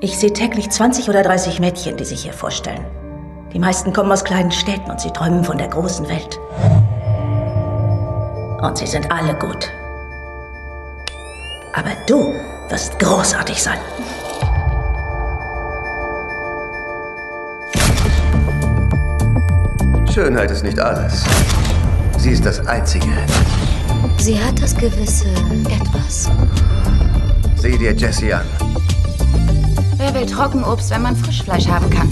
Ich sehe täglich 20 oder 30 Mädchen, die sich hier vorstellen. Die meisten kommen aus kleinen Städten und sie träumen von der großen Welt. Und sie sind alle gut. Aber du wirst großartig sein. Schönheit ist nicht alles. Sie ist das Einzige. Sie hat das gewisse Etwas. Sieh dir Jessie an. Wer will Trockenobst, wenn man Frischfleisch haben kann?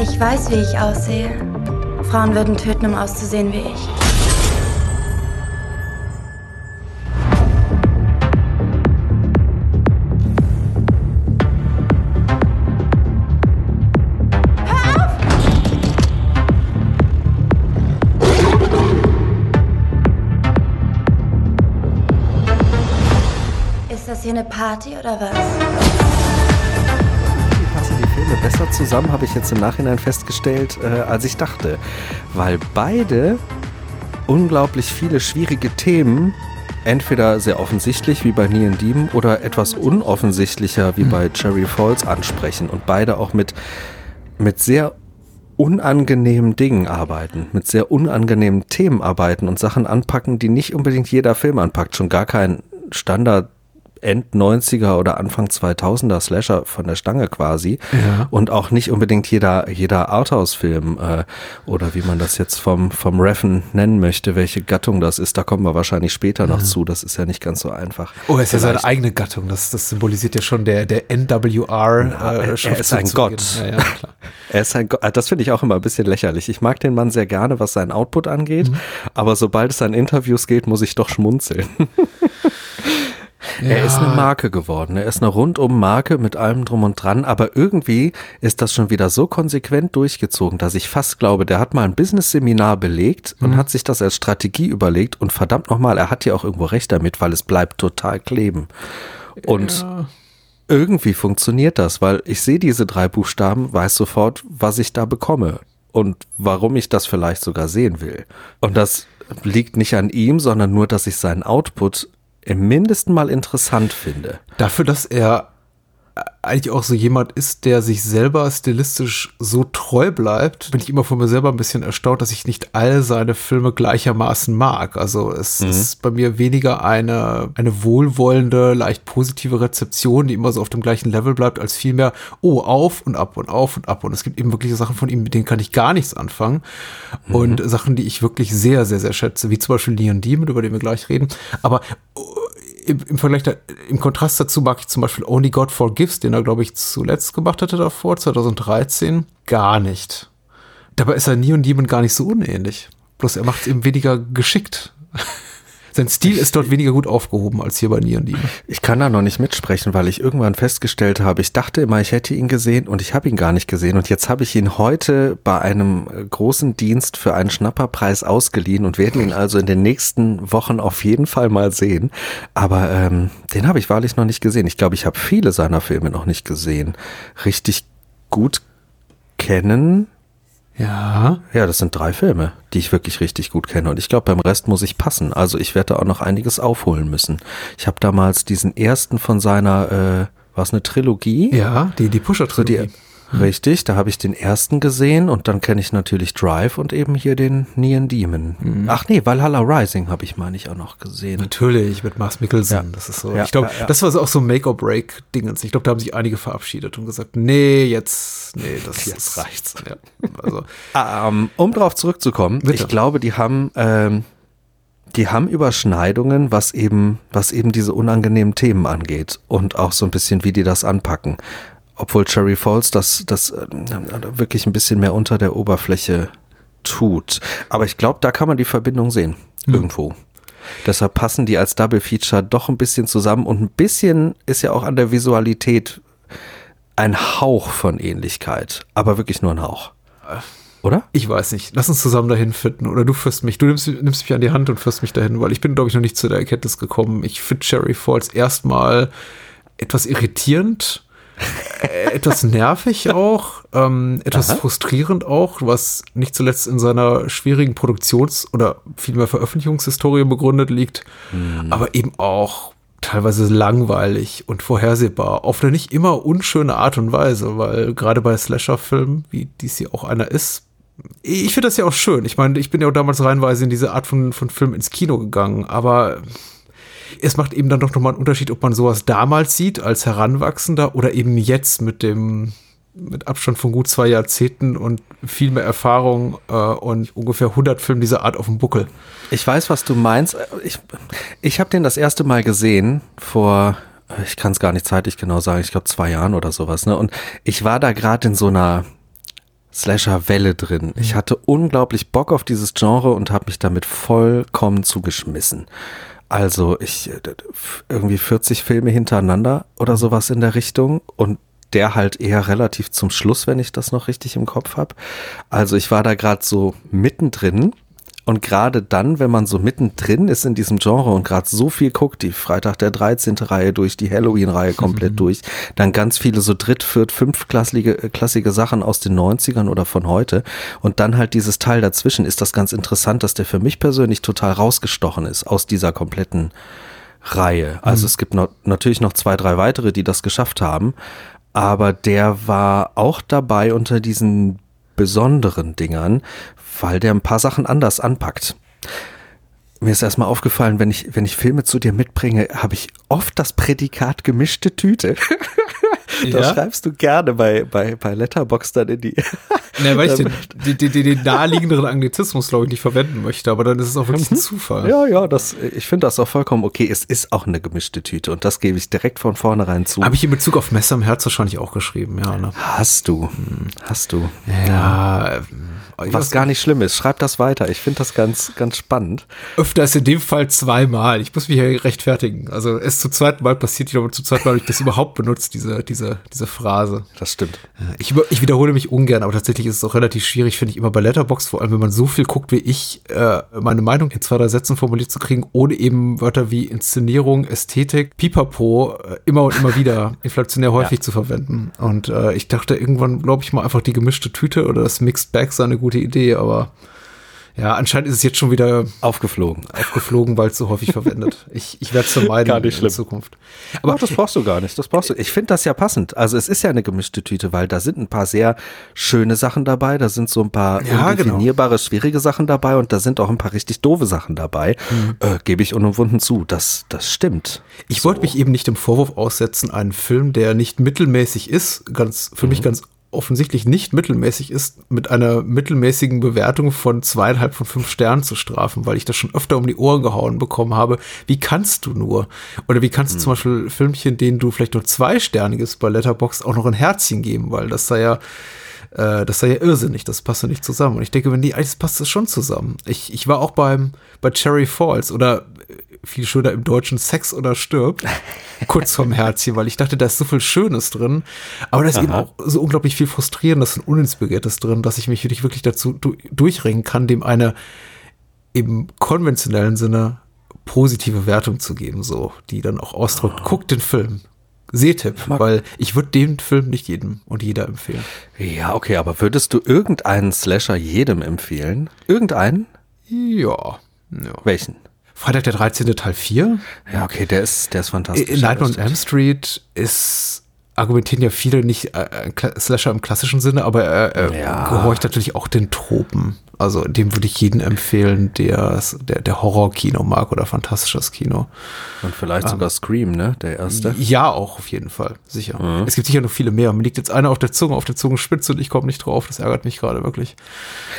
Ich weiß, wie ich aussehe. Frauen würden töten, um auszusehen wie ich. Eine Party oder was? Wie passen die Filme besser zusammen, habe ich jetzt im Nachhinein festgestellt, äh, als ich dachte. Weil beide unglaublich viele schwierige Themen entweder sehr offensichtlich wie bei Neon Demon oder etwas unoffensichtlicher wie bei Cherry Falls ansprechen und beide auch mit, mit sehr unangenehmen Dingen arbeiten, mit sehr unangenehmen Themen arbeiten und Sachen anpacken, die nicht unbedingt jeder Film anpackt, schon gar kein Standard End 90er oder Anfang 2000er Slasher von der Stange quasi Ja. und auch nicht unbedingt jeder jeder Arthouse-Film äh, oder wie man das jetzt vom vom Reffen nennen möchte, welche Gattung das ist, da kommen wir wahrscheinlich später noch zu. Das ist ja nicht ganz so einfach. Oh, er ist ja seine eigene Gattung. Das, das symbolisiert ja schon der, der NWR. Na, er- er ist ein Gott. Ja, ja, klar. Er ist ein, Go- äh, das finde ich auch immer ein bisschen lächerlich. Ich mag den Mann sehr gerne, was seinen Output angeht, Mhm. aber sobald es an Interviews geht, muss ich doch schmunzeln. Er ist eine Marke geworden. Er ist eine rundum Marke mit allem drum und dran, aber irgendwie ist das schon wieder so konsequent durchgezogen, dass ich fast glaube, der hat mal ein Business-Seminar belegt und hat sich das als Strategie überlegt und verdammt nochmal, er hat ja auch irgendwo recht damit, weil es bleibt total kleben. Und irgendwie funktioniert das, weil ich sehe diese drei Buchstaben, weiß sofort, was ich da bekomme und warum ich das vielleicht sogar sehen will. Und das liegt nicht an ihm, sondern nur, dass ich seinen Output im mindesten mal interessant finde. Dafür, dass er eigentlich auch so jemand ist, der sich selber stilistisch so treu bleibt, bin ich immer von mir selber ein bisschen erstaunt, dass ich nicht all seine Filme gleichermaßen mag. Also es ist bei mir weniger eine, eine wohlwollende, leicht positive Rezeption, die immer so auf dem gleichen Level bleibt, als vielmehr, oh, auf und ab und auf und ab. Und es gibt eben wirklich Sachen von ihm, mit denen kann ich gar nichts anfangen. Und Sachen, die ich wirklich sehr, sehr, sehr schätze, wie zum Beispiel Neon Demon, über den wir gleich reden. Aber im, im Vergleich, da, im Kontrast dazu mag ich zum Beispiel Only God Forgives, den er, glaube ich, zuletzt gemacht hatte davor, 2013, gar nicht. Dabei ist er Neon Demon gar nicht so unähnlich. Bloß er macht es eben weniger geschickt. Sein Stil ist dort weniger gut aufgehoben als hier bei Neon Demon. Ich kann da noch nicht mitsprechen, weil ich irgendwann festgestellt habe, ich dachte immer, ich hätte ihn gesehen und ich habe ihn gar nicht gesehen. Und jetzt habe ich ihn heute bei einem äh, großen Dienst für einen Schnapperpreis ausgeliehen und werde ihn also in den nächsten Wochen auf jeden Fall mal sehen. Aber ähm, den habe ich wahrlich noch nicht gesehen. Ich glaube, ich habe viele seiner Filme noch nicht gesehen. Richtig gut kennen. Ja. Ja, das sind drei Filme, die ich wirklich richtig gut kenne. Und ich glaube, beim Rest muss ich passen. Also ich werde da auch noch einiges aufholen müssen. Ich habe damals diesen ersten von seiner, äh, war es eine Trilogie? Ja, die, die pusher So die, richtig, da habe ich den ersten gesehen und dann kenne ich natürlich Drive und eben hier den Neon Demon. Mhm. Ach nee, Valhalla Rising habe ich, meine ich, auch noch gesehen. Natürlich, mit Mars Mikkelsen. Ja. Das ist so. Ja, ich glaube, ja, das war so auch so ein Make-or-Break-Dingens. Ich glaube, da haben sich einige verabschiedet und gesagt, nee, jetzt, nee, das Jetzt ist, reicht's. Ja, also, Ähm, um darauf zurückzukommen, Bitte. ich glaube, die haben, ähm, die haben Überschneidungen, was eben, was eben diese unangenehmen Themen angeht und auch so ein bisschen, wie die das anpacken. Obwohl Cherry Falls das, das äh, wirklich ein bisschen mehr unter der Oberfläche tut. Aber ich glaube, da kann man die Verbindung sehen. Irgendwo. Deshalb passen die als Double Feature doch ein bisschen zusammen und ein bisschen ist ja auch an der Visualität ein Hauch von Ähnlichkeit, aber wirklich nur ein Hauch. Oder? ich weiß nicht. Lass uns zusammen dahin finden. Oder du führst mich. Du nimmst, nimmst mich an die Hand und führst mich dahin, weil ich bin, glaube ich, noch nicht zu der Erkenntnis gekommen. Ich finde Cherry Falls erstmal etwas irritierend, etwas nervig auch, ähm, etwas Aha. frustrierend auch, was nicht zuletzt in seiner schwierigen Produktions- oder vielmehr Veröffentlichungshistorie begründet liegt, aber eben auch teilweise langweilig und vorhersehbar, auf eine nicht immer unschöne Art und Weise, weil gerade bei Slasher-Filmen, wie dies hier auch einer ist, ich finde das ja auch schön. Ich meine, ich bin ja auch damals reinweise in diese Art von, von Film ins Kino gegangen, aber es macht eben dann doch nochmal einen Unterschied, ob man sowas damals sieht als Heranwachsender oder eben jetzt mit dem mit Abstand von gut zwei Jahrzehnten und viel mehr Erfahrung äh, und ungefähr 100 Filme dieser Art auf dem Buckel. Ich weiß, was du meinst. Ich, ich habe den das erste Mal gesehen vor, ich kann es gar nicht zeitlich genau sagen, ich glaube zwei Jahren oder sowas. Ne? Und ich war da gerade in so einer Slasher-Welle drin. Ich hatte unglaublich Bock auf dieses Genre und habe mich damit vollkommen zugeschmissen. Also ich äh, irgendwie 40 Filme hintereinander oder sowas in der Richtung und der halt eher relativ zum Schluss, wenn ich das noch richtig im Kopf habe. Also ich war da gerade so mittendrin und gerade dann, wenn man so mittendrin ist in diesem Genre und gerade so viel guckt, die Freitag der 13. Reihe durch, die Halloween-Reihe komplett mhm. durch, dann ganz viele so dritt-, viert-, fünfklassige äh, klassige Sachen aus den 90ern oder von heute und dann halt dieses Teil dazwischen, ist das ganz interessant, dass der für mich persönlich total rausgestochen ist aus dieser kompletten Reihe. Also mhm. es gibt noch, natürlich noch zwei, drei weitere, die das geschafft haben, aber der war auch dabei unter diesen besonderen Dingern, weil der ein paar Sachen anders anpackt. Mir ist erstmal aufgefallen, wenn ich, wenn ich Filme zu dir mitbringe, habe ich oft das Prädikat gemischte Tüte. Ja? Das schreibst du gerne bei, bei, bei Letterbox dann in die. Ne, weil ich den, den, den, den naheliegenderen Anglizismus, glaube ich, nicht verwenden möchte, aber dann ist es auch wirklich ein mhm. Zufall. Ja, ja, das, ich finde das auch vollkommen okay. Es ist auch eine gemischte Tüte und das gebe ich direkt von vornherein zu. Habe ich in Bezug auf Messer im Herz wahrscheinlich auch geschrieben, ja. Ne? Hast du. Hast du. Ja. ja. Was gar nicht schlimm ist. Schreib das weiter. Ich finde das ganz, ganz spannend. Öfter ist in dem Fall zweimal. Ich muss mich hier rechtfertigen. Also es zum zweiten Mal passiert, ich glaube, zum zweiten Mal habe ich das überhaupt benutzt, diese, diese, diese Phrase. Das stimmt. Ich, ich wiederhole mich ungern, aber tatsächlich ist es auch relativ schwierig, finde ich, immer bei Letterbox, vor allem wenn man so viel guckt wie ich, äh, meine Meinung in zwei, drei Sätzen formuliert zu kriegen, ohne eben Wörter wie Inszenierung, Ästhetik, Pipapo äh, immer und immer wieder inflationär häufig ja. zu verwenden. Und äh, ich dachte irgendwann, glaube ich mal, einfach die gemischte Tüte oder das Mixed Bag sei eine gute Idee, aber ja, anscheinend ist es jetzt schon wieder aufgeflogen. Aufgeflogen, weil es so häufig verwendet. Ich, ich werde es vermeiden gar nicht in schlimm. Zukunft. Aber Ach, das brauchst du gar nicht. Das brauchst du. Ich finde das ja passend. Also es ist ja eine gemischte Tüte, weil da sind ein paar sehr schöne Sachen dabei, da sind so ein paar ja, genau. undefinierbare, genau. schwierige Sachen dabei und da sind auch ein paar richtig doofe Sachen dabei. Mhm. Äh, Gebe ich unumwunden zu. Das, das stimmt. Ich so. wollte mich eben nicht im Vorwurf aussetzen, einen Film, der nicht mittelmäßig ist, ganz für mhm. mich ganz offensichtlich nicht mittelmäßig ist, mit einer mittelmäßigen Bewertung von zweieinhalb von fünf Sternen zu strafen, weil ich das schon öfter um die Ohren gehauen bekommen habe. Wie kannst du nur? Oder wie kannst du zum hm. Beispiel Filmchen, denen du vielleicht nur zweisterniges bei Letterbox auch noch ein Herzchen geben, weil das sei ja äh, das sei ja irrsinnig, das passt ja nicht zusammen. Und ich denke, wenn die, eigentlich passt das schon zusammen. Ich, ich war auch beim, bei Cherry Falls oder viel schöner im Deutschen Sex oder stirb, kurz vorm Herzchen, weil ich dachte, da ist so viel Schönes drin, aber da ist Aha. eben auch so unglaublich viel Frustrierendes und Uninspiriertes drin, dass ich mich wirklich dazu du durchringen kann, dem eine im konventionellen Sinne positive Wertung zu geben, so, die dann auch ausdrückt, oh. guckt den Film. Sehtipp, weil ich würde den Film nicht jedem und jeder empfehlen. Ja, okay, aber würdest du irgendeinen Slasher jedem empfehlen? Irgendeinen? Ja. ja. Welchen? Freitag der 13. Teil 4. Ja, okay, der ist, der ist fantastisch. In Nightmare on Elm Street ist argumentieren ja viele nicht äh, Slasher im klassischen Sinne, aber er äh, ja. gehorcht natürlich auch den Tropen. Also dem würde ich jeden empfehlen, der, der, der Horror-Kino mag oder fantastisches Kino. Und vielleicht ah. sogar Scream, ne? Der erste. Ja, auch auf jeden Fall, sicher. Mhm. Es gibt sicher noch viele mehr. Mir liegt jetzt einer auf der Zunge, auf der Zungenspitze und ich komme nicht drauf. Das ärgert mich gerade wirklich.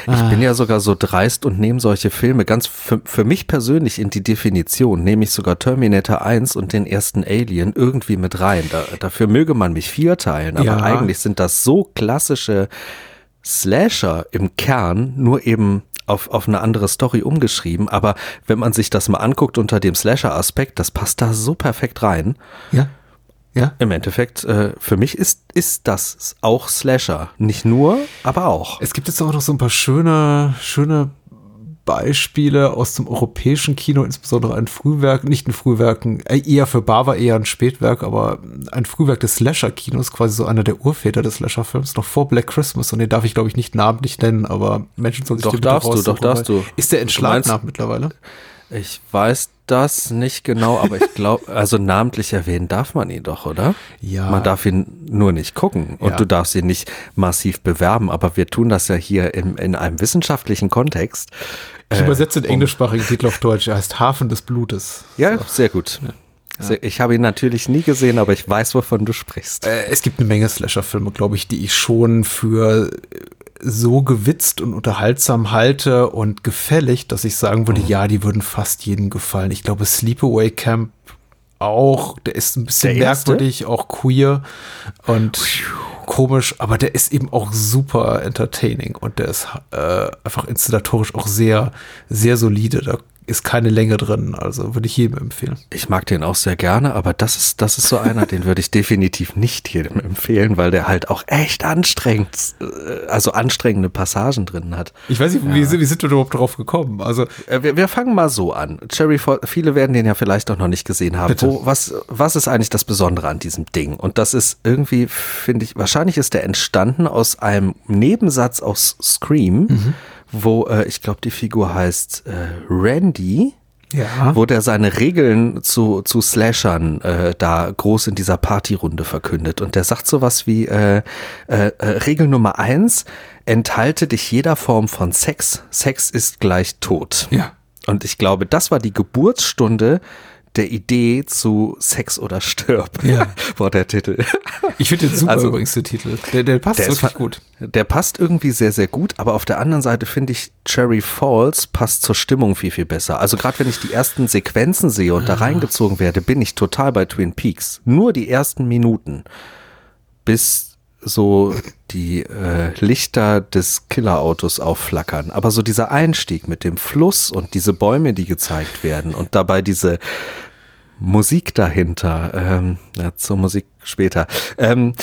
Ich ah. bin ja sogar so dreist und nehme solche Filme ganz für, für mich persönlich in die Definition, nehme ich sogar Terminator 1 und den ersten Alien irgendwie mit rein. Da, dafür möge man mich vierteilen, aber ja. eigentlich sind das so klassische Slasher im Kern, nur eben auf, auf eine andere Story umgeschrieben. Aber wenn man sich das mal anguckt unter dem Slasher-Aspekt, das passt da so perfekt rein. Ja. Ja. Im Endeffekt, äh, für mich ist, ist das auch Slasher. Nicht nur, aber auch. Es gibt jetzt auch noch so ein paar schöne, schöne Beispiele aus dem europäischen Kino, insbesondere ein Frühwerk, nicht ein Frühwerk, äh, eher für Bava, eher ein Spätwerk, aber ein Frühwerk des Slasher-Kinos, quasi so einer der Urväter des Slasher-Films, noch vor Black Christmas. Und den darf ich, glaube ich, nicht namentlich nennen, aber Menschen sollen sich Doch, darfst du, doch, darfst du. Ist der nach mittlerweile? Ich weiß das nicht genau, aber ich glaube, also namentlich erwähnen darf man ihn doch, oder? Ja. Man darf ihn nur nicht gucken und Ja. du darfst ihn nicht massiv bewerben, aber wir tun das ja hier im, in einem wissenschaftlichen Kontext. Ich übersetze den englischsprachigen Titel auf Deutsch. Er heißt Hafen des Blutes. Ja, sehr gut. Sehr- Ich habe ihn natürlich nie gesehen, aber ich weiß, wovon du sprichst. Äh, es gibt eine Menge Slasher-Filme, glaube ich, die ich schon für äh, so gewitzt und unterhaltsam halte und gefällig, dass ich sagen würde, ja, die würden fast jedem gefallen. Ich glaube, Sleepaway Camp auch, der ist ein bisschen merkwürdig, auch queer und komisch, aber der ist eben auch super entertaining und der ist äh, einfach inszenatorisch auch sehr, sehr solide. Da ist keine Länge drin, also würde ich jedem empfehlen. Ich mag den auch sehr gerne, aber das ist, das ist so einer, den würde ich definitiv nicht jedem empfehlen, weil der halt auch echt anstrengend, äh, also anstrengende Passagen drin hat. Ich weiß nicht, wie, wie sind wir überhaupt drauf gekommen? Also Äh, Wir, wir fangen mal so an. Cherry, viele werden den ja vielleicht auch noch nicht gesehen haben. Wo, was, was ist eigentlich das Besondere an diesem Ding? Und das ist irgendwie, finde ich, wahrscheinlich ist der entstanden aus einem Nebensatz aus Scream, wo äh, ich glaube, die Figur heißt äh, Randy. Ja. Wo der seine Regeln zu, zu Slashern äh, da groß in dieser Partyrunde verkündet. Und der sagt sowas wie äh, äh, äh, Regel Nummer eins, enthalte dich jeder Form von Sex. Sex ist gleich Tod. Ja. Und ich glaube, das war die Geburtsstunde der Idee zu Sex oder Stirb. Ja. war der Titel. Ich finde den super Also- übrigens, der Titel. Der, der passt Der wirklich gut. Der passt irgendwie sehr, sehr gut, aber auf der anderen Seite finde ich, Cherry Falls passt zur Stimmung viel, viel besser. Also gerade wenn ich die ersten Sequenzen sehe und da reingezogen werde, bin ich total bei Twin Peaks. Nur die ersten Minuten, bis so die äh, Lichter des Killerautos aufflackern. Aber so dieser Einstieg mit dem Fluss und diese Bäume, die gezeigt werden und dabei diese Musik dahinter, ähm, ja, zur Musik später. Ähm,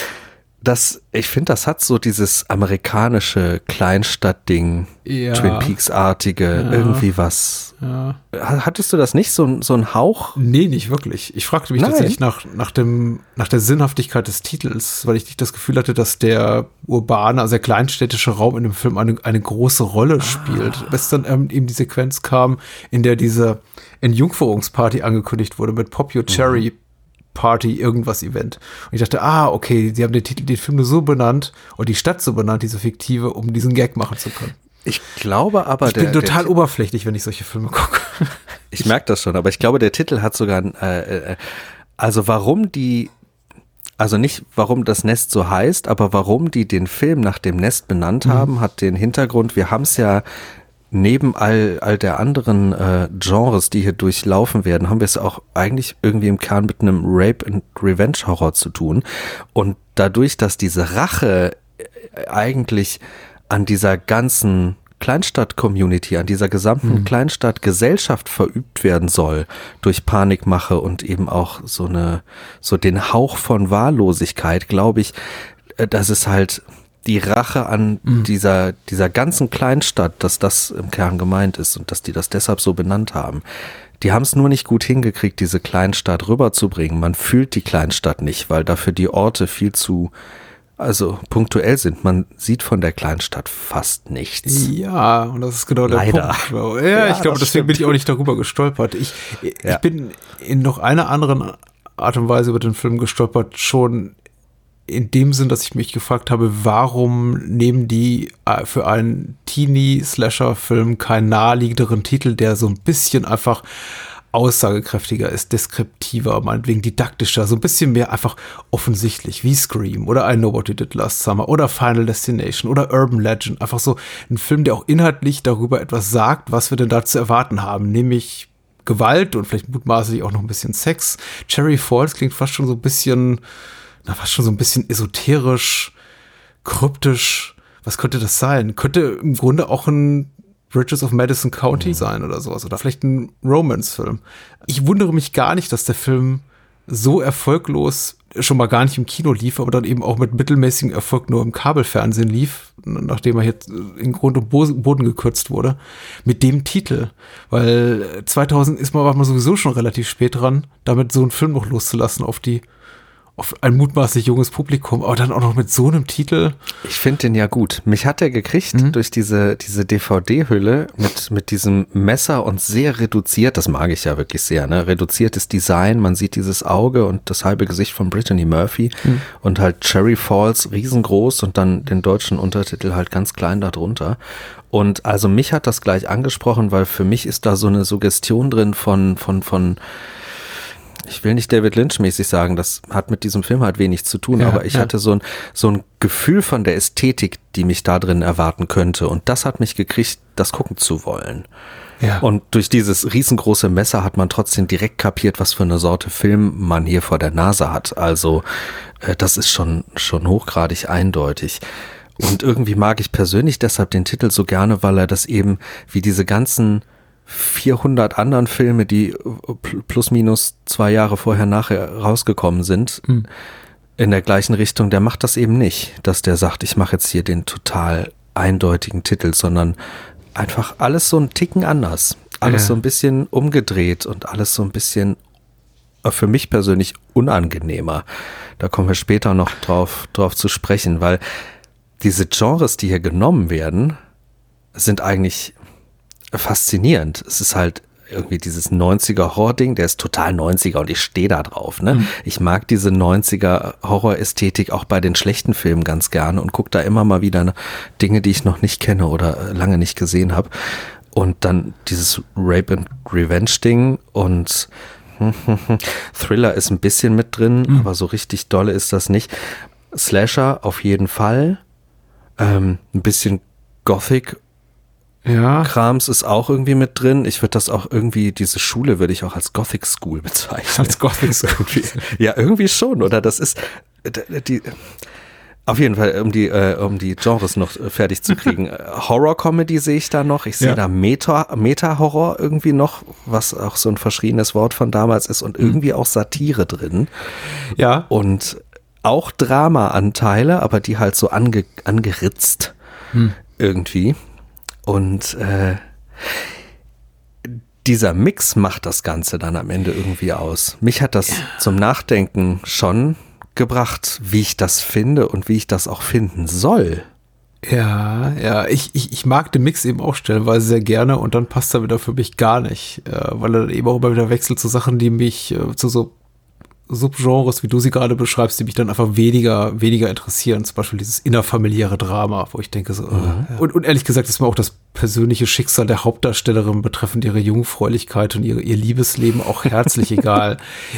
das, ich finde, das hat so dieses amerikanische Kleinstadtding, Ja. Twin Peaks-artige, irgendwie was. Ja. Hattest du das nicht, so, ein- so ein Hauch? Nee, nicht wirklich. Ich fragte mich Nein. tatsächlich nach, nach, dem, nach der Sinnhaftigkeit des Titels, weil ich nicht das Gefühl hatte, dass der urbane, also der kleinstädtische Raum in dem Film eine, eine große Rolle spielt. Bis dann ähm, eben die Sequenz kam, in der diese Entjungferungsparty angekündigt wurde mit Pop Your Cherry Party, irgendwas Event. Und ich dachte, ah, okay, sie haben den Titel, den Film nur so benannt und die Stadt so benannt, diese fiktive, um diesen Gag machen zu können. Ich glaube aber, Ich der, bin total der, oberflächlich, wenn ich solche Filme gucke. ich merke das schon, aber ich glaube, der Titel hat sogar, ein, äh, äh, also warum die, also nicht warum das Nest so heißt, aber warum die den Film nach dem Nest benannt haben, hat den Hintergrund, wir haben es ja neben all, all der anderen äh, Genres, die hier durchlaufen werden, haben wir es auch eigentlich irgendwie im Kern mit einem Rape and Revenge Horror zu tun. Und dadurch, dass diese Rache äh, eigentlich an dieser ganzen Kleinstadt-Community, an dieser gesamten Kleinstadt-Gesellschaft verübt werden soll, durch Panikmache und eben auch so eine, so den Hauch von Wahllosigkeit, glaube ich, äh, dass es halt die Rache an dieser, dieser ganzen Kleinstadt, dass das im Kern gemeint ist und dass die das deshalb so benannt haben. Die haben es nur nicht gut hingekriegt, diese Kleinstadt rüberzubringen. Man fühlt die Kleinstadt nicht, weil dafür die Orte viel zu, also punktuell sind. Man sieht von der Kleinstadt fast nichts. Ja, und das ist genau der Leider. Punkt. Ja, Ja, ich glaube, deswegen bin stimmt. ich auch nicht darüber gestolpert. Ich, ich Ja. bin in noch einer anderen Art und Weise über den Film gestolpert, schon in dem Sinn, dass ich mich gefragt habe, warum nehmen die äh, für einen Teenie-Slasher-Film keinen naheliegenderen Titel, der so ein bisschen einfach aussagekräftiger ist, deskriptiver, meinetwegen didaktischer, so ein bisschen mehr einfach offensichtlich, wie Scream oder I Know What You Did Last Summer oder Final Destination oder Urban Legend. Einfach so ein Film, der auch inhaltlich darüber etwas sagt, was wir denn da zu erwarten haben, nämlich Gewalt und vielleicht mutmaßlich auch noch ein bisschen Sex. Cherry Falls klingt fast schon so ein bisschen, na, fast schon so ein bisschen esoterisch, kryptisch. Was könnte das sein? Könnte im Grunde auch ein Bridges of Madison County sein oder sowas. Oder vielleicht ein Romance-Film. Ich wundere mich gar nicht, dass der Film so erfolglos schon mal gar nicht im Kino lief, aber dann eben auch mit mittelmäßigem Erfolg nur im Kabelfernsehen lief, nachdem er jetzt in Grund und Bo- Boden gekürzt wurde, mit dem Titel. Weil 2000 ist man, war man sowieso schon relativ spät dran, damit so einen Film noch loszulassen auf die, auf ein mutmaßlich junges Publikum, aber dann auch noch mit so einem Titel. Ich finde den ja gut. Mich hat er gekriegt mhm. durch diese, diese DVD-Hülle mit, mit diesem Messer und sehr reduziert, das mag ich ja wirklich sehr, ne? Reduziertes Design, man sieht dieses Auge und das halbe Gesicht von Brittany Murphy mhm. und halt Cherry Falls riesengroß und dann den deutschen Untertitel halt ganz klein darunter. Und also mich hat das gleich angesprochen, weil für mich ist da so eine Suggestion drin von, von, von, ich will nicht David Lynch mäßig sagen, das hat mit diesem Film halt wenig zu tun, ja, aber ich ja. hatte so ein, so ein Gefühl von der Ästhetik, die mich da drin erwarten könnte. Und das hat mich gekriegt, das gucken zu wollen. Ja. Und durch dieses riesengroße Messer hat man trotzdem direkt kapiert, was für eine Sorte Film man hier vor der Nase hat. Also, äh, das ist schon, schon hochgradig eindeutig. Und irgendwie mag ich persönlich deshalb den Titel so gerne, weil er das eben wie diese ganzen 400 anderen Filme, die plus minus zwei Jahre vorher nachher rausgekommen sind, mhm. in der gleichen Richtung, der macht das eben nicht, dass der sagt, ich mache jetzt hier den total eindeutigen Titel, sondern einfach alles so ein Ticken anders. Alles ja. so ein bisschen umgedreht und alles so ein bisschen äh, für mich persönlich unangenehmer. Da kommen wir später noch drauf, drauf zu sprechen, weil diese Genres, die hier genommen werden, sind eigentlich faszinierend. Es ist halt irgendwie dieses 90er Horror-Ding, der ist total 90er und ich stehe da drauf. Ne? Mhm. Ich mag diese 90er Horror-Ästhetik auch bei den schlechten Filmen ganz gerne und gucke da immer mal wieder Dinge, die ich noch nicht kenne oder äh, lange nicht gesehen habe. Und dann dieses Rape and Revenge-Ding und Thriller ist ein bisschen mit drin, mhm. aber so richtig dolle ist das nicht. Slasher auf jeden Fall. Ähm, ein bisschen Gothic ja. Krams ist auch irgendwie mit drin. Ich würde das auch irgendwie, diese Schule würde ich auch als Gothic School bezeichnen. Als Gothic School. ja, irgendwie schon, oder? Das ist die. Auf jeden Fall, um die, äh, um die Genres noch äh, fertig zu kriegen. Horror-Comedy sehe ich da noch. Ich sehe ja. da Meta, Meta-Horror irgendwie noch, was auch so ein verschriebenes Wort von damals ist und mhm. irgendwie auch Satire drin. Ja. Und auch Drama-Anteile, aber die halt so ange, angeritzt hm. irgendwie. Und äh, dieser Mix macht das Ganze dann am Ende irgendwie aus. Mich hat das ja. zum Nachdenken schon gebracht, wie ich das finde und wie ich das auch finden soll. Ja, ja, ich, ich, ich mag den Mix eben auch stellenweise sehr gerne und dann passt er wieder für mich gar nicht, äh, weil er eben auch immer wieder wechselt zu Sachen, die mich äh, zu so Subgenres, wie du sie gerade beschreibst, die mich dann einfach weniger, weniger interessieren. Zum Beispiel dieses innerfamiliäre Drama, wo ich denke so, mhm, ja. und, und ehrlich gesagt ist mir auch das persönliche Schicksal der Hauptdarstellerin betreffend ihre Jungfräulichkeit und ihre, ihr Liebesleben auch herzlich egal.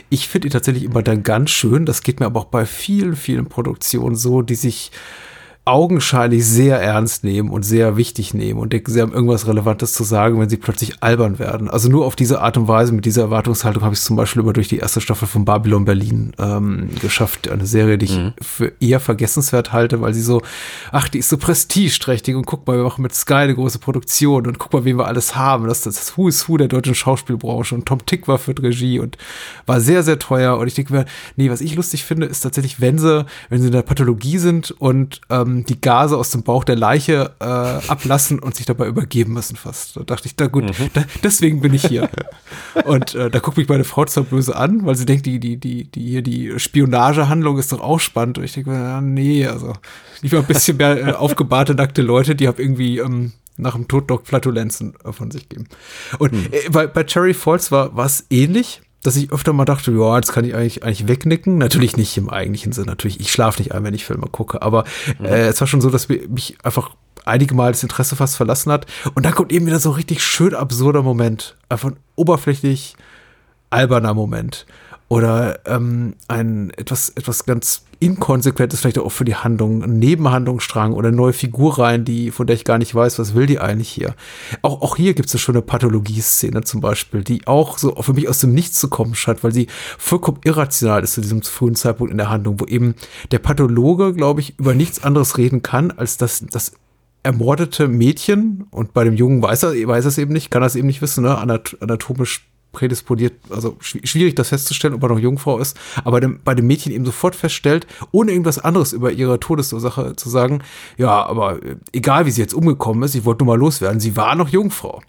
Ich finde ihn tatsächlich immer dann ganz schön. Das geht mir aber auch bei vielen, vielen Produktionen so, die sich augenscheinlich sehr ernst nehmen und sehr wichtig nehmen und denken, sie haben irgendwas Relevantes zu sagen, wenn sie plötzlich albern werden. Also nur auf diese Art und Weise, mit dieser Erwartungshaltung habe ich es zum Beispiel über durch die erste Staffel von Babylon Berlin ähm, geschafft. Eine Serie, die ich mhm. für eher vergessenswert halte, weil sie so, ach, die ist so prestigeträchtig und guck mal, wir machen mit Sky eine große Produktion und guck mal, wen wir alles haben. Das ist das Who is Who der deutschen Schauspielbranche und Tom Tick war für die Regie und war sehr, sehr teuer und ich denke mir, nee, was ich lustig finde, ist tatsächlich, wenn sie, wenn sie in der Pathologie sind und ähm, ähm, die Gase aus dem Bauch der Leiche äh, ablassen und sich dabei übergeben müssen fast. Da dachte ich, da gut, mhm. da, deswegen bin ich hier. und äh, da guckt mich meine Frau zwar böse an, weil sie denkt, die, die, die, die hier die Spionagehandlung ist doch auch spannend. Und ich denke, ja, nee, also lieber ein bisschen mehr äh, aufgebahrte, nackte Leute, die haben irgendwie ähm, nach dem Tod doch Flatulenzen äh, von sich geben. Und mhm. äh, bei, bei Cherry Falls war es ähnlich dass ich öfter mal dachte, ja, jetzt kann ich eigentlich, eigentlich wegnicken. Natürlich nicht im eigentlichen Sinn. Natürlich, ich schlafe nicht ein, wenn ich Filme gucke. Aber mhm. äh, es war schon so, dass mich einfach einige Mal das Interesse fast verlassen hat. Und dann kommt eben wieder so ein richtig schön absurder Moment. Einfach ein oberflächlich alberner Moment oder ähm, ein etwas, etwas ganz inkonsequentes, vielleicht auch für die Handlung, ein Nebenhandlungsstrang oder eine neue Figur rein, die, von der ich gar nicht weiß, was will die eigentlich hier. Auch, auch hier gibt es eine Pathologie-Szene zum Beispiel, die auch so für mich aus dem Nichts zu kommen scheint, weil sie vollkommen irrational ist zu diesem frühen Zeitpunkt in der Handlung, wo eben der Pathologe, glaube ich, über nichts anderes reden kann, als dass das ermordete Mädchen und bei dem Jungen weiß er, weiß er es eben nicht, kann er es eben nicht wissen, ne, anatomisch prädisponiert, also schwierig das festzustellen, ob er noch Jungfrau ist, aber dem, bei dem Mädchen eben sofort feststellt, ohne irgendwas anderes über ihre Todesursache zu sagen, ja, aber äh, egal wie sie jetzt umgekommen ist, ich wollte nur mal loswerden, sie war noch Jungfrau.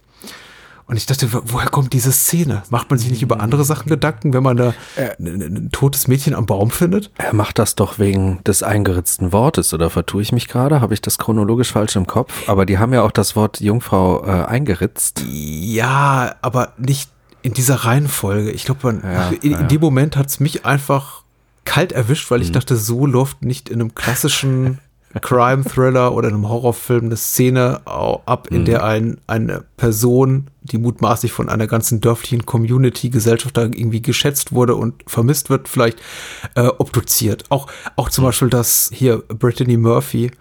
Und ich dachte, wo- woher kommt diese Szene? Macht man sich nicht über andere Sachen Gedanken, wenn man da ein, ein, ein totes Mädchen am Baum findet? Er macht das doch wegen des eingeritzten Wortes, oder vertue ich mich gerade? Habe ich das chronologisch falsch im Kopf? Aber die haben ja auch das Wort Jungfrau äh, eingeritzt. Ja, aber nicht in dieser Reihenfolge. Ich glaube, Ja, in, ja. in dem Moment hat es mich einfach kalt erwischt, weil ich dachte, so läuft nicht in einem klassischen Crime-Thriller oder einem Horrorfilm eine Szene ab, in der ein, eine Person, die mutmaßlich von einer ganzen dörflichen Community, Gesellschaft da irgendwie geschätzt wurde und vermisst wird, vielleicht äh, obduziert. Auch, auch zum Beispiel, dass hier Brittany Murphy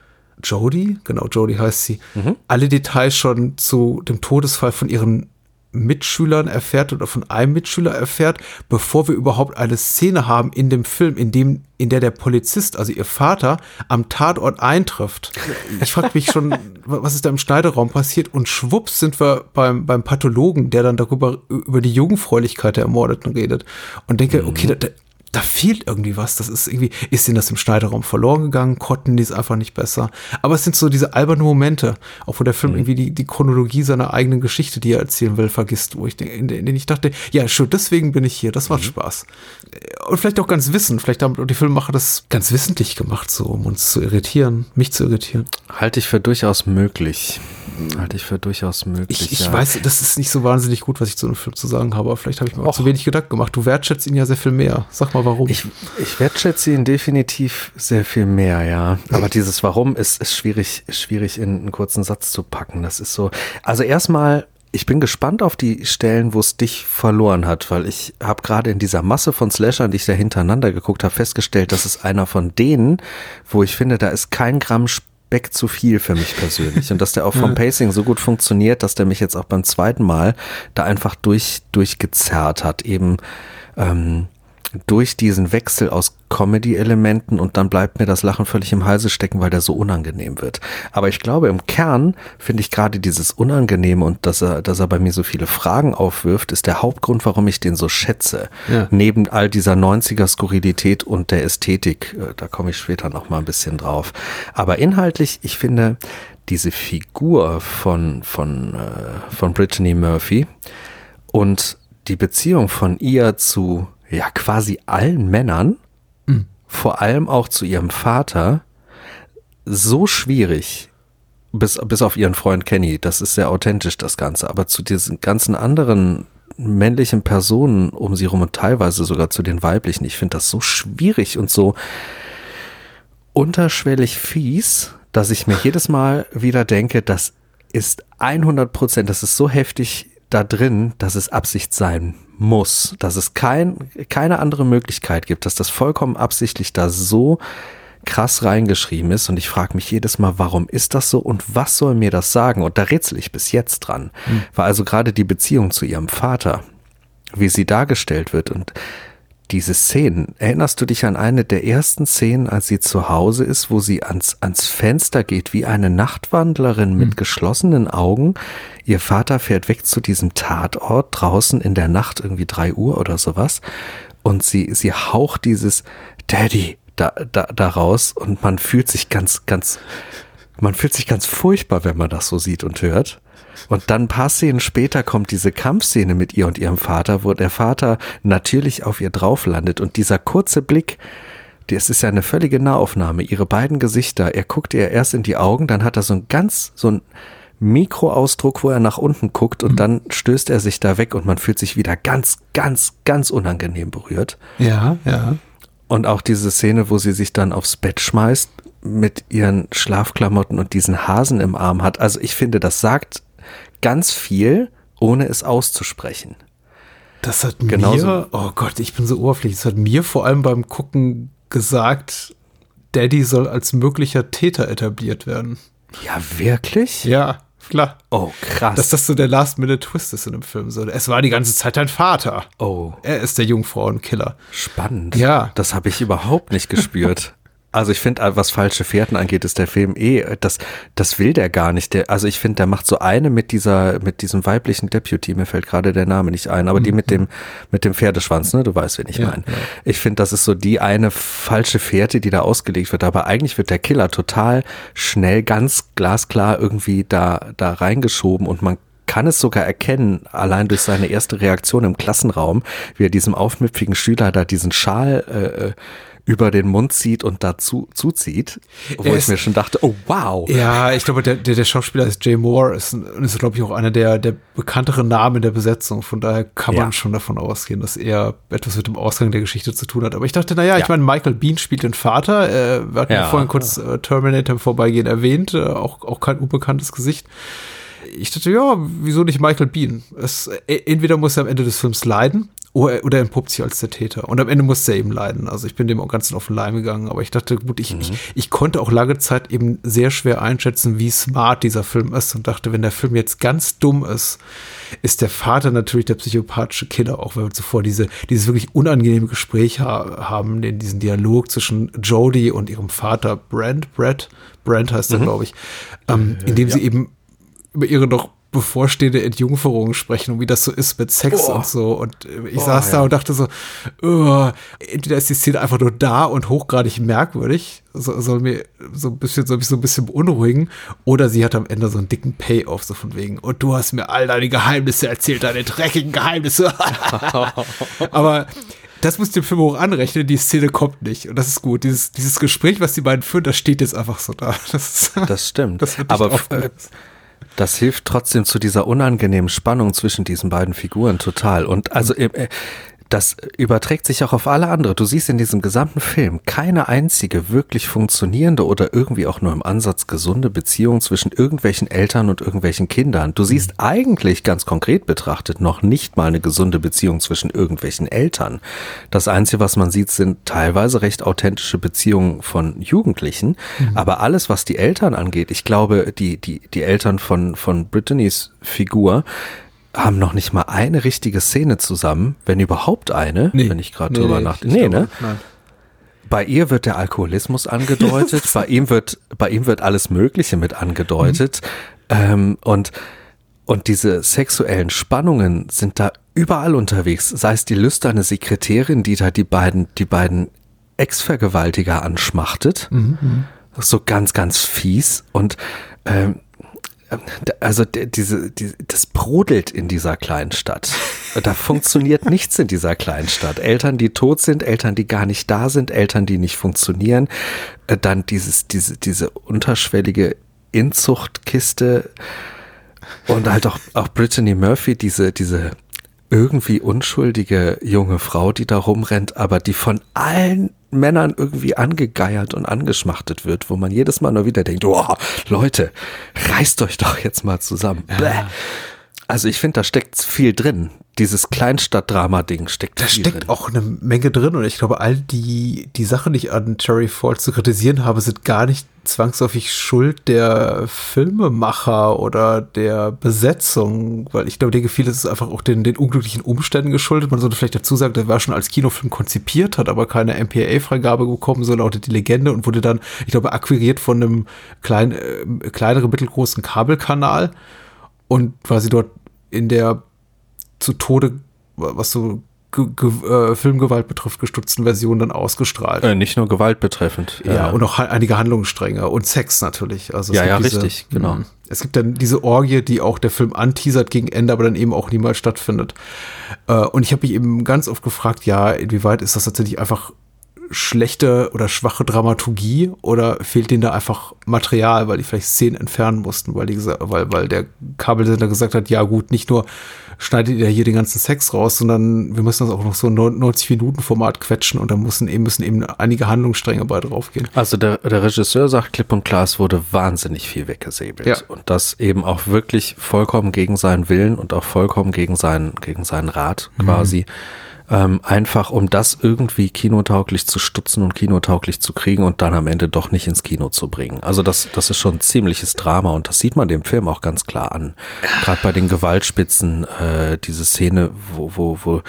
Jodie, genau, Jodie heißt sie, alle Details schon zu dem Todesfall von ihren Mitschülern erfährt oder von einem Mitschüler erfährt, bevor wir überhaupt eine Szene haben in dem Film, in dem, in der der Polizist, also ihr Vater, am Tatort eintrifft. Ich frage mich schon, was ist da im Schneideraum passiert? Und schwupps sind wir beim, beim Pathologen, der dann darüber, über die Jungfräulichkeit der Ermordeten redet. Und denke, okay, da, da, fehlt irgendwie was. Das ist irgendwie, ist denen das im Schneideraum verloren gegangen? Konnten die es einfach nicht besser? Aber es sind so diese albernen Momente, auch wo der Film irgendwie die, die Chronologie seiner eigenen Geschichte, die er erzählen will, vergisst, wo ich in, denen ich dachte, ja, schon deswegen bin ich hier. Das macht Spaß. Und vielleicht auch ganz wissen. Vielleicht haben die Filmemacher das ganz wissentlich gemacht, so, um uns zu irritieren, mich zu irritieren. Halte ich für durchaus möglich. Halte ich für durchaus möglich. Ich, ich ja. weiß, das ist nicht so wahnsinnig gut, was ich zu einem Film zu sagen habe, aber vielleicht habe ich mir auch zu wenig Gedanken gemacht. Du wertschätzt ihn ja sehr viel mehr. Sag mal, warum. Ich, ich wertschätze ihn definitiv sehr viel mehr, ja. Aber dieses Warum ist, ist schwierig, schwierig in einen kurzen Satz zu packen. Das ist so. Also erstmal, ich bin gespannt auf die Stellen, wo es dich verloren hat, weil ich habe gerade in dieser Masse von Slashern, die ich da hintereinander geguckt habe, festgestellt, das ist einer von denen, wo ich finde, da ist kein Gramm Speck zu viel für mich persönlich. Und dass der auch vom Pacing so gut funktioniert, dass der mich jetzt auch beim zweiten Mal da einfach durch, durchgezerrt hat. Eben ähm, durch diesen Wechsel aus Comedy-Elementen und dann bleibt mir das Lachen völlig im Halse stecken, weil der so unangenehm wird. Aber ich glaube, im Kern finde ich gerade dieses Unangenehme und dass er, dass er bei mir so viele Fragen aufwirft, ist der Hauptgrund, warum ich den so schätze. Ja. Neben all dieser 90er-Skurrilität und der Ästhetik, äh, da komme ich später noch mal ein bisschen drauf. Aber inhaltlich, ich finde, diese Figur von, von, äh, von Brittany Murphy und die Beziehung von ihr zu ja quasi allen Männern, vor allem auch zu ihrem Vater, so schwierig, bis, bis auf ihren Freund Kenny, das ist sehr authentisch, das Ganze, aber zu diesen ganzen anderen männlichen Personen um sie rum und teilweise sogar zu den weiblichen, ich finde das so schwierig und so unterschwellig fies, dass ich mir jedes Mal wieder denke, das ist 100 Prozent, das ist so heftig da drin, dass es Absicht sein muss, dass es kein, keine andere Möglichkeit gibt, dass das vollkommen absichtlich da so krass reingeschrieben ist und ich frage mich jedes Mal, warum ist das so und was soll mir das sagen? Und da rätsel ich bis jetzt dran. War also gerade die Beziehung zu ihrem Vater, wie sie dargestellt wird und diese Szenen, erinnerst du dich an eine der ersten Szenen, als sie zu Hause ist, wo sie ans, ans Fenster geht, wie eine Nachtwandlerin mit geschlossenen Augen? Ihr Vater fährt weg zu diesem Tatort draußen in der Nacht, irgendwie drei Uhr oder sowas. Und sie, sie haucht dieses Daddy da, da, da raus und man fühlt sich ganz, ganz, man fühlt sich ganz furchtbar, wenn man das so sieht und hört. Und dann ein paar Szenen später kommt diese Kampfszene mit ihr und ihrem Vater, wo der Vater natürlich auf ihr drauf landet und dieser kurze Blick, das ist ja eine völlige Nahaufnahme, ihre beiden Gesichter, er guckt ihr erst in die Augen, dann hat er so ein ganz, so ein Mikroausdruck, wo er nach unten guckt und dann stößt er sich da weg und man fühlt sich wieder ganz, ganz, ganz unangenehm berührt. ja, ja. Und auch diese Szene, wo sie sich dann aufs Bett schmeißt mit ihren Schlafklamotten und diesen Hasen im Arm hat. Also ich finde, das sagt ganz viel, ohne es auszusprechen. Das hat Genauso- mir, oh Gott, ich bin so oberflächlich, das hat mir vor allem beim Gucken gesagt, Daddy soll als möglicher Täter etabliert werden. Ja, wirklich? Ja, klar. Oh, krass. Dass das so der Last-Minute-Twist ist in dem Film. So, es war die ganze Zeit dein Vater. oh, Er ist der Jungfrauenkiller. spannend. Ja. Das habe ich überhaupt nicht gespürt. Also ich finde, was falsche Fährten angeht, ist der Film eh, das, das will der gar nicht. Der, also ich finde, der macht so eine mit dieser, mit diesem weiblichen Deputy, mir fällt gerade der Name nicht ein, aber die mit dem, mit dem Pferdeschwanz, ne? Du weißt, wen ich Ja, meine. ja. Ich finde, das ist so die eine falsche Fährte, die da ausgelegt wird. Aber eigentlich wird der Killer total schnell, ganz glasklar irgendwie da, da reingeschoben und man kann es sogar erkennen, allein durch seine erste Reaktion im Klassenraum, wie er diesem aufmüpfigen Schüler da diesen Schal äh, äh über den Mund zieht und dazu zuzieht, wo Er ich mir schon dachte, oh wow. Ja, ich glaube, der, der, der Schauspieler ist Jay Moore, ist, ist glaube ich, auch einer der, der bekannteren Namen in der Besetzung. Von daher kann man Ja. schon davon ausgehen, dass er etwas mit dem Ausgang der Geschichte zu tun hat. Aber ich dachte, naja, ich Ja. meine, Michael Bean spielt den Vater. Äh, wir hatten ja, Ja. vorhin kurz äh, Terminator im Vorbeigehen erwähnt, äh, auch, auch kein unbekanntes Gesicht. Ich dachte, ja, wieso nicht Michael Bean? Es, äh, entweder muss er am Ende des Films leiden oder, oder er entpuppt sich als der Täter. Und am Ende muss er eben leiden. Also ich bin dem auch ganz auf den Leim gegangen. Aber ich dachte, gut, ich, ich, ich konnte auch lange Zeit eben sehr schwer einschätzen, wie smart dieser Film ist. Und dachte, wenn der Film jetzt ganz dumm ist, ist der Vater natürlich der psychopathische Killer, auch weil wir zuvor diese, dieses wirklich unangenehme Gespräch ha haben, den, diesen Dialog zwischen Jodie und ihrem Vater Brent, Brett, Brent heißt er, glaube ich, ähm, in dem sie eben über ihre noch bevorstehende Entjungferung sprechen und wie das so ist mit Sex und so. Und äh, ich saß da und dachte so, uh, entweder ist die Szene einfach nur da und hochgradig merkwürdig, so, soll mir so ein bisschen, soll mich so ein bisschen beunruhigen, oder sie hat am Ende so einen dicken Payoff, so von wegen, und du hast mir all deine Geheimnisse erzählt, deine dreckigen Geheimnisse. Aber das muss dem Film hoch anrechnen, die Szene kommt nicht. Und das ist gut. Dieses, dieses Gespräch, was die beiden führen, das steht jetzt einfach so da. Das, ist- Das stimmt. Das Aber. Das hilft trotzdem zu dieser unangenehmen Spannung zwischen diesen beiden Figuren total. Und also Mhm. äh, das überträgt sich auch auf alle andere. Du siehst in diesem gesamten Film keine einzige wirklich funktionierende oder irgendwie auch nur im Ansatz gesunde Beziehung zwischen irgendwelchen Eltern und irgendwelchen Kindern. Du siehst Mhm. eigentlich ganz konkret betrachtet noch nicht mal eine gesunde Beziehung zwischen irgendwelchen Eltern. Das Einzige, was man sieht, sind teilweise recht authentische Beziehungen von Jugendlichen. Mhm. Aber alles, was die Eltern angeht, ich glaube, die, die, die Eltern von, von Brittany's Figur haben noch nicht mal eine richtige Szene zusammen, wenn überhaupt eine, wenn ich gerade drüber nachdenke. Nee, ne? Nein. Bei ihr wird der Alkoholismus angedeutet, bei ihm wird, bei ihm wird alles Mögliche mit angedeutet. Ähm, und, und diese sexuellen Spannungen sind da überall unterwegs. Sei es die lüsterne Sekretärin, die da die beiden, die beiden Ex-Vergewaltiger anschmachtet. So ganz, ganz fies. Und ähm, also diese, die, das brodelt in dieser kleinen Stadt. Da funktioniert nichts in dieser kleinen Stadt. Eltern, die tot sind, Eltern, die gar nicht da sind, Eltern, die nicht funktionieren. Äh, Dann dieses, diese, diese unterschwellige Inzuchtkiste und halt auch, auch Brittany Murphy, diese, diese irgendwie unschuldige junge Frau, die da rumrennt, aber die von allen Männern irgendwie angegeiert und angeschmachtet wird, wo man jedes Mal nur wieder denkt, oh, Leute, reißt euch doch jetzt mal zusammen. Bäh. Also ich finde, da steckt viel drin. Dieses Kleinstadtdrama-Ding steckt Da viel steckt drin. auch eine Menge drin und ich glaube, all die, die Sachen, die ich an Terry Ford zu kritisieren habe, sind gar nicht zwangsläufig Schuld der Filmemacher oder der Besetzung, weil ich glaube, dir gefiel es ist einfach auch den, den unglücklichen Umständen geschuldet. Man sollte vielleicht dazu sagen, der war schon als Kinofilm konzipiert, hat aber keine MPAA-Freigabe bekommen, so lautet die Legende und wurde dann, ich glaube, akquiriert von einem kleinen, äh, kleineren, mittelgroßen Kabelkanal und quasi dort in der zu Tode, was so Ge Ge äh, Filmgewalt betrifft, gestutzten Version dann ausgestrahlt. Äh, nicht nur Gewalt betreffend. ja, Äh, und auch einige Handlungsstränge und Sex natürlich. Also Ja, ja, richtig, genau. mh, Es gibt dann diese Orgie, die auch der Film anteasert gegen Ende, aber dann eben auch niemals stattfindet. Äh, und ich habe mich eben ganz oft gefragt, ja, inwieweit ist das tatsächlich einfach schlechte oder schwache Dramaturgie oder fehlt denen da einfach Material, weil die vielleicht Szenen entfernen mussten, weil, die, weil, weil der Kabelsender gesagt hat, ja gut, nicht nur schneidet ihr hier den ganzen Sex raus, sondern wir müssen das auch noch so 90 Minuten Format quetschen und da müssen eben, müssen eben einige Handlungsstränge bei draufgehen. Also der, der Regisseur sagt klipp und klar, es wurde wahnsinnig viel weggesäbelt. Ja. Und das eben auch wirklich vollkommen gegen seinen Willen und auch vollkommen gegen seinen, gegen seinen Rat quasi. Ähm, einfach um das irgendwie kinotauglich zu stutzen und kinotauglich zu kriegen und dann am Ende doch nicht ins Kino zu bringen. Also das, das ist schon ein ziemliches Drama und das sieht man dem Film auch ganz klar an. Gerade bei den Gewaltspitzen, äh, diese Szene, wo, wo, wo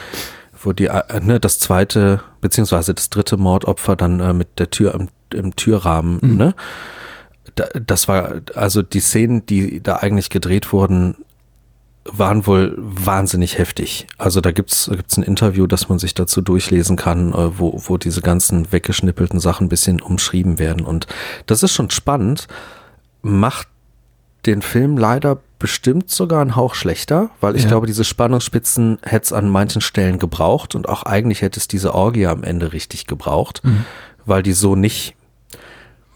wo die, äh, ne, das zweite, beziehungsweise das dritte Mordopfer dann äh, mit der Tür im, im Türrahmen, ne? Da, das war, also die Szenen, die da eigentlich gedreht wurden, waren wohl wahnsinnig heftig. Also da gibt's gibt's ein Interview, das man sich dazu durchlesen kann, äh, wo, wo diese ganzen weggeschnippelten Sachen ein bisschen umschrieben werden. Und das ist schon spannend, macht den Film leider bestimmt sogar einen Hauch schlechter, weil ich Ja. glaube, diese Spannungsspitzen hätte es an manchen Stellen gebraucht und auch eigentlich hätte es diese Orgie am Ende richtig gebraucht, weil die so nicht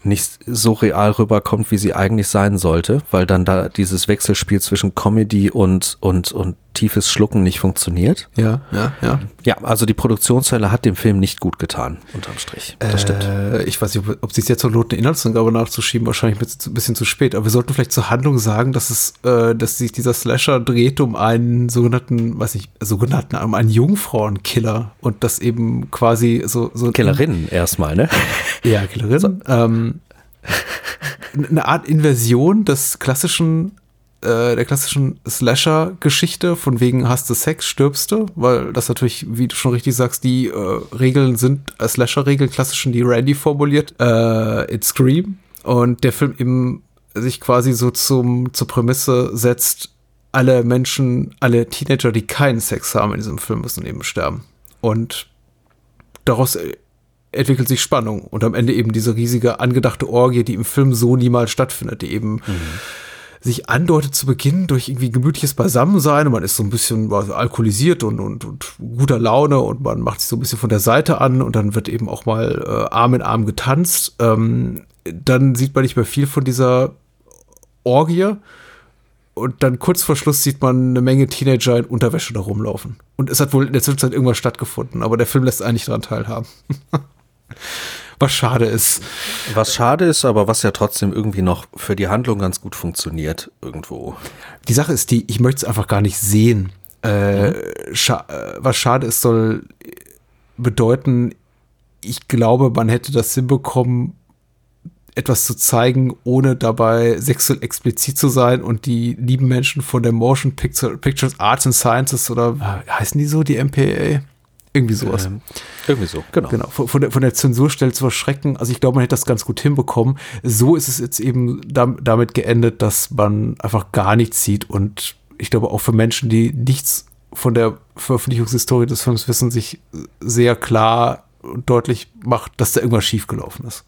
nicht so real rüberkommt, wie sie eigentlich sein sollte, weil dann da dieses Wechselspiel zwischen Comedy und und und tiefes Schlucken nicht funktioniert. Ja, ja, ja. Ja, also die Produktionshölle hat dem Film nicht gut getan, unterm Strich. Das stimmt. Äh, ich weiß nicht, ob, ob sie es jetzt eine Inhaltsangabe nachzuschieben, wahrscheinlich ein bisschen, ein bisschen zu spät. Aber wir sollten vielleicht zur Handlung sagen, dass es, äh, dass sich dieser Slasher dreht um einen sogenannten, weiß nicht, sogenannten, um einen Jungfrauenkiller und das eben quasi so, so Killerinnen erstmal, ne? Ja, Killerin. Ähm, eine Art Inversion des klassischen, äh, der klassischen Slasher-Geschichte, von wegen hast du Sex, stirbst du, weil das natürlich, wie du schon richtig sagst, die äh, Regeln sind, äh, Slasher-Regeln, klassischen, die Randy formuliert, äh, in Scream. Und der Film eben sich quasi so zum, zur Prämisse setzt, alle Menschen, alle Teenager, die keinen Sex haben in diesem Film, müssen eben sterben. Und daraus äh, entwickelt sich Spannung und am Ende eben diese riesige angedachte Orgie, die im Film so niemals stattfindet, die eben sich andeutet zu Beginn durch irgendwie gemütliches Beisammensein und man ist so ein bisschen alkoholisiert und, und, und guter Laune und man macht sich so ein bisschen von der Seite an und dann wird eben auch mal äh, Arm in Arm getanzt. Ähm, dann sieht man nicht mehr viel von dieser Orgie und dann kurz vor Schluss sieht man eine Menge Teenager in Unterwäsche da rumlaufen. Und es hat wohl in der Zwischenzeit irgendwas stattgefunden, aber der Film lässt eigentlich daran teilhaben. Was schade ist. Was schade ist, aber was ja trotzdem irgendwie noch für die Handlung ganz gut funktioniert irgendwo. Die Sache ist die, ich möchte es einfach gar nicht sehen. Äh, scha äh, was schade ist, soll bedeuten, ich glaube, man hätte das hinbekommen, etwas zu zeigen, ohne dabei sexuell explizit zu sein und die lieben Menschen von der Motion Picture, Pictures Arts and Sciences oder äh, heißen die so, die MPAA? Irgendwie sowas. Ähm, irgendwie so, genau. Genau, von, von, der, von der Zensurstelle zu erschrecken. Also ich glaube, man hätte das ganz gut hinbekommen. So ist es jetzt eben dam, damit geendet, dass man einfach gar nichts sieht. Und ich glaube, auch für Menschen, die nichts von der Veröffentlichungshistorie des Films wissen, sich sehr klar und deutlich macht, dass da irgendwas schiefgelaufen ist.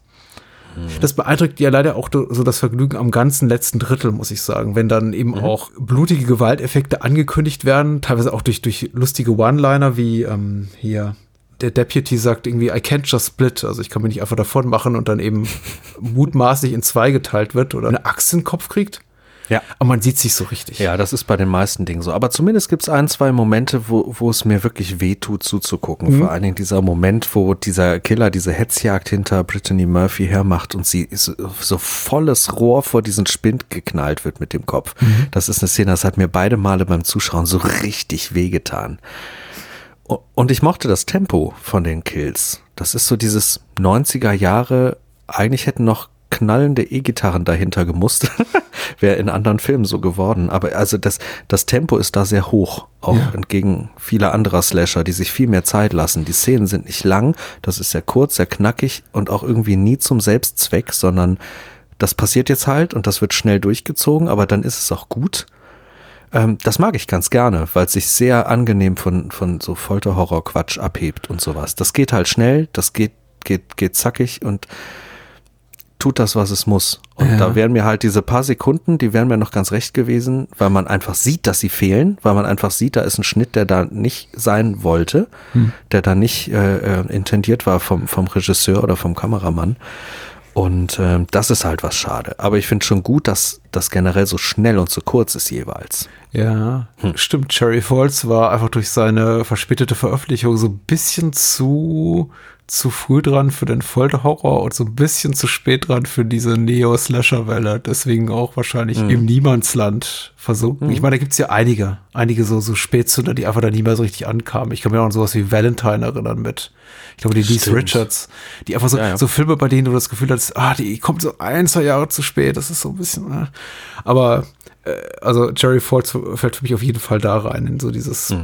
Das beeindruckt ja leider auch so das Vergnügen am ganzen letzten Drittel, muss ich sagen. Wenn dann eben auch blutige Gewalteffekte angekündigt werden, teilweise auch durch, durch lustige One-Liner wie ähm, hier der Deputy sagt irgendwie, I can't just split, also ich kann mich nicht einfach davon machen und dann eben mutmaßlich in zwei geteilt wird oder eine Axt in den Kopf kriegt. Ja. Aber man sieht sich so richtig. Ja, das ist bei den meisten Dingen so. Aber zumindest gibt es ein, zwei Momente, wo, wo es mir wirklich wehtut zuzugucken. Vor allen Dingen dieser Moment, wo dieser Killer diese Hetzjagd hinter Brittany Murphy hermacht und sie so, so volles Rohr vor diesen Spind geknallt wird mit dem Kopf. Das ist eine Szene, das hat mir beide Male beim Zuschauen so richtig wehgetan. Und ich mochte das Tempo von den Kills. Das ist so dieses 90er Jahre, eigentlich hätten noch knallende E-Gitarren dahinter gemusst. Wäre in anderen Filmen so geworden. Aber also das, das Tempo ist da sehr hoch, auch Ja. entgegen vieler anderer Slasher, die sich viel mehr Zeit lassen. Die Szenen sind nicht lang, das ist sehr kurz, sehr knackig und auch irgendwie nie zum Selbstzweck, sondern das passiert jetzt halt und das wird schnell durchgezogen, aber dann ist es auch gut. Ähm, das mag ich ganz gerne, weil es sich sehr angenehm von, von so Folterhorror-Quatsch abhebt und sowas. Das geht halt schnell, das geht, geht, geht zackig und tut das, was es muss. Und Ja. da wären mir halt diese paar Sekunden, die wären mir noch ganz recht gewesen, weil man einfach sieht, dass sie fehlen, weil man einfach sieht, da ist ein Schnitt, der da nicht sein wollte, der da nicht äh, äh, intendiert war vom, vom Regisseur oder vom Kameramann. Und ähm, das ist halt was schade. Aber ich finde schon gut, dass das generell so schnell und so kurz ist jeweils. Ja, stimmt. Cherry Falls war einfach durch seine verspätete Veröffentlichung so ein bisschen zu, zu früh dran für den Folterhorror und so ein bisschen zu spät dran für diese Neo-Slasher-Welle. Deswegen auch wahrscheinlich im Niemandsland versunken. Ich meine, da gibt's ja einige, einige so, so Spätzünder, die einfach da nie mehr so richtig ankamen. Ich kann mir auch an sowas wie Valentine erinnern mit, ich glaube, die Lise Stimmt. Richards, die einfach so, Ja, ja. so Filme, bei denen du das Gefühl hast, ah, die kommt so ein, zwei Jahre zu spät. Das ist so ein bisschen, äh. aber also Jerry Falls fällt für mich auf jeden Fall da rein, in so dieses,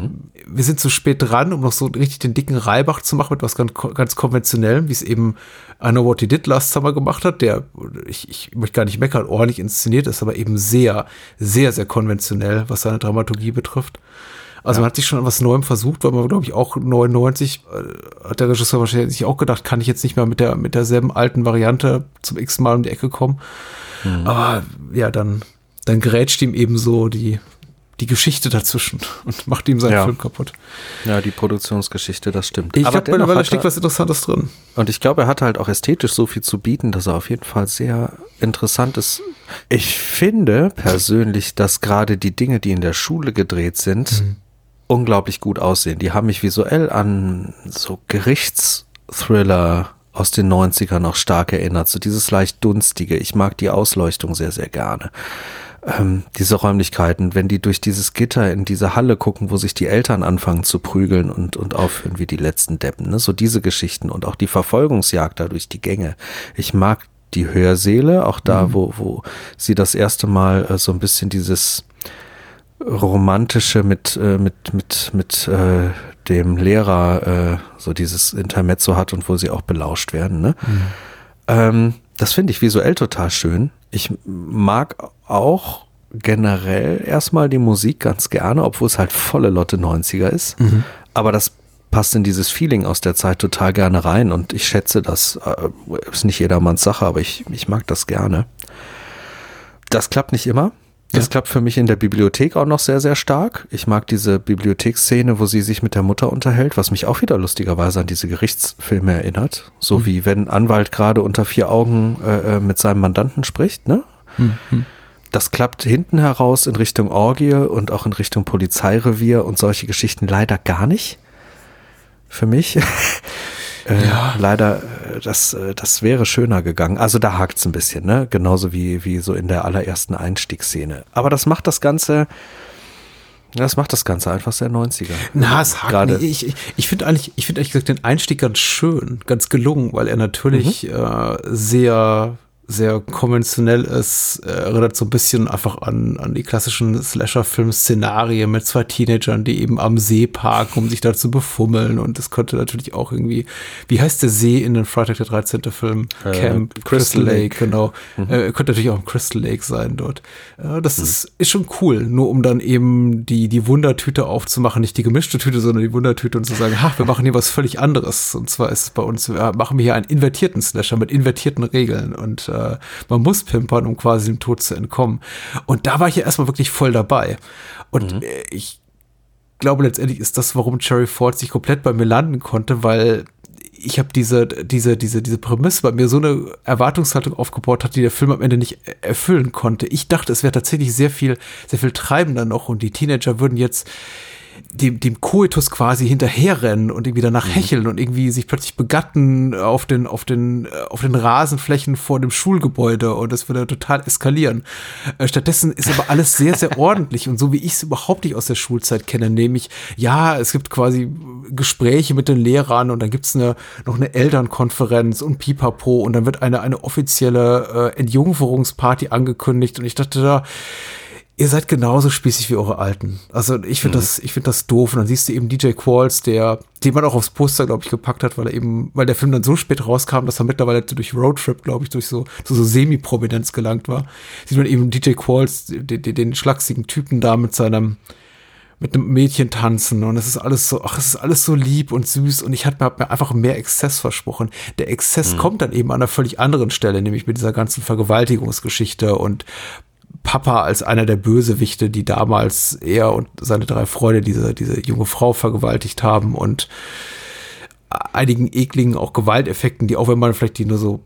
wir sind zu spät dran, um noch so richtig den dicken Reibach zu machen mit was ganz, ganz konventionellem, wie es eben I Know What He Did Last Summer gemacht hat, der, ich, ich möchte gar nicht meckern, ordentlich inszeniert ist, aber eben sehr, sehr, sehr konventionell, was seine Dramaturgie betrifft. Also man hat sich schon an was Neuem versucht, weil man, glaube ich, auch 99 äh, hat der Regisseur wahrscheinlich sich auch gedacht, kann ich jetzt nicht mehr mit der mit derselben alten Variante zum x Mal um die Ecke kommen. Aber ja, dann, dann grätscht ihm eben so die, die Geschichte dazwischen und macht ihm seinen Ja. Film kaputt. Ja, die Produktionsgeschichte, das stimmt. Ich habe dennoch mittlerweile steckt was Interessantes drin. Und ich glaube, er hat halt auch ästhetisch so viel zu bieten, dass er auf jeden Fall sehr interessant ist. Ich finde persönlich, dass gerade die Dinge, die in der Schule gedreht sind, unglaublich gut aussehen. Die haben mich visuell an so Gerichtsthriller aus den 90ern noch stark erinnert. So dieses leicht dunstige. Ich mag die Ausleuchtung sehr, sehr gerne. Ähm, diese Räumlichkeiten, wenn die durch dieses Gitter in diese Halle gucken, wo sich die Eltern anfangen zu prügeln und, und aufhören wie die letzten Deppen, ne? so diese Geschichten und auch die Verfolgungsjagd da durch die Gänge. Ich mag die Hörsäle, auch da, wo, wo sie das erste Mal äh, so ein bisschen dieses romantische mit äh, mit mit mit äh, dem Lehrer äh, so dieses Intermezzo hat und wo sie auch belauscht werden. Ne? Ähm, das finde ich visuell total schön. Ich mag auch generell erstmal die Musik ganz gerne, obwohl es halt volle Lotte 90er ist. Aber das passt in dieses Feeling aus der Zeit total gerne rein und ich schätze das. Äh, ist nicht jedermanns Sache, aber ich, ich mag das gerne. Das klappt nicht immer. Das klappt für mich in der Bibliothek auch noch sehr, sehr stark. Ich mag diese Bibliotheksszene, wo sie sich mit der Mutter unterhält, was mich auch wieder lustigerweise an diese Gerichtsfilme erinnert. So wie wenn ein Anwalt gerade unter vier Augen äh, äh, mit seinem Mandanten spricht, ne? Das klappt hinten heraus in Richtung Orgie und auch in Richtung Polizeirevier und solche Geschichten leider gar nicht. Für mich. Äh, Leider, äh, das, äh, das wäre schöner gegangen. Also da hakt's ein bisschen, ne? Genauso wie, wie so in der allerersten Einstiegsszene. Aber das macht das Ganze, das macht das Ganze einfach sehr 90er. Na, es hakt Gerade- nicht. Ich, ich, ich finde eigentlich, ich finde ehrlich gesagt den Einstieg ganz schön, ganz gelungen, weil er natürlich Mhm. äh, sehr, sehr konventionell ist, äh, erinnert so ein bisschen einfach an, an die klassischen Slasher-Film-Szenarien mit zwei Teenagern, die eben am See parken, um sich da zu befummeln. Und das könnte natürlich auch irgendwie, wie heißt der See in den Freitag der 13. Film? Äh, Camp Crystal Crystal Lake, Lake. genau. Mhm. Äh, könnte natürlich auch ein Crystal Lake sein dort. Äh, das ist, ist schon cool, nur um dann eben die, die Wundertüte aufzumachen, nicht die gemischte Tüte, sondern die Wundertüte und zu sagen, ha, wir machen hier was völlig anderes. Und zwar ist es bei uns, wir machen wir hier einen invertierten Slasher mit invertierten Regeln und äh, man muss pimpern, um quasi dem Tod zu entkommen. Und da war ich ja erstmal wirklich voll dabei. Und äh, ich glaube letztendlich ist das, warum Cherry Ford sich komplett bei mir landen konnte, weil ich habe diese, diese, diese, diese Prämisse bei mir so eine Erwartungshaltung aufgebaut hat, die der Film am Ende nicht er- erfüllen konnte. Ich dachte, es wäre tatsächlich sehr viel, sehr viel treibender noch und die Teenager würden jetzt dem, dem Koitus quasi hinterherrennen und irgendwie danach hecheln und irgendwie sich plötzlich begatten auf den, auf den, auf den Rasenflächen vor dem Schulgebäude und das würde total eskalieren. Äh, Stattdessen ist aber alles sehr, sehr ordentlich und so wie ich es überhaupt nicht aus der Schulzeit kenne, nämlich, ja, es gibt quasi Gespräche mit den Lehrern und dann gibt's eine, noch eine Elternkonferenz und Pipapo und dann wird eine, eine offizielle äh, Entjungferungsparty angekündigt und ich dachte da, ihr seid genauso spießig wie eure Alten. Also ich finde das, ich finde das doof. Und dann siehst du eben DJ Qualls, der, den man auch aufs Poster, glaube ich, gepackt hat, weil er eben, weil der Film dann so spät rauskam, dass er mittlerweile durch Roadtrip, glaube ich, durch so, zu so Semi-Prominenz gelangt war. Sieht man eben DJ Qualls, den, den, schlachsigen Typen da mit seinem, mit einem Mädchen tanzen und es ist alles so, ach, es ist alles so lieb und süß und ich hatte mir, hab mir einfach mehr Exzess versprochen. Der Exzess kommt dann eben an einer völlig anderen Stelle, nämlich mit dieser ganzen Vergewaltigungsgeschichte und Papa als einer der Bösewichte, die damals er und seine drei Freunde diese, diese junge Frau vergewaltigt haben und einigen ekligen auch Gewalteffekten, die auch wenn man vielleicht die nur so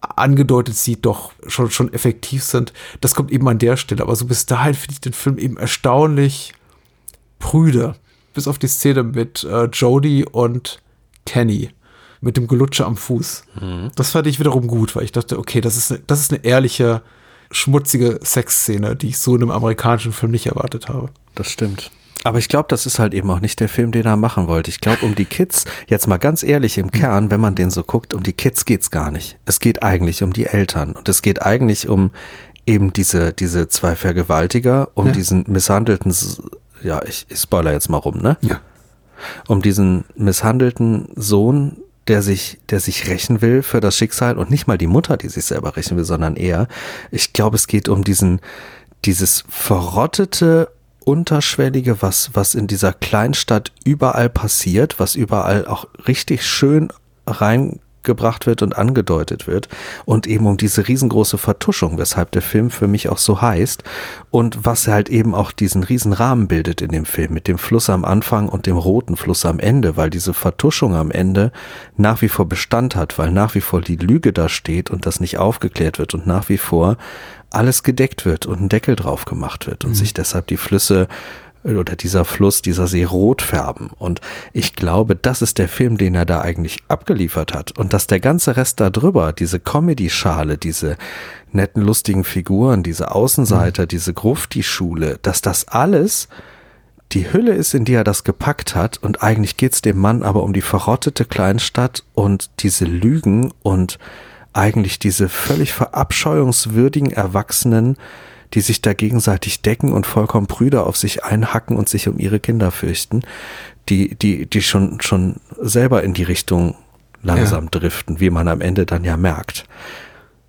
angedeutet sieht, doch schon, schon effektiv sind. Das kommt eben an der Stelle. Aber so bis dahin finde ich den Film eben erstaunlich prüde. Bis auf die Szene mit äh, Jodie und Kenny. Mit dem Gelutsche am Fuß. Das fand ich wiederum gut, weil ich dachte, okay, das ist, eine, das ist eine ehrliche, schmutzige Sexszene, die ich so in einem amerikanischen Film nicht erwartet habe. Das stimmt. Aber ich glaube, das ist halt eben auch nicht der Film, den er machen wollte. Ich glaube, um die Kids, jetzt mal ganz ehrlich im Kern, wenn man den so guckt, um die Kids geht's gar nicht. Es geht eigentlich um die Eltern und es geht eigentlich um eben diese, diese zwei Vergewaltiger, um Ja. diesen misshandelten, ja, ich, ich spoiler jetzt mal rum, ne? Ja. Um diesen misshandelten Sohn, der sich, der sich rächen will für das Schicksal und nicht mal die Mutter, die sich selber rächen will, sondern er. Ich glaube, es geht um diesen, dieses verrottete, unterschwellige, was, was in dieser Kleinstadt überall passiert, was überall auch richtig schön rein gebracht wird und angedeutet wird und eben um diese riesengroße Vertuschung, weshalb der Film für mich auch so heißt und was halt eben auch diesen riesen Rahmen bildet in dem Film mit dem Fluss am Anfang und dem roten Fluss am Ende, weil diese Vertuschung am Ende nach wie vor Bestand hat, weil nach wie vor die Lüge da steht und das nicht aufgeklärt wird und nach wie vor alles gedeckt wird und ein Deckel drauf gemacht wird und mhm. sich deshalb die Flüsse oder dieser Fluss, dieser See rot färben. Und ich glaube, das ist der Film, den er da eigentlich abgeliefert hat. Und dass der ganze Rest da drüber, diese Comedy-Schale, diese netten, lustigen Figuren, diese Außenseiter, mhm. diese Grufti-Schule, dass das alles die Hülle ist, in die er das gepackt hat. Und eigentlich geht's dem Mann aber um die verrottete Kleinstadt und diese Lügen und eigentlich diese völlig verabscheuungswürdigen Erwachsenen, die sich da gegenseitig decken und vollkommen Brüder auf sich einhacken und sich um ihre Kinder fürchten, die, die, die schon, schon selber in die Richtung langsam ja. driften, wie man am Ende dann ja merkt.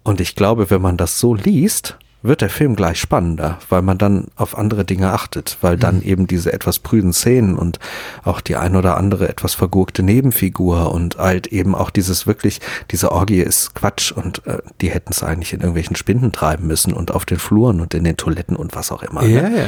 Und ich glaube, wenn man das so liest, wird der Film gleich spannender, weil man dann auf andere Dinge achtet, weil dann mhm. eben diese etwas prüden Szenen und auch die ein oder andere etwas vergurkte Nebenfigur und halt eben auch dieses wirklich, diese Orgie ist Quatsch und äh, die hätten es eigentlich in irgendwelchen Spinden treiben müssen und auf den Fluren und in den Toiletten und was auch immer. Ja, ne? ja.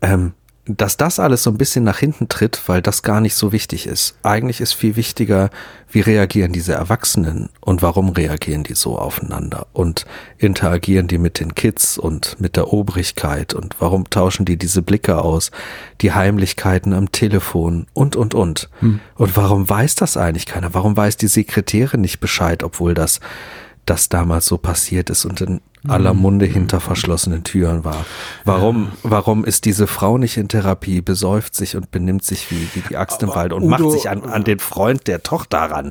Ähm, dass das alles so ein bisschen nach hinten tritt, weil das gar nicht so wichtig ist. Eigentlich ist viel wichtiger, wie reagieren diese Erwachsenen und warum reagieren die so aufeinander und interagieren die mit den Kids und mit der Obrigkeit und warum tauschen die diese Blicke aus, die Heimlichkeiten am Telefon und, und, und. Hm. Und warum weiß das eigentlich keiner? Warum weiß die Sekretärin nicht Bescheid, obwohl das das damals so passiert ist und in aller Munde hinter verschlossenen Türen war. Warum, warum ist diese Frau nicht in Therapie, besäuft sich und benimmt sich wie, wie die Axt im Wald und Udo, macht sich an, an den Freund der Tochter ran?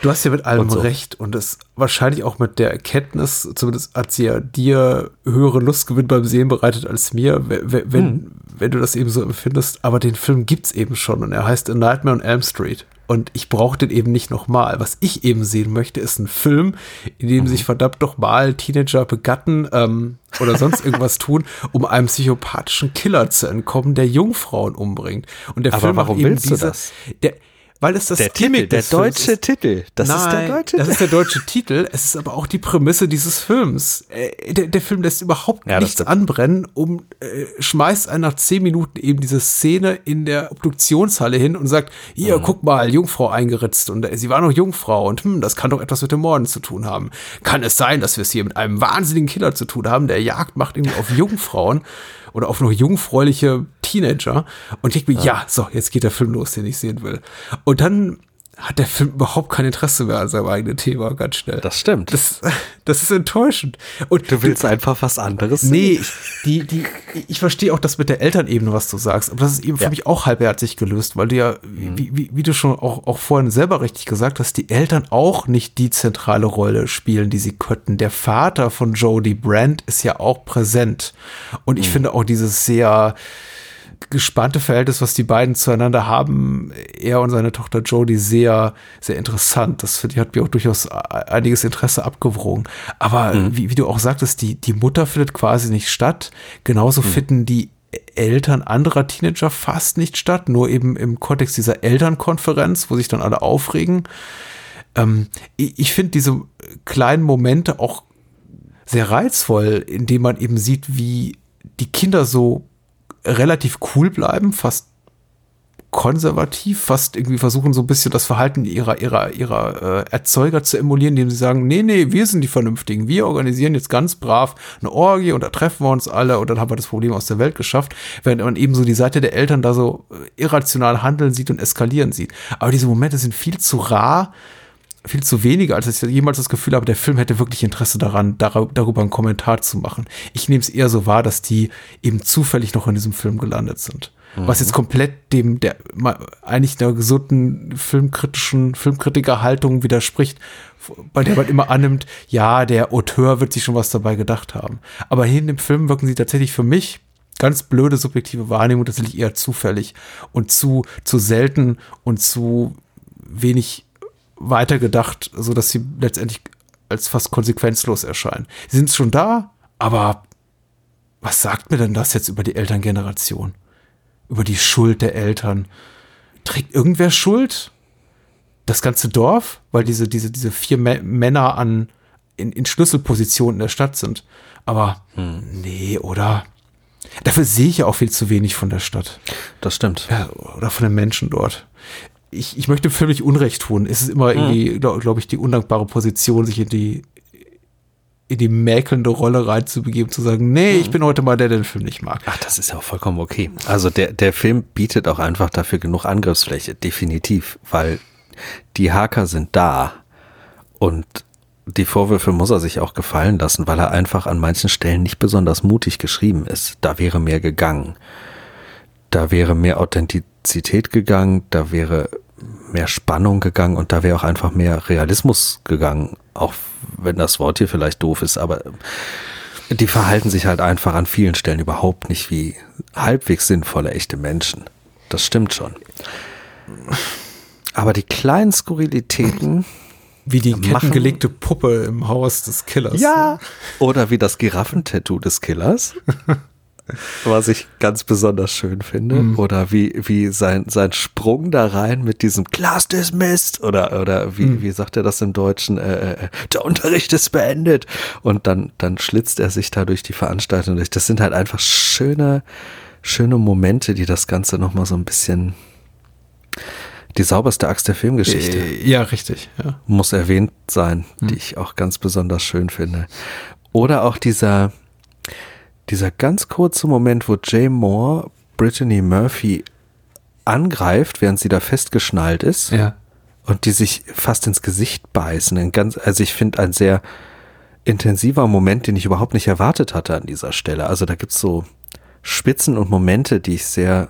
Du hast ja mit allem so. recht und das wahrscheinlich auch mit der Erkenntnis, zumindest hat sie ja dir höhere Lustgewinn beim Sehen bereitet als mir, wenn, hm. wenn du das eben so empfindest. Aber den Film gibt's eben schon und er heißt A Nightmare on Elm Street. Und ich brauche den eben nicht nochmal. Was ich eben sehen möchte, ist ein Film, in dem mhm. sich verdammt nochmal Teenager begatten ähm, oder sonst irgendwas tun, um einem psychopathischen Killer zu entkommen, der Jungfrauen umbringt. Und der Aber Film warum eben willst diese, du das? Der, weil es das der Gimmick Titel, der deutsche ist. Titel. Das Nein, ist der deutsche Das ist der deutsche Titel. Es ist aber auch die Prämisse dieses Films. Äh, der, der Film lässt überhaupt ja, nichts anbrennen, um äh, schmeißt einen nach zehn Minuten eben diese Szene in der Obduktionshalle hin und sagt, hier, mhm. guck mal, Jungfrau eingeritzt und äh, sie war noch Jungfrau und hm, das kann doch etwas mit dem Morden zu tun haben. Kann es sein, dass wir es hier mit einem wahnsinnigen Killer zu tun haben, der Jagd macht irgendwie auf Jungfrauen? Oder auf noch jungfräuliche Teenager. Und ich bin, ja. ja, so, jetzt geht der Film los, den ich sehen will. Und dann hat der Film überhaupt kein Interesse mehr an seinem eigenen Thema, ganz schnell. Das stimmt. Das, das ist enttäuschend. Und du willst du, einfach was anderes sehen? Nee, ich, die, die, ich verstehe auch das mit der Elternebene, was du sagst, aber das ist eben ja. für mich auch halbherzig gelöst, weil du ja, mhm. wie, wie, wie du schon auch, auch vorhin selber richtig gesagt hast, die Eltern auch nicht die zentrale Rolle spielen, die sie könnten. Der Vater von Jodie Brandt ist ja auch präsent. Und ich mhm. finde auch dieses sehr, gespannte Verhältnis, was die beiden zueinander haben, er und seine Tochter Jodie, sehr, sehr interessant. Das für die hat mir auch durchaus einiges Interesse abgewogen. Aber mhm. wie, wie, du auch sagtest, die, die Mutter findet quasi nicht statt. Genauso mhm. finden die Eltern anderer Teenager fast nicht statt, nur eben im Kontext dieser Elternkonferenz, wo sich dann alle aufregen. Ähm, ich, ich finde diese kleinen Momente auch sehr reizvoll, indem man eben sieht, wie die Kinder so relativ cool bleiben, fast konservativ, fast irgendwie versuchen so ein bisschen das Verhalten ihrer ihrer ihrer äh, Erzeuger zu emulieren, indem sie sagen, nee, nee, wir sind die Vernünftigen, wir organisieren jetzt ganz brav eine Orgie und da treffen wir uns alle und dann haben wir das Problem aus der Welt geschafft, während man eben so die Seite der Eltern da so äh, irrational handeln sieht und eskalieren sieht. Aber diese Momente sind viel zu rar, viel zu wenige, als ich jemals das Gefühl habe, der Film hätte wirklich Interesse daran, darüber einen Kommentar zu machen. Ich nehme es eher so wahr, dass die eben zufällig noch in diesem Film gelandet sind. Mhm. Was jetzt komplett dem, der eigentlich der gesunden filmkritischen, Filmkritikerhaltung widerspricht, bei der man immer annimmt, ja, der Auteur wird sich schon was dabei gedacht haben. Aber hier in dem Film wirken sie tatsächlich für mich ganz blöde subjektive Wahrnehmung tatsächlich eher zufällig und zu, zu selten und zu wenig weitergedacht, so dass sie letztendlich als fast konsequenzlos erscheinen. Sie sind schon da, aber was sagt mir denn das jetzt über die Elterngeneration? Über die Schuld der Eltern? Trägt irgendwer Schuld? das ganze Dorf, weil diese, diese, diese vier Mä Männer an, in, in Schlüsselpositionen in der Stadt sind. Aber hm. nee, oder? Dafür sehe ich ja auch viel zu wenig von der Stadt. Das stimmt. Ja, oder von den Menschen dort. Ich, ich möchte völlig Unrecht tun. Es ist immer hm. irgendwie, glaube glaub ich, die undankbare Position, sich in die, in die mäkelnde Rolle reinzubegeben, zu sagen, nee, ich hm. bin heute mal der, der den Film nicht mag. Ach, das ist ja auch vollkommen okay. Also der, der Film bietet auch einfach dafür genug Angriffsfläche, definitiv, weil die Haker sind da und die Vorwürfe muss er sich auch gefallen lassen, weil er einfach an manchen Stellen nicht besonders mutig geschrieben ist. Da wäre mehr gegangen. Da wäre mehr Authentizität gegangen, da wäre mehr Spannung gegangen und da wäre auch einfach mehr Realismus gegangen. Auch wenn das Wort hier vielleicht doof ist, aber die verhalten sich halt einfach an vielen Stellen überhaupt nicht wie halbwegs sinnvolle, echte Menschen. Das stimmt schon. Aber die kleinen Skurrilitäten. Wie die kettengelegte Puppe im Haus des Killers. Ja. Oder wie das Giraffentattoo des Killers. was ich ganz besonders schön finde. Mhm. Oder wie, wie sein, sein Sprung da rein mit diesem Class dismissed. Oder, oder wie, mhm. wie sagt er das im Deutschen? Äh, äh, der Unterricht ist beendet. Und dann, dann schlitzt er sich da durch die Veranstaltung durch. Das sind halt einfach schöne, schöne Momente, die das Ganze nochmal so ein bisschen die sauberste Axt der Filmgeschichte. Äh, ja, richtig. Ja. Muss erwähnt sein, hm. die ich auch ganz besonders schön finde. Oder auch dieser, dieser ganz kurze Moment, wo Jay Moore Brittany Murphy angreift, während sie da festgeschnallt ist. Ja. Und die sich fast ins Gesicht beißen. Ein ganz, also ich finde ein sehr intensiver Moment, den ich überhaupt nicht erwartet hatte an dieser Stelle. Also da gibt's so Spitzen und Momente, die ich sehr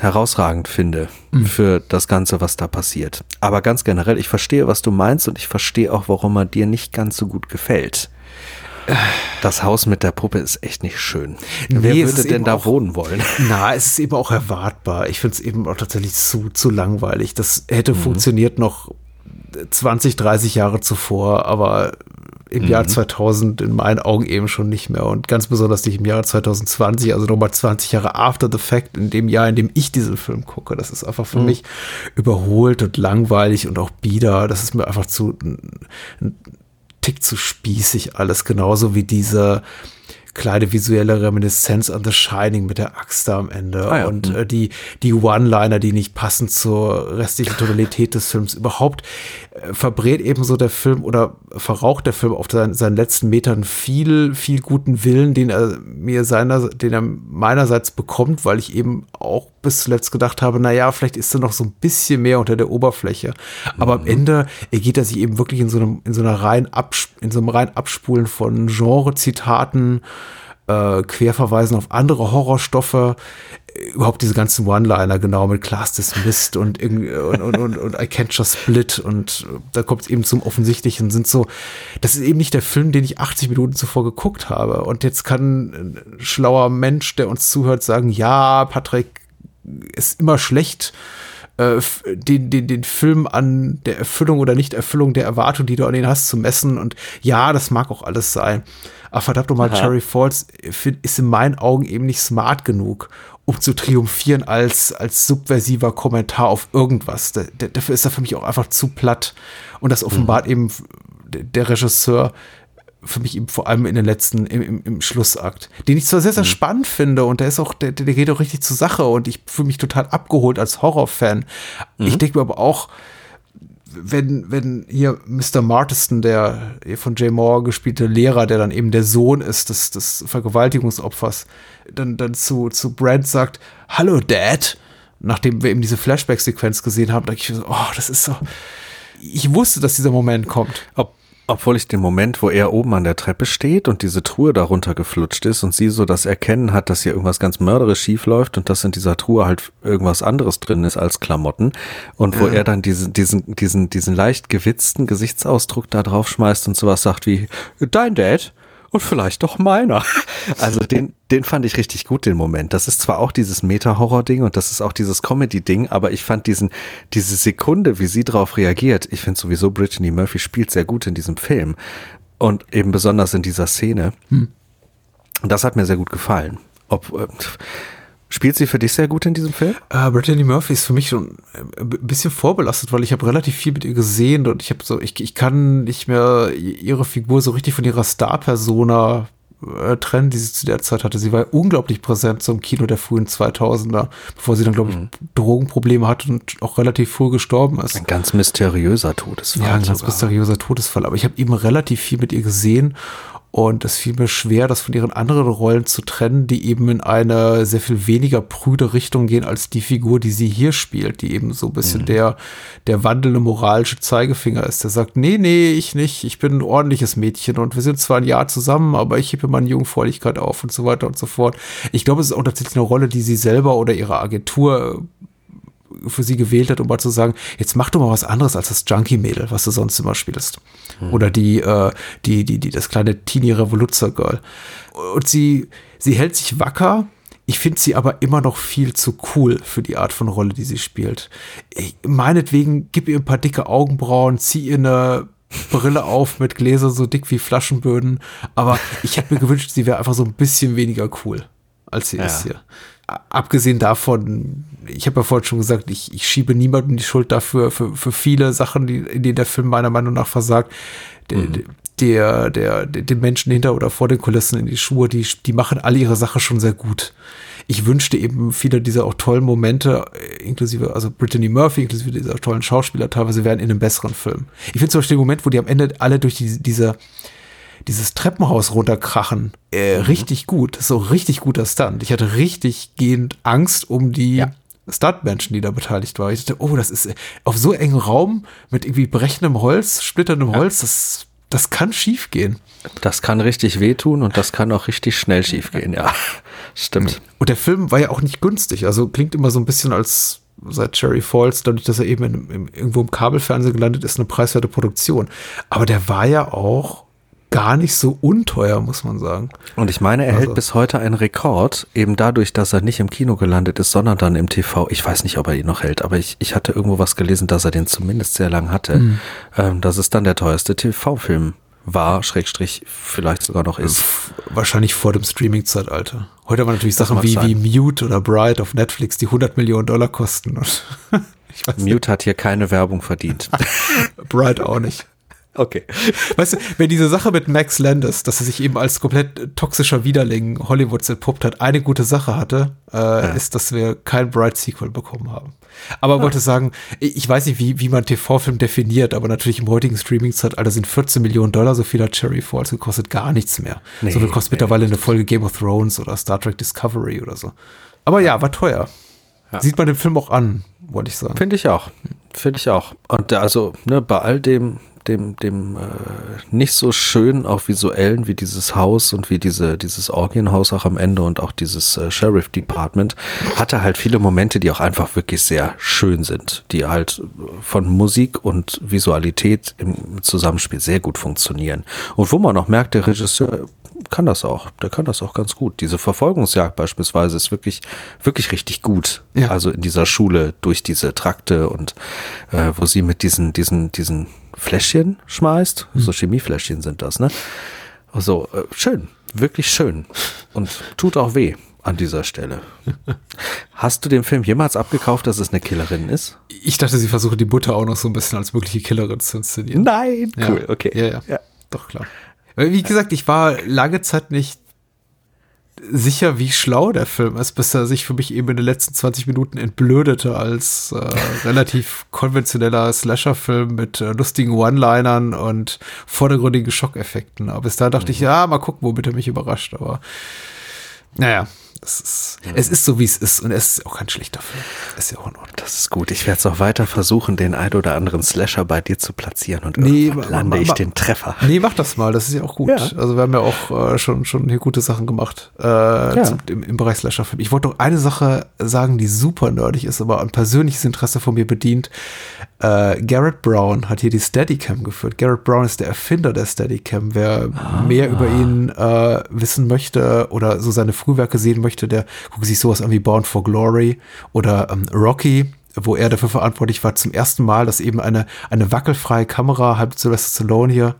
herausragend finde mhm. für das Ganze, was da passiert. Aber ganz generell, ich verstehe, was du meinst und ich verstehe auch, warum er dir nicht ganz so gut gefällt. Das Haus mit der Puppe ist echt nicht schön. Nee, Wer würde denn da auch, wohnen wollen? Na, es ist eben auch erwartbar. Ich finde es eben auch tatsächlich zu, zu langweilig. Das hätte mhm. funktioniert noch 20, 30 Jahre zuvor, aber im mhm. Jahr 2000 in meinen Augen eben schon nicht mehr und ganz besonders nicht im Jahr 2020, also nochmal 20 Jahre after the fact, in dem Jahr, in dem ich diesen Film gucke. Das ist einfach für mhm. mich überholt und langweilig und auch bieder. Das ist mir einfach zu ein Tick zu spießig alles, genauso wie diese kleine visuelle Reminiszenz an The Shining mit der Axt da am Ende ah ja. und mhm. äh, die, die One-Liner, die nicht passen zur restlichen Tonalität des Films überhaupt, verbrät ebenso der Film oder verraucht der Film auf seinen, seinen letzten Metern viel, viel guten Willen, den er mir seiner, den er meinerseits bekommt, weil ich eben auch bis zuletzt gedacht habe, na ja, vielleicht ist er noch so ein bisschen mehr unter der Oberfläche. Aber mhm. am Ende geht er sich eben wirklich in so einem, in so einer rein in so einem rein Abspulen von Genre-Zitaten, äh, Querverweisen auf andere Horrorstoffe, überhaupt diese ganzen One-Liner, genau, mit Class Dismissed und, und, und, und, und I Can't Just Split und da kommt es eben zum Offensichtlichen, sind so, das ist eben nicht der Film, den ich 80 Minuten zuvor geguckt habe und jetzt kann ein schlauer Mensch, der uns zuhört, sagen, ja, Patrick, ist immer schlecht, äh, den, den, den Film an der Erfüllung oder Nichterfüllung der Erwartung, die du an ihn hast, zu messen. Und ja, das mag auch alles sein. Aber verdammt nochmal, Cherry Falls ist in meinen Augen eben nicht smart genug, um zu triumphieren als, als subversiver Kommentar auf irgendwas. Da, dafür ist er für mich auch einfach zu platt. Und das offenbart mhm. eben der Regisseur für mich eben vor allem in den letzten, im, im, im Schlussakt, den ich zwar sehr, sehr mhm. spannend finde und der ist auch, der, der geht auch richtig zur Sache und ich fühle mich total abgeholt als Horrorfan. Mhm. Ich denke mir aber auch, wenn, wenn hier Mr. Martiston, der von Jay Moore gespielte Lehrer, der dann eben der Sohn ist des, des Vergewaltigungsopfers, dann, dann zu, zu Brad sagt, Hallo Dad, nachdem wir eben diese Flashback-Sequenz gesehen haben, denke ich so, oh, das ist so, ich wusste, dass dieser Moment kommt. Ob obwohl ich den Moment, wo er oben an der Treppe steht und diese Truhe darunter geflutscht ist und sie so das Erkennen hat, dass hier irgendwas ganz mörderisch schief läuft und dass in dieser Truhe halt irgendwas anderes drin ist als Klamotten und wo ja. er dann diesen, diesen, diesen, diesen leicht gewitzten Gesichtsausdruck da drauf schmeißt und sowas sagt wie, dein Dad? Und vielleicht doch meiner. Also den, den fand ich richtig gut, den Moment. Das ist zwar auch dieses Meta-Horror-Ding und das ist auch dieses Comedy-Ding, aber ich fand diesen, diese Sekunde, wie sie drauf reagiert, ich finde sowieso Brittany Murphy spielt sehr gut in diesem Film und eben besonders in dieser Szene. Hm. Das hat mir sehr gut gefallen. Ob, äh, Spielt sie für dich sehr gut in diesem Film? Äh, Brittany Murphy ist für mich schon äh, ein bisschen vorbelastet, weil ich habe relativ viel mit ihr gesehen und ich habe so, ich, ich kann nicht mehr ihre Figur so richtig von ihrer Star-Persona äh, trennen, die sie zu der Zeit hatte. Sie war unglaublich präsent zum Kino der frühen 2000er, bevor sie dann, glaube ich, mhm. Drogenprobleme hatte und auch relativ früh gestorben ist. Ein ganz mysteriöser Todesfall. Ja, ein ganz mysteriöser Todesfall. Aber ich habe eben relativ viel mit ihr gesehen und es fiel mir schwer, das von ihren anderen Rollen zu trennen, die eben in eine sehr viel weniger prüde Richtung gehen als die Figur, die sie hier spielt, die eben so ein bisschen mhm. der, der wandelnde moralische Zeigefinger ist. Der sagt, nee, nee, ich nicht, ich bin ein ordentliches Mädchen und wir sind zwar ein Jahr zusammen, aber ich hebe meine Jungfräulichkeit auf und so weiter und so fort. Ich glaube, es ist auch tatsächlich eine Rolle, die sie selber oder ihre Agentur für sie gewählt hat, um mal zu sagen, jetzt mach doch mal was anderes als das Junkie-Mädel, was du sonst immer spielst. Hm. Oder die, äh, die, die, die, das kleine Teenie-Revoluzzer-Girl. Und sie, sie hält sich wacker. Ich finde sie aber immer noch viel zu cool für die Art von Rolle, die sie spielt. Ich, meinetwegen, gib ihr ein paar dicke Augenbrauen, zieh ihr eine Brille auf mit Gläsern so dick wie Flaschenböden. Aber ich hätte mir gewünscht, sie wäre einfach so ein bisschen weniger cool, als sie ja. ist hier abgesehen davon, ich habe ja vorhin schon gesagt, ich, ich schiebe niemandem die Schuld dafür, für, für viele Sachen, die, in denen der Film meiner Meinung nach versagt. Der, mhm. der, der, der, den Menschen hinter oder vor den Kulissen in die Schuhe, die, die machen alle ihre Sache schon sehr gut. Ich wünschte eben viele dieser auch tollen Momente, äh, inklusive, also Brittany Murphy, inklusive dieser tollen Schauspieler, teilweise wären in einem besseren Film. Ich finde zum Beispiel den Moment, wo die am Ende alle durch die, diese, dieses Treppenhaus runterkrachen, äh, mhm. richtig gut. So richtig guter Stunt. Ich hatte richtig gehend Angst um die ja. Stuntmenschen, die da beteiligt waren. Ich dachte, oh, das ist äh, auf so engem Raum mit irgendwie brechendem Holz, splitterndem ja. Holz, das, das kann schief gehen. Das kann richtig wehtun und das kann auch richtig schnell schief gehen, ja. Stimmt. Und der Film war ja auch nicht günstig. Also klingt immer so ein bisschen als seit Cherry Falls, dadurch, dass er eben in, in, irgendwo im Kabelfernsehen gelandet ist, eine preiswerte Produktion. Aber der war ja auch gar nicht so unteuer, muss man sagen. Und ich meine, er also. hält bis heute einen Rekord, eben dadurch, dass er nicht im Kino gelandet ist, sondern dann im TV. Ich weiß nicht, ob er ihn noch hält, aber ich, ich hatte irgendwo was gelesen, dass er den zumindest sehr lang hatte. Mhm. Ähm, dass es dann der teuerste TV-Film war, Schrägstrich, vielleicht sogar noch ist. Wahrscheinlich vor dem Streaming-Zeitalter. Heute haben wir natürlich das Sachen wie, wie Mute oder Bright auf Netflix, die 100 Millionen Dollar kosten. Mute hat hier keine Werbung verdient. Bright auch nicht. Okay. Weißt du, wenn diese Sache mit Max Landis, dass er sich eben als komplett toxischer Widerling Hollywoods entpuppt hat, eine gute Sache hatte, äh, ja. ist, dass wir kein Bright Sequel bekommen haben. Aber ja. wollte sagen, ich weiß nicht, wie, wie man TV-Film definiert, aber natürlich im heutigen Streaming-Zeitalter sind 14 Millionen Dollar, so viel hat Cherry Falls gekostet, gar nichts mehr. Nee, so viel kostet nee, mittlerweile eine Folge Game of Thrones oder Star Trek Discovery oder so. Aber ja, war teuer. Ja. Sieht man den Film auch an, wollte ich sagen. Finde ich auch. Finde ich auch. Und also, ne, bei all dem, dem, dem äh, nicht so schön, auch visuellen wie dieses Haus und wie diese, dieses Orgienhaus auch am Ende und auch dieses äh, Sheriff Department, hatte halt viele Momente, die auch einfach wirklich sehr schön sind, die halt von Musik und Visualität im Zusammenspiel sehr gut funktionieren. Und wo man auch merkt, der Regisseur kann das auch. Der kann das auch ganz gut. Diese Verfolgungsjagd beispielsweise ist wirklich, wirklich richtig gut. Ja. Also in dieser Schule durch diese Trakte und äh, wo sie mit diesen, diesen, diesen Fläschchen schmeißt. Mhm. So Chemiefläschchen sind das, ne? So, äh, schön. Wirklich schön. Und tut auch weh an dieser Stelle. Hast du dem Film jemals abgekauft, dass es eine Killerin ist? Ich dachte, sie versuche die Butter auch noch so ein bisschen als mögliche Killerin zu inszenieren. Nein, cool, ja. okay. Ja, ja, ja, doch klar. Wie gesagt, ich war lange Zeit nicht sicher, wie schlau der Film ist, bis er sich für mich eben in den letzten 20 Minuten entblödete als äh, relativ konventioneller Slasher-Film mit äh, lustigen One-Linern und vordergründigen Schockeffekten. Aber bis da dachte mhm. ich, ja, mal gucken, womit er mich überrascht. Aber naja, es ist, ja. es ist so, wie es ist und es ist auch kein schlechter Film. Ist ja auch in Ordnung. Das ist gut. Ich werde es auch weiter versuchen, den ein oder anderen Slasher bei dir zu platzieren und nee, lande ich den Treffer. Nee, mach das mal. Das ist ja auch gut. Ja. Also wir haben ja auch äh, schon, schon hier gute Sachen gemacht äh, ja. zum, im, im, Bereich Slasher-Film. Ich wollte noch eine Sache sagen, die super nerdig ist, aber ein persönliches Interesse von mir bedient. Äh, Garrett Brown hat hier die Steadicam geführt. Garrett Brown ist der Erfinder der Steadicam. Wer ah. mehr über ihn äh, wissen möchte oder so seine Frühwerke sehen möchte, der guckt sich sowas an wie Born for Glory oder ähm, Rocky wo er dafür verantwortlich war, zum ersten Mal, dass eben eine, eine wackelfreie Kamera, halb Sylvester Stallone hier,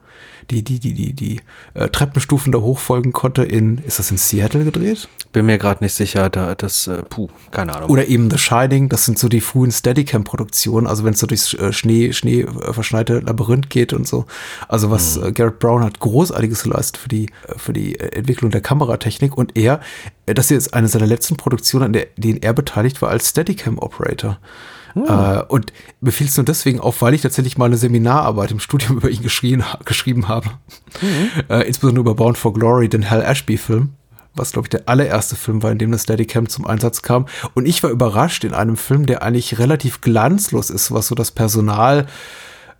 die, die, die, die, die äh, Treppenstufen da hochfolgen konnte in, ist das in Seattle gedreht? Bin mir gerade nicht sicher, da das, äh, puh, keine Ahnung. Oder eben The Shining, das sind so die frühen Steadicam-Produktionen, also wenn es so durchs äh, Schnee, Schnee äh, verschneite Labyrinth geht und so. Also was mhm. äh, Garrett Brown hat großartiges geleistet für die, äh, für die äh, Entwicklung der Kameratechnik und er, das hier ist eine seiner letzten Produktionen, an der, denen er beteiligt war als Steadicam-Operator. Hm. Äh, und mir fiel es nur deswegen auf, weil ich tatsächlich mal eine Seminararbeit im Studium über ihn geschrieben, geschrieben habe. Mhm. Äh, insbesondere über Bound for Glory, den Hal Ashby-Film was glaube ich der allererste Film war, in dem das Steadicam zum Einsatz kam. Und ich war überrascht in einem Film, der eigentlich relativ glanzlos ist, was so das Personal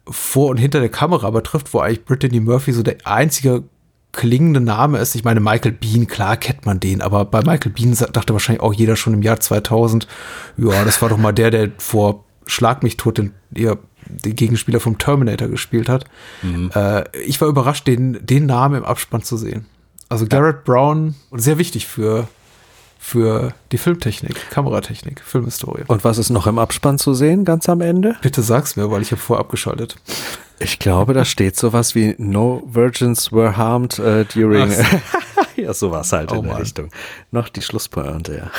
vor und hinter der Kamera betrifft, wo eigentlich Brittany Murphy so der einzige klingende Name ist. Ich meine, Michael Bean, klar kennt man den, aber bei Michael Bean dachte wahrscheinlich auch jeder schon im Jahr 2000, ja, das war doch mal der, der vor Schlag mich tot den, ja, den Gegenspieler vom Terminator gespielt hat. Mhm. Äh, ich war überrascht, den, den Namen im Abspann zu sehen. Also Garrett ja. Brown, sehr wichtig für für die Filmtechnik, Kameratechnik, Filmhistorie. Und was ist noch im Abspann zu sehen, ganz am Ende? Bitte sag's mir, weil ich habe vorher abgeschaltet. Ich glaube, da steht sowas wie No Virgins were harmed uh, during. ja, sowas halt oh in der Mann. Richtung. Noch die Schlusspointe, ja.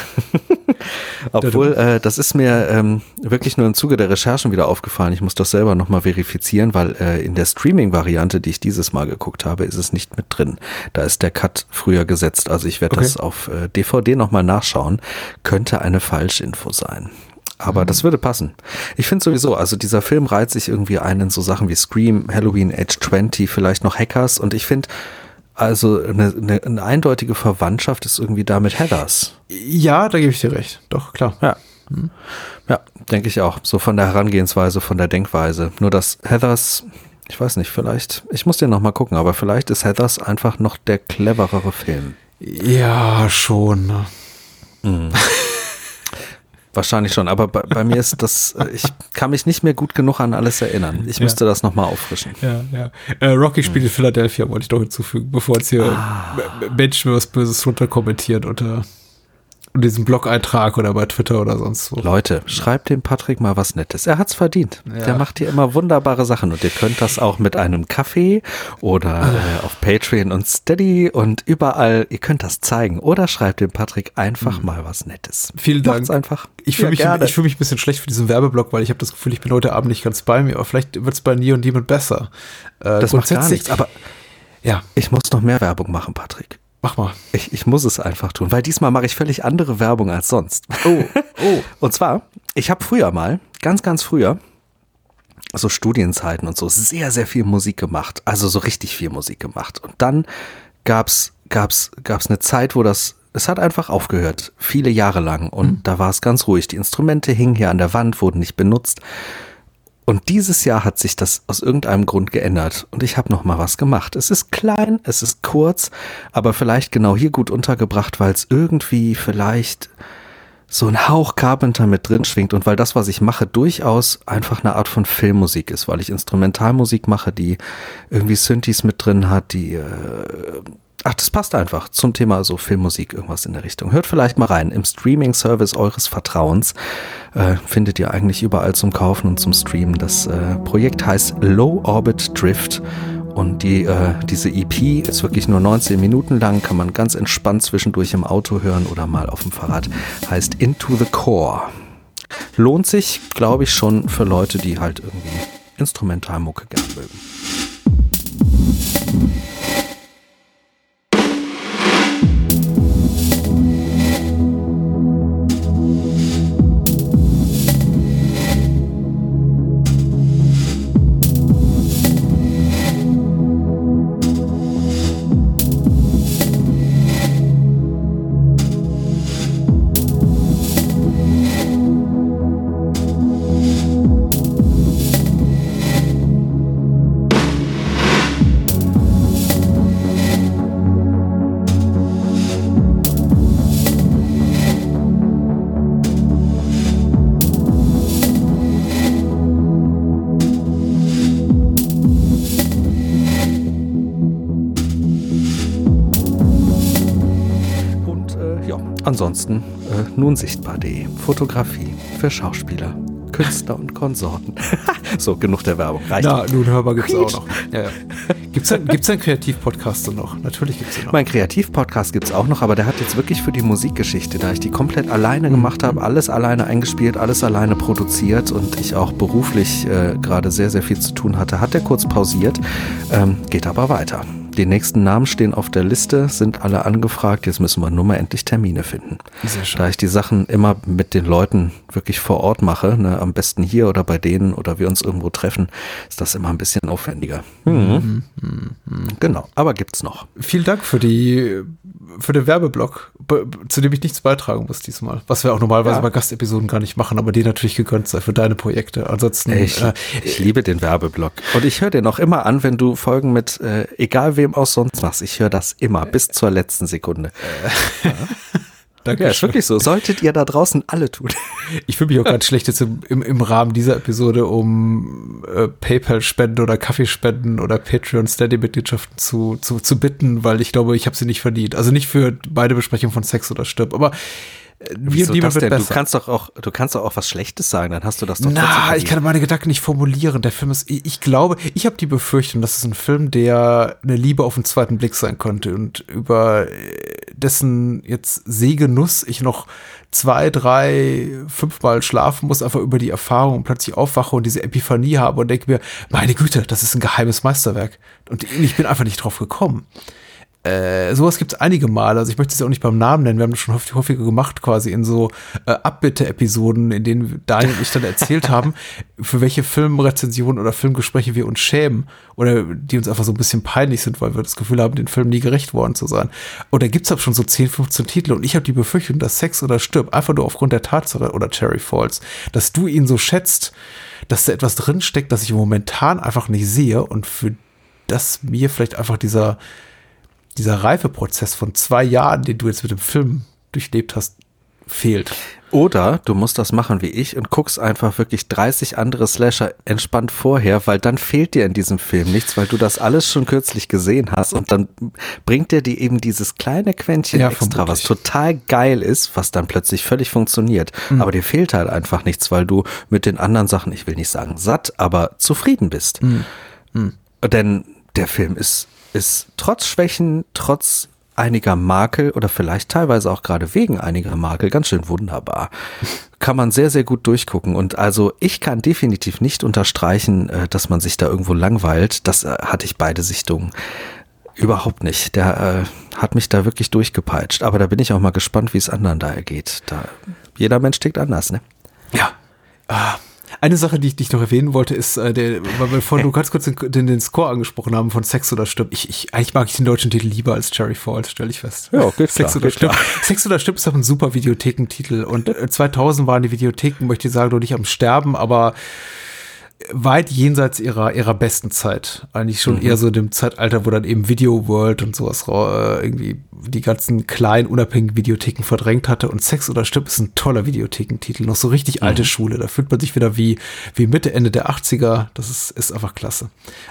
Obwohl, äh, das ist mir ähm, wirklich nur im Zuge der Recherchen wieder aufgefallen. Ich muss das selber nochmal verifizieren, weil äh, in der Streaming-Variante, die ich dieses Mal geguckt habe, ist es nicht mit drin. Da ist der Cut früher gesetzt. Also ich werde okay. das auf äh, DVD nochmal nachschauen. Könnte eine Falschinfo sein. Aber mhm. das würde passen. Ich finde sowieso, also dieser Film reiht sich irgendwie ein in so Sachen wie Scream, Halloween, Age 20, vielleicht noch Hackers und ich finde, also eine, eine, eine, eindeutige Verwandtschaft ist irgendwie da mit Heathers. Ja, da gebe ich dir recht. Doch, klar. Ja. Mhm. Ja, denke ich auch. So von der Herangehensweise, von der Denkweise. Nur dass Heathers, ich weiß nicht, vielleicht, ich muss den nochmal gucken, aber vielleicht ist Heathers einfach noch der cleverere Film. Ja, schon. Ne? Mhm. Wahrscheinlich schon, aber bei, bei, mir ist das, äh, ich kann mich nicht mehr gut genug an alles erinnern. Ich müsste ja. das nochmal auffrischen. Ja, ja. Äh, Rocky spielt hm. in Philadelphia, wollte ich doch hinzufügen, bevor jetzt hier ah. Menschen was Böses runterkommentiert unter diesem Blog-Eintrag oder bei Twitter oder sonst wo. Leute, schreibt dem Patrick mal was Nettes. Er hat's verdient. Ja. Der macht hier immer wunderbare Sachen und ihr könnt das auch mit einem Kaffee oder äh, auf Patreon und Steady und überall. Ihr könnt das zeigen oder schreibt dem Patrick einfach mhm. mal was Nettes. Vielen Dank. Macht's einfach. Ich fühle ja, mich, ich fühl mich ein bisschen schlecht für diesen Werbeblock, weil ich habe das Gefühl, ich bin heute Abend nicht ganz bei mir, aber vielleicht wird's bei Nie und Jemand besser. Äh, das macht gar nichts, aber ja, ich muss noch mehr Werbung machen, Patrick. Mach mal. Ich, ich muss es einfach tun, weil diesmal mache ich völlig andere Werbung als sonst. Oh, oh. Und zwar, ich habe früher mal, ganz, ganz früher, so Studienzeiten und so, sehr, sehr viel Musik gemacht. Also so richtig viel Musik gemacht. Und dann gab's, gab's, gab's eine Zeit, wo das, es hat einfach aufgehört. Viele Jahre lang. Und mhm. da war es ganz ruhig. Die Instrumente hingen hier an der Wand, wurden nicht benutzt. Und dieses Jahr hat sich das aus irgendeinem Grund geändert und ich habe noch mal was gemacht. Es ist klein, es ist kurz, aber vielleicht genau hier gut untergebracht, weil es irgendwie vielleicht so ein Hauch Carpenter mit drin schwingt und weil das, was ich mache, durchaus einfach eine Art von Filmmusik ist, weil ich Instrumentalmusik mache, die irgendwie Synthes mit drin hat, die äh, Ach, das passt einfach zum Thema so Filmmusik, irgendwas in der Richtung. Hört vielleicht mal rein. Im Streaming-Service eures Vertrauens äh, findet ihr eigentlich überall zum Kaufen und zum Streamen. Das äh, Projekt heißt Low Orbit Drift. Und die, äh, diese EP ist wirklich nur 19 Minuten lang, kann man ganz entspannt zwischendurch im Auto hören oder mal auf dem Fahrrad. Heißt Into the Core. Lohnt sich, glaube ich, schon für Leute, die halt irgendwie Instrumentalmucke gern mögen. Ansonsten äh, nun sichtbar.de. Fotografie für Schauspieler, Künstler und Konsorten. so, genug der Werbung. Reicht. Na, nun hörbar gibt's auch noch. Ja, ja. Gibt's denn, gibt's denn Kreativpodcast noch? Natürlich gibt's den noch. Mein Kreativpodcast gibt's auch noch, aber der hat jetzt wirklich für die Musikgeschichte, da ich die komplett alleine gemacht habe, alles alleine eingespielt, alles alleine produziert und ich auch beruflich äh, gerade sehr, sehr viel zu tun hatte, hat der kurz pausiert, ähm, geht aber weiter. Die nächsten Namen stehen auf der Liste, sind alle angefragt. Jetzt müssen wir nur mal endlich Termine finden. Sehr schön. Da ich die Sachen immer mit den Leuten wirklich vor Ort mache, ne, am besten hier oder bei denen oder wir uns irgendwo treffen, ist das immer ein bisschen aufwendiger. Mhm. Genau, aber gibt's noch. Vielen Dank für die für den Werbeblock, be- zu dem ich nichts beitragen muss diesmal. Was wir auch normalerweise Ja. bei Gastepisoden gar nicht machen, aber dir natürlich gegönnt sei für deine Projekte. Ansonsten Ich, äh, ich liebe den Werbeblock. Und ich höre den auch immer an, wenn du Folgen mit äh, egal wem aus sonst machst. Ich höre das immer bis zur letzten Sekunde. danke Ja, ist wirklich so. Solltet ihr da draußen alle tun. Ich fühle mich auch ganz schlecht jetzt im, im, im Rahmen dieser Episode um äh, PayPal-Spenden oder Kaffeespenden oder Patreon-Steady-Mitgliedschaften zu, zu, zu bitten, weil ich glaube, ich habe sie nicht verdient. Also nicht für beide Besprechungen von Sex oder Stirb, aber äh, Wieso niemand das wird denn? Du besser. kannst doch auch, du kannst doch auch was Schlechtes sagen, dann hast du das doch Na, ich kann meine Gedanken nicht formulieren. Der Film ist, ich ich glaube, ich habe die Befürchtung, dass es ein Film, der eine Liebe auf den zweiten Blick sein könnte und über äh, dessen jetzt Sehgenuss ich noch zwei, drei, fünfmal schlafen muss, einfach über die Erfahrung und plötzlich aufwache und diese Epiphanie habe und denke mir, meine Güte, das ist ein geheimes Meisterwerk. Und ich bin einfach nicht drauf gekommen. Äh, sowas gibt es einige Male. Also ich möchte es ja auch nicht beim Namen nennen. Wir haben das schon häufig, häufiger gemacht, quasi in so äh, Abbitte-Episoden, in denen Daniel und ich dann erzählt haben, für welche Filmrezensionen oder Filmgespräche wir uns schämen oder die uns einfach so ein bisschen peinlich sind, weil wir das Gefühl haben, den Film nie gerecht worden zu sein. Und da gibt es halt schon so 10, 15 Titel und ich habe die Befürchtung, dass Sex oder Stirb einfach nur aufgrund der Tatsache oder Cherry Falls, dass du ihn so schätzt, dass da etwas drinsteckt, das ich momentan einfach nicht sehe und für das mir vielleicht einfach dieser dieser Reifeprozess von zwei Jahren, den du jetzt mit dem Film durchlebt hast, fehlt. Oder du musst das machen wie ich und guckst einfach wirklich 30 andere Slasher entspannt vorher, weil dann fehlt dir in diesem Film nichts, weil du das alles schon kürzlich gesehen hast und dann bringt dir die eben dieses kleine Quäntchen Ja, extra, was vermutlich. total geil ist, was dann plötzlich völlig funktioniert. Aber dir fehlt halt einfach nichts, weil du mit den anderen Sachen, ich will nicht sagen satt, aber zufrieden bist. Denn der Film ist, ist trotz Schwächen, trotz einiger Makel oder vielleicht teilweise auch gerade wegen einiger Makel ganz schön wunderbar. Kann man sehr, sehr gut durchgucken. Und also ich kann definitiv nicht unterstreichen, äh, dass man sich da irgendwo langweilt. Das äh, hatte ich beide Sichtungen. Überhaupt nicht. Der äh, hat mich da wirklich durchgepeitscht. Aber da bin ich auch mal gespannt, wie es anderen da ergeht. Da, jeder Mensch tickt anders, ne? Ja. Ah, Eine Sache, die ich dich noch erwähnen wollte, ist, äh, der, weil wir vorhin nur ganz kurz den, den, den Score angesprochen haben von Sex oder Stirb. Ich, ich, eigentlich mag ich den deutschen Titel lieber als Cherry Falls, stelle ich fest. Ja, geht Sex klar, oder geht klar. Sex oder Stirb ist auch ein super Videothekentitel und äh, 2000 waren die Videotheken, möchte ich sagen, noch nicht am Sterben, aber weit jenseits ihrer, ihrer besten Zeit. Eigentlich schon eher so dem Zeitalter, wo dann eben Video World und sowas äh, irgendwie die ganzen kleinen, unabhängigen Videotheken verdrängt hatte. Und Sex oder Stirb ist ein toller Videothekentitel. Noch so richtig alte Schule. Da fühlt man sich wieder wie, wie Mitte, Ende der 80er. Das ist, ist einfach klasse.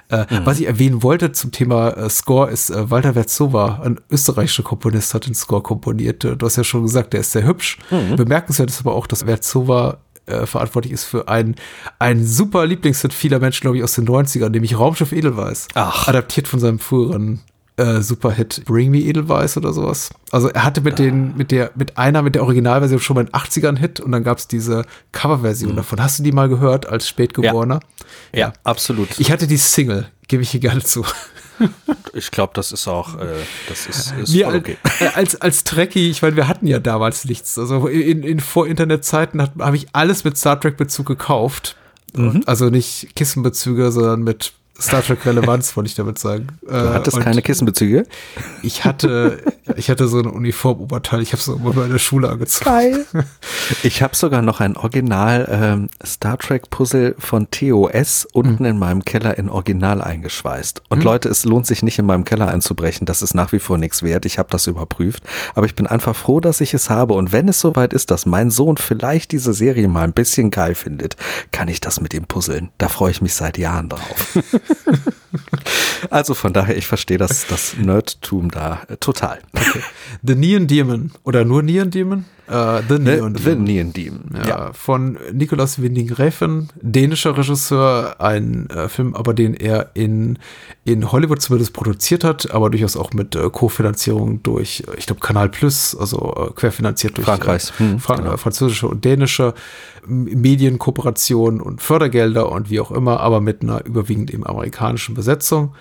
Äh, Was ich erwähnen wollte zum Thema äh, Score ist, äh, Walter Verzova, ein österreichischer Komponist, hat den Score komponiert. Du hast ja schon gesagt, der ist sehr hübsch. Bemerkenswert ist aber auch, dass Verzova äh, verantwortlich ist für einen, einen super Lieblingshit vieler Menschen, glaube ich, aus den 90ern, nämlich Raumschiff Edelweiß. Ach. Adaptiert von seinem früheren äh, Superhit Bring Me Edelweiß oder sowas. Also er hatte mit den, mit der, mit einer, mit der Originalversion schon mal in den 80ern Hit und dann gab es diese Coverversion davon. Hast du die mal gehört als Spätgeborener? Ja, absolut. Ich hatte die Single, gebe ich hier gerne zu. Ich glaube, das ist auch, äh, das ist, ist als, okay. als, als Trekkie, ich meine, wir hatten ja damals nichts. Also in, in Vor-Internet-Zeiten habe ich alles mit Star Trek-Bezug gekauft. Mhm. Und, also nicht Kissenbezüge, sondern mit Star Trek-Relevanz, wollte ich damit sagen. Du hattest keine Kissenbezüge? Ich hatte, ich hatte so ein Uniformoberteil, ich habe es immer bei der Schule angezogen. Geil. Ich habe sogar noch ein Original ähm, Star Trek Puzzle von TOS unten in meinem Keller in Original eingeschweißt. Und Leute, es lohnt sich nicht in meinem Keller einzubrechen. Das ist nach wie vor nichts wert. Ich habe das überprüft. Aber ich bin einfach froh, dass ich es habe. Und wenn es soweit ist, dass mein Sohn vielleicht diese Serie mal ein bisschen geil findet, kann ich das mit ihm puzzeln. Da freue ich mich seit Jahren drauf. Also von daher, ich verstehe das, das Nerdtum da äh, total. Okay. The Neon Demon oder nur Neon Demon? Uh, The Neon The, Demon. The Neon Demon. Ja, ja. Von Nicolas Winding Refn, dänischer Regisseur, ein äh, Film, aber den er in, in Hollywood zumindest produziert hat, aber durchaus auch mit äh, Kofinanzierung durch, ich glaube, Kanal Plus, also äh, querfinanziert durch Frankreich. Hm, Frank genau. französische und dänische Medienkooperation und Fördergelder und wie auch immer, aber mit einer überwiegend eben amerikanischen Besetzung.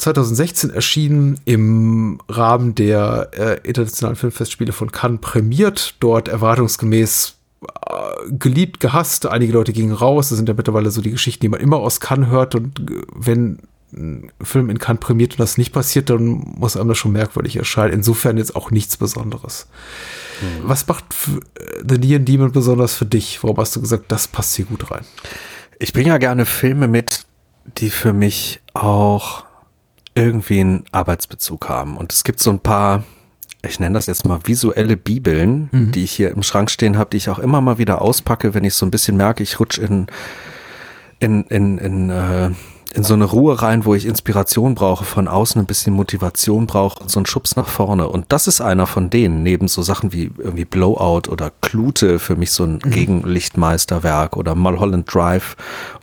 2016 erschienen im Rahmen der äh, Internationalen Filmfestspiele von Cannes prämiert, dort erwartungsgemäß äh, geliebt, gehasst. Einige Leute gingen raus. Das sind ja mittlerweile so die Geschichten, die man immer aus Cannes hört. Und wenn ein Film in Cannes prämiert und das nicht passiert, dann muss einem das schon merkwürdig erscheinen. Insofern jetzt auch nichts Besonderes. Mhm. Was macht äh, The Neon Demon besonders für dich? Warum hast du gesagt, das passt hier gut rein? Ich bringe ja gerne Filme mit, die für mich auch irgendwie einen Arbeitsbezug haben. Und es gibt so ein paar, ich nenne das jetzt mal visuelle Bibeln, mhm. die ich hier im Schrank stehen habe, die ich auch immer mal wieder auspacke, wenn ich so ein bisschen merke, ich rutsche in, in, in, in äh, in so eine Ruhe rein, wo ich Inspiration brauche, von außen ein bisschen Motivation brauche, so einen Schubs nach vorne. Und das ist einer von denen, neben so Sachen wie irgendwie Blowout oder Klute, für mich so ein mhm. Gegenlichtmeisterwerk oder Mulholland Drive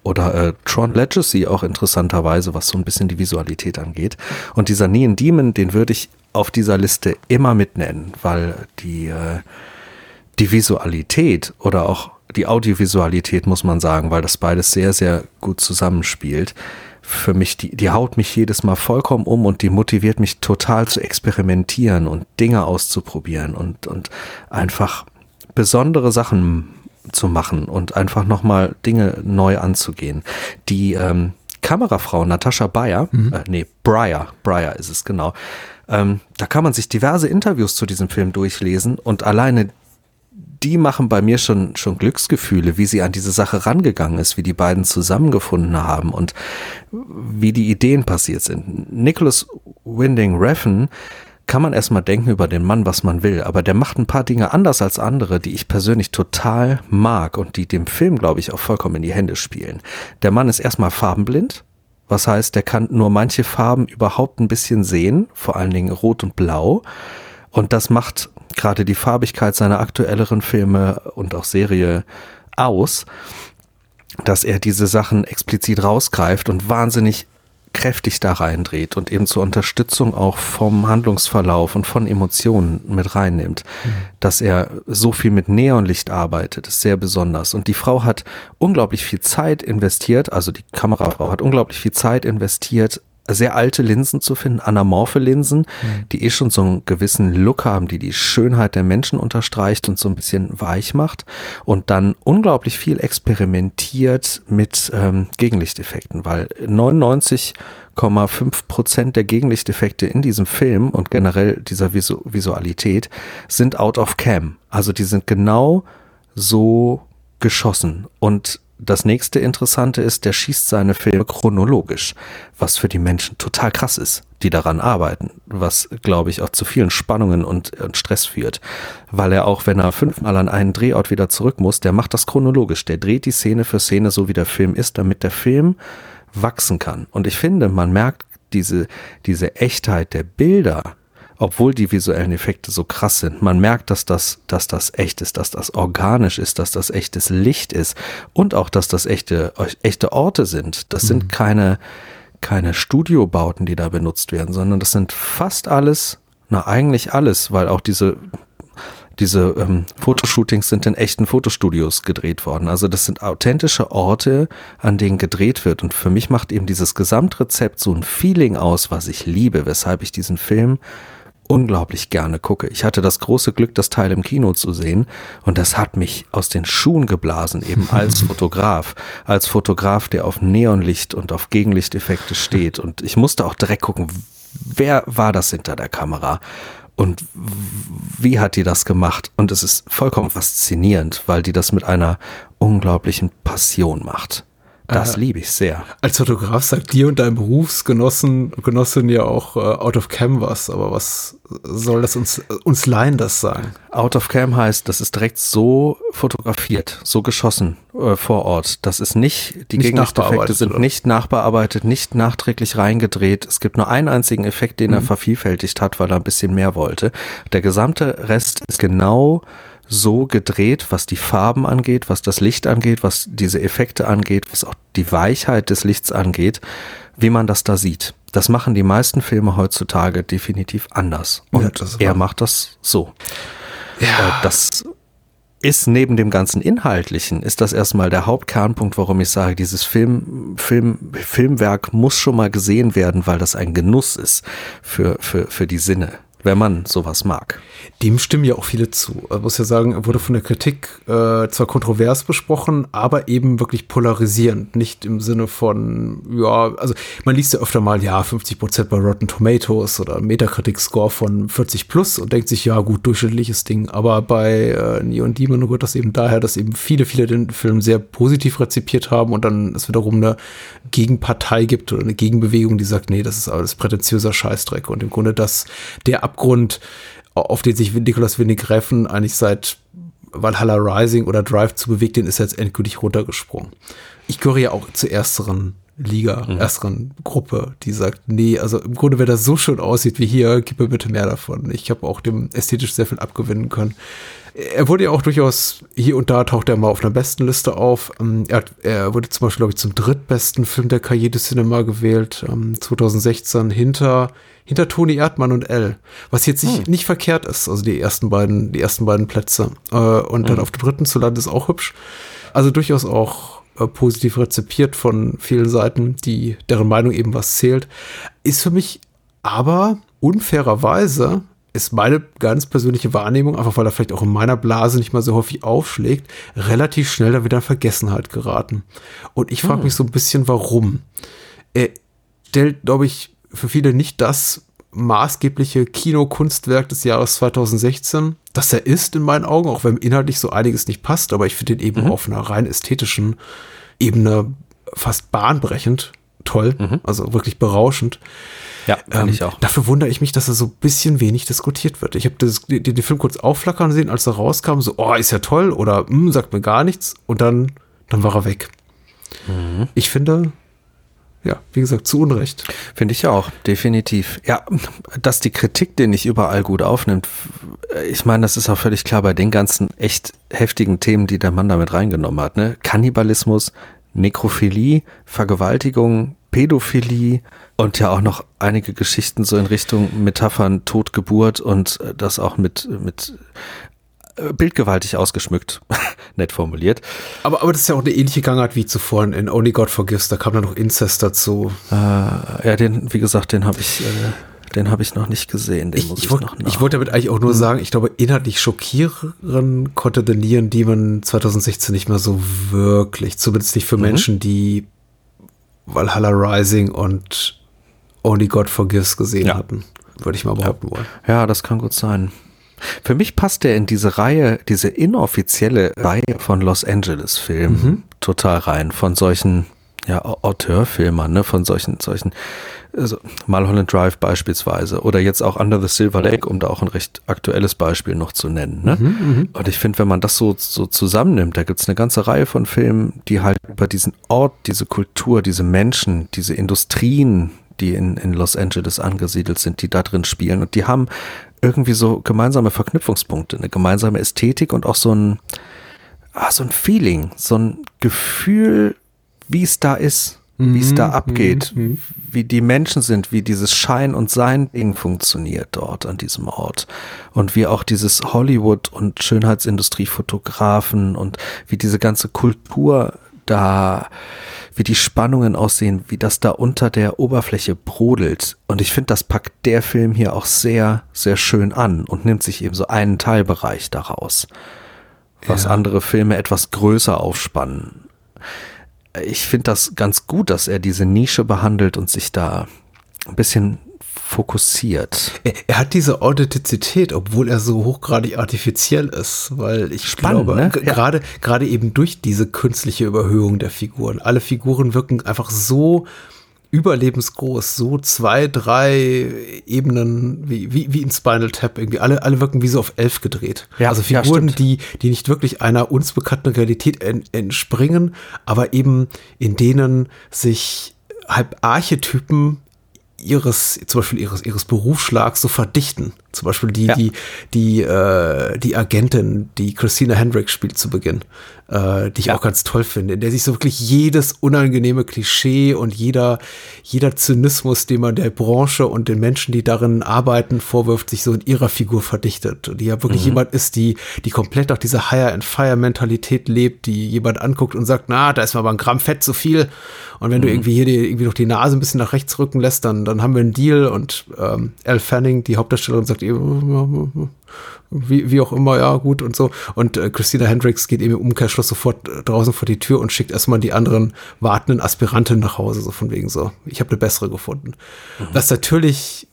oder äh, Tron Legacy auch interessanterweise, was so ein bisschen die Visualität angeht. Und dieser Neon Demon, den würde ich auf dieser Liste immer mitnennen, weil die, äh, die Visualität oder auch die Audiovisualität, muss man sagen, weil das beides sehr, sehr gut zusammenspielt. Für mich, die, die haut mich jedes Mal vollkommen um und die motiviert mich total zu experimentieren und Dinge auszuprobieren und, und einfach besondere Sachen zu machen und einfach nochmal Dinge neu anzugehen. Die ähm, Kamerafrau Natascha Bayer, mhm. äh, nee, Breyer, Breyer ist es genau, ähm, da kann man sich diverse Interviews zu diesem Film durchlesen und alleine die machen bei mir schon, schon Glücksgefühle, wie sie an diese Sache rangegangen ist, wie die beiden zusammengefunden haben und wie die Ideen passiert sind. Nicholas Winding Refn kann man erstmal denken über den Mann, was man will, aber der macht ein paar Dinge anders als andere, die ich persönlich total mag und die dem Film, glaube ich, auch vollkommen in die Hände spielen. Der Mann ist erstmal farbenblind, was heißt, der kann nur manche Farben überhaupt ein bisschen sehen, vor allen Dingen rot und blau. Und das macht gerade die Farbigkeit seiner aktuelleren Filme und auch Serie aus, dass er diese Sachen explizit rausgreift und wahnsinnig kräftig da reindreht und eben zur Unterstützung auch vom Handlungsverlauf und von Emotionen mit reinnimmt. Mhm. Dass er so viel mit Neonlicht arbeitet, ist sehr besonders. Und die Frau hat unglaublich viel Zeit investiert, also die Kamerafrau hat unglaublich viel Zeit investiert, sehr alte Linsen zu finden, anamorphe Linsen, mhm. die eh schon so einen gewissen Look haben, die die Schönheit der Menschen unterstreicht und so ein bisschen weich macht und dann unglaublich viel experimentiert mit ähm, Gegenlichteffekten, weil 99,5 Prozent der Gegenlichteffekte in diesem Film und generell dieser Visu Visualität sind out of cam. Also die sind genau so geschossen und das nächste Interessante ist, der schießt seine Filme chronologisch, was für die Menschen total krass ist, die daran arbeiten, was, glaube ich, auch zu vielen Spannungen und, und, Stress führt, weil er auch, wenn er fünfmal an einen Drehort wieder zurück muss, der macht das chronologisch, der dreht die Szene für Szene so, wie der Film ist, damit der Film wachsen kann. Und ich finde, man merkt diese, diese Echtheit der Bilder, obwohl die visuellen Effekte so krass sind. Man merkt, dass das, dass das echt ist, dass das organisch ist, dass das echtes Licht ist und auch, dass das echte, echte Orte sind. Das mhm. sind keine, keine Studiobauten, die da benutzt werden, sondern das sind fast alles, na eigentlich alles, weil auch diese diese ähm, Fotoshootings sind in echten Fotostudios gedreht worden. Also das sind authentische Orte, an denen gedreht wird. Und für mich macht eben dieses Gesamtrezept so ein Feeling aus, was ich liebe, weshalb ich diesen Film unglaublich gerne gucke. Ich hatte das große Glück, das Teil im Kino zu sehen und das hat mich aus den Schuhen geblasen, eben als Fotograf, als Fotograf, der auf Neonlicht und auf Gegenlichteffekte steht und ich musste auch direkt gucken, wer war das hinter der Kamera und wie hat die das gemacht? Und es ist vollkommen faszinierend, weil die das mit einer unglaublichen Passion macht. Das liebe ich sehr. Als Fotograf sagt dir und dein Berufsgenossen Genossin ja auch äh, out of canvas, aber was soll das uns, uns Laien das sagen? Out of cam heißt, das ist direkt so fotografiert, so geschossen äh, vor Ort. Das ist nicht, die Nicht sind oder? nicht nachbearbeitet, nicht nachträglich reingedreht. Es gibt nur einen einzigen Effekt, den er Mhm. vervielfältigt hat, weil er ein bisschen mehr wollte. Der gesamte Rest ist genau so gedreht, was die Farben angeht, was das Licht angeht, was diese Effekte angeht, was auch die Weichheit des Lichts angeht, wie man das da sieht. Das machen die meisten Filme heutzutage definitiv anders. Ja, Und ist er macht das so. Äh, das ist neben dem ganzen Inhaltlichen, ist das erstmal der Hauptkernpunkt, warum ich sage, dieses Film, Film, Filmwerk muss schon mal gesehen werden, weil das ein Genuss ist für, für, für die Sinne, wenn man sowas mag. Dem stimmen ja auch viele zu. Ich muss ja sagen, er wurde von der Kritik äh, zwar kontrovers besprochen, aber eben wirklich polarisierend. Nicht im Sinne von, ja, also man liest ja öfter mal, ja, 50 Prozent bei Rotten Tomatoes oder Metacritic-Score von 40 plus und denkt sich, ja, gut, durchschnittliches Ding. Aber bei äh, Neon Demon rührt das eben daher, dass eben viele, viele den Film sehr positiv rezipiert haben und dann es wiederum eine Gegenpartei gibt oder eine Gegenbewegung, die sagt, nee, das ist alles prätentiöser Scheißdreck. Und im Grunde das, der Abgrund, auf den sich Nicolas Winnig Reffen eigentlich seit Valhalla Rising oder Drive zu bewegt, den ist jetzt endgültig runtergesprungen. Ich gehöre ja auch zur ersteren Liga, ersteren Gruppe, die sagt, nee, also im Grunde, wenn das so schön aussieht wie hier, gib mir bitte mehr davon. Ich habe auch dem ästhetisch sehr viel abgewinnen können. Er wurde ja auch durchaus, hier und da taucht er mal auf einer besten Liste auf. Ähm, Er, hat, er wurde zum Beispiel, glaube ich, zum drittbesten Film der Cahiers du Cinema gewählt, ähm, 2016, hinter, hinter Toni Erdmann und Elle. Was jetzt nicht, nicht verkehrt ist, also die ersten beiden, die ersten beiden Plätze. Äh, und dann auf dem dritten zu landen ist auch hübsch. Also durchaus auch äh, positiv rezipiert von vielen Seiten, die, deren Meinung eben was zählt. Ist für mich aber unfairerweise ist meine ganz persönliche Wahrnehmung, einfach weil er vielleicht auch in meiner Blase nicht mal so häufig aufschlägt, relativ schnell dann wieder in Vergessenheit geraten. Und ich frage mich so ein bisschen, warum. Er stellt, glaube ich, für viele nicht das maßgebliche Kinokunstwerk des Jahres 2016, das er ist in meinen Augen, auch wenn inhaltlich so einiges nicht passt, aber ich finde ihn eben auf einer rein ästhetischen Ebene fast bahnbrechend toll, also wirklich berauschend. Ja, finde ich auch. Dafür wundere ich mich, dass er so ein bisschen wenig diskutiert wird. Ich habe den, den Film kurz aufflackern sehen, als er rauskam, so, oh, ist ja toll oder hm, sagt mir gar nichts und dann, dann war er weg. Mhm. Ich finde, ja, wie gesagt, zu Unrecht. Finde ich auch, definitiv. Ja, dass die Kritik den nicht überall gut aufnimmt, ich meine, das ist auch völlig klar bei den ganzen echt heftigen Themen, die der Mann damit reingenommen hat. Ne? Kannibalismus, Nekrophilie, Vergewaltigung, Pädophilie und ja auch noch einige Geschichten so in Richtung Metaphern Totgeburt und äh, das auch mit, mit bildgewaltig ausgeschmückt, nett formuliert. Aber, aber das ist ja auch eine ähnliche Gangart wie zuvor in Only God Forgives. Da kam dann noch Inzest dazu. Äh, ja, den, wie gesagt, den habe ich, äh, den habe ich noch nicht gesehen. Den Ich, muss ich, ich, wollt- noch ich wollte damit eigentlich auch nur sagen, ich glaube, inhaltlich schockieren konnte The Neon Demon 2016 nicht mehr so wirklich. Zumindest nicht für Menschen, die Valhalla Rising und Only God Forgives gesehen Ja. hatten. Würde ich mal behaupten wollen. Ja, das kann gut sein. Für mich passt der in diese Reihe, diese inoffizielle Reihe von Los Angeles Filmen total rein. Von solchen, ja, Au- Auteurfilmern, ne, von solchen, solchen, also Mulholland Drive beispielsweise oder jetzt auch Under the Silver Lake, um da auch ein recht aktuelles Beispiel noch zu nennen. Ne? Und ich finde, wenn man das so, so zusammennimmt, da gibt's eine ganze Reihe von Filmen, die halt über diesen Ort, diese Kultur, diese Menschen, diese Industrien, die in, in Los Angeles angesiedelt sind, die da drin spielen. Und die haben irgendwie so gemeinsame Verknüpfungspunkte, eine gemeinsame Ästhetik und auch so ein, ah, so ein Feeling, so ein Gefühl, wie es da ist, wie es da abgeht, wie die Menschen sind, wie dieses Schein und Sein Ding funktioniert dort an diesem Ort. Und wie auch dieses Hollywood und Schönheitsindustrie-Fotografen und wie diese ganze Kultur da, wie die Spannungen aussehen, wie das da unter der Oberfläche brodelt. Und ich finde, das packt der Film hier auch sehr, sehr schön an und nimmt sich eben so einen Teilbereich daraus, was Ja. andere Filme etwas größer aufspannen. Ich finde das ganz gut, dass er diese Nische behandelt und sich da ein bisschen fokussiert. Er, er, hat diese Authentizität, obwohl er so hochgradig artifiziell ist, weil ich Spannend, glaube, ne? gerade, ja. gerade eben durch diese künstliche Überhöhung der Figuren. Alle Figuren wirken einfach so überlebensgroß, so zwei, drei Ebenen wie, wie, wie in Spinal Tap irgendwie. Alle, alle wirken wie so auf elf gedreht. Ja, also Figuren, ja, die, die nicht wirklich einer uns bekannten Realität entspringen, aber eben in denen sich halb Archetypen ihres, zum Beispiel ihres, ihres Berufsschlags so verdichten. Zum Beispiel die, ja. die, die, äh, die Agentin, die Christina Hendricks spielt zu Beginn äh, die ich ja. auch ganz toll finde, in der sich so wirklich jedes unangenehme Klischee und jeder, jeder Zynismus, den man der Branche und den Menschen, die darin arbeiten, vorwirft, sich so in ihrer Figur verdichtet. Und die ja wirklich mhm. jemand ist, die, die komplett auch diese Hire and Fire Mentalität lebt, die jemand anguckt und sagt, na, da ist mal ein Gramm Fett zu viel. Und wenn mhm. du irgendwie hier die, irgendwie noch die Nase ein bisschen nach rechts rücken lässt, dann, dann haben wir einen Deal. Und ähm, Elle Fanning, die Hauptdarstellerin, sagt, wie, wie auch immer, ja, gut und so. Und äh, Christina Hendricks geht eben im Umkehrschluss sofort äh, draußen vor die Tür und schickt erstmal die anderen wartenden Aspiranten nach Hause, so von wegen so. Ich habe eine bessere gefunden. Mhm. Was natürlich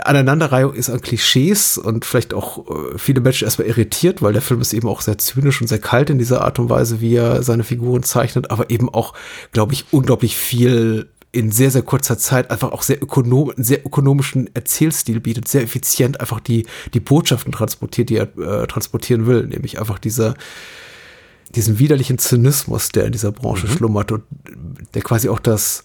Aneinanderreihung ist an Klischees und vielleicht auch äh, viele Menschen erstmal irritiert, weil der Film ist eben auch sehr zynisch und sehr kalt in dieser Art und Weise, wie er seine Figuren zeichnet, aber eben auch, glaube ich, unglaublich viel in sehr, sehr kurzer Zeit einfach auch sehr ökonom, sehr ökonomischen Erzählstil bietet, sehr effizient einfach die, die Botschaften transportiert, die er äh, transportieren will, nämlich einfach dieser, diesen widerlichen Zynismus, der in dieser Branche mhm. schlummert und der quasi auch das,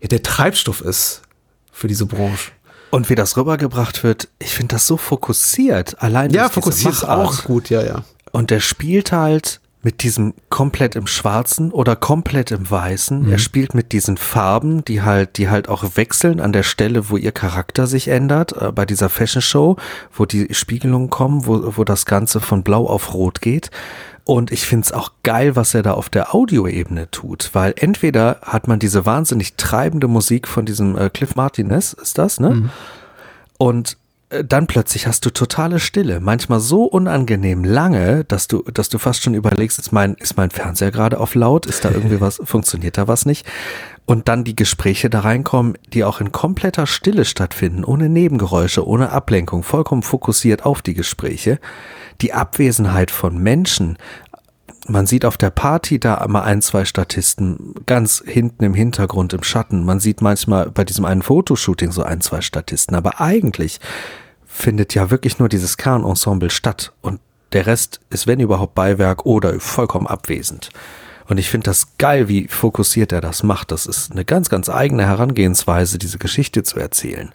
ja, der Treibstoff ist für diese Branche. Und wie das rübergebracht wird, ich finde das so fokussiert. Allein ja, fokussiert ist auch gut, ja, ja. Und der spielt halt mit diesem komplett im Schwarzen oder komplett im Weißen. Mhm. Er spielt mit diesen Farben, die halt, die halt auch wechseln an der Stelle, wo ihr Charakter sich ändert, äh, bei dieser Fashion Show, wo die Spiegelungen kommen, wo, wo das Ganze von blau auf rot geht. Und ich find's auch geil, was er da auf der Audioebene tut, weil entweder hat man diese wahnsinnig treibende Musik von diesem äh, Cliff Martinez, ist das, ne? Mhm. Und dann plötzlich hast du totale Stille, manchmal so unangenehm lange, dass du, dass du fast schon überlegst, ist mein, ist mein Fernseher gerade auf laut, ist da irgendwie was, funktioniert da was nicht? Und dann die Gespräche da reinkommen, die auch in kompletter Stille stattfinden, ohne Nebengeräusche, ohne Ablenkung, vollkommen fokussiert auf die Gespräche. Die Abwesenheit von Menschen, man sieht auf der Party da immer ein, zwei Statisten ganz hinten im Hintergrund im Schatten. Man sieht manchmal bei diesem einen Fotoshooting so ein, zwei Statisten. Aber eigentlich findet ja wirklich nur dieses Kernensemble statt und der Rest ist, wenn überhaupt, Beiwerk oder vollkommen abwesend. Und ich finde das geil, wie fokussiert er das macht. Das ist eine ganz, ganz eigene Herangehensweise, diese Geschichte zu erzählen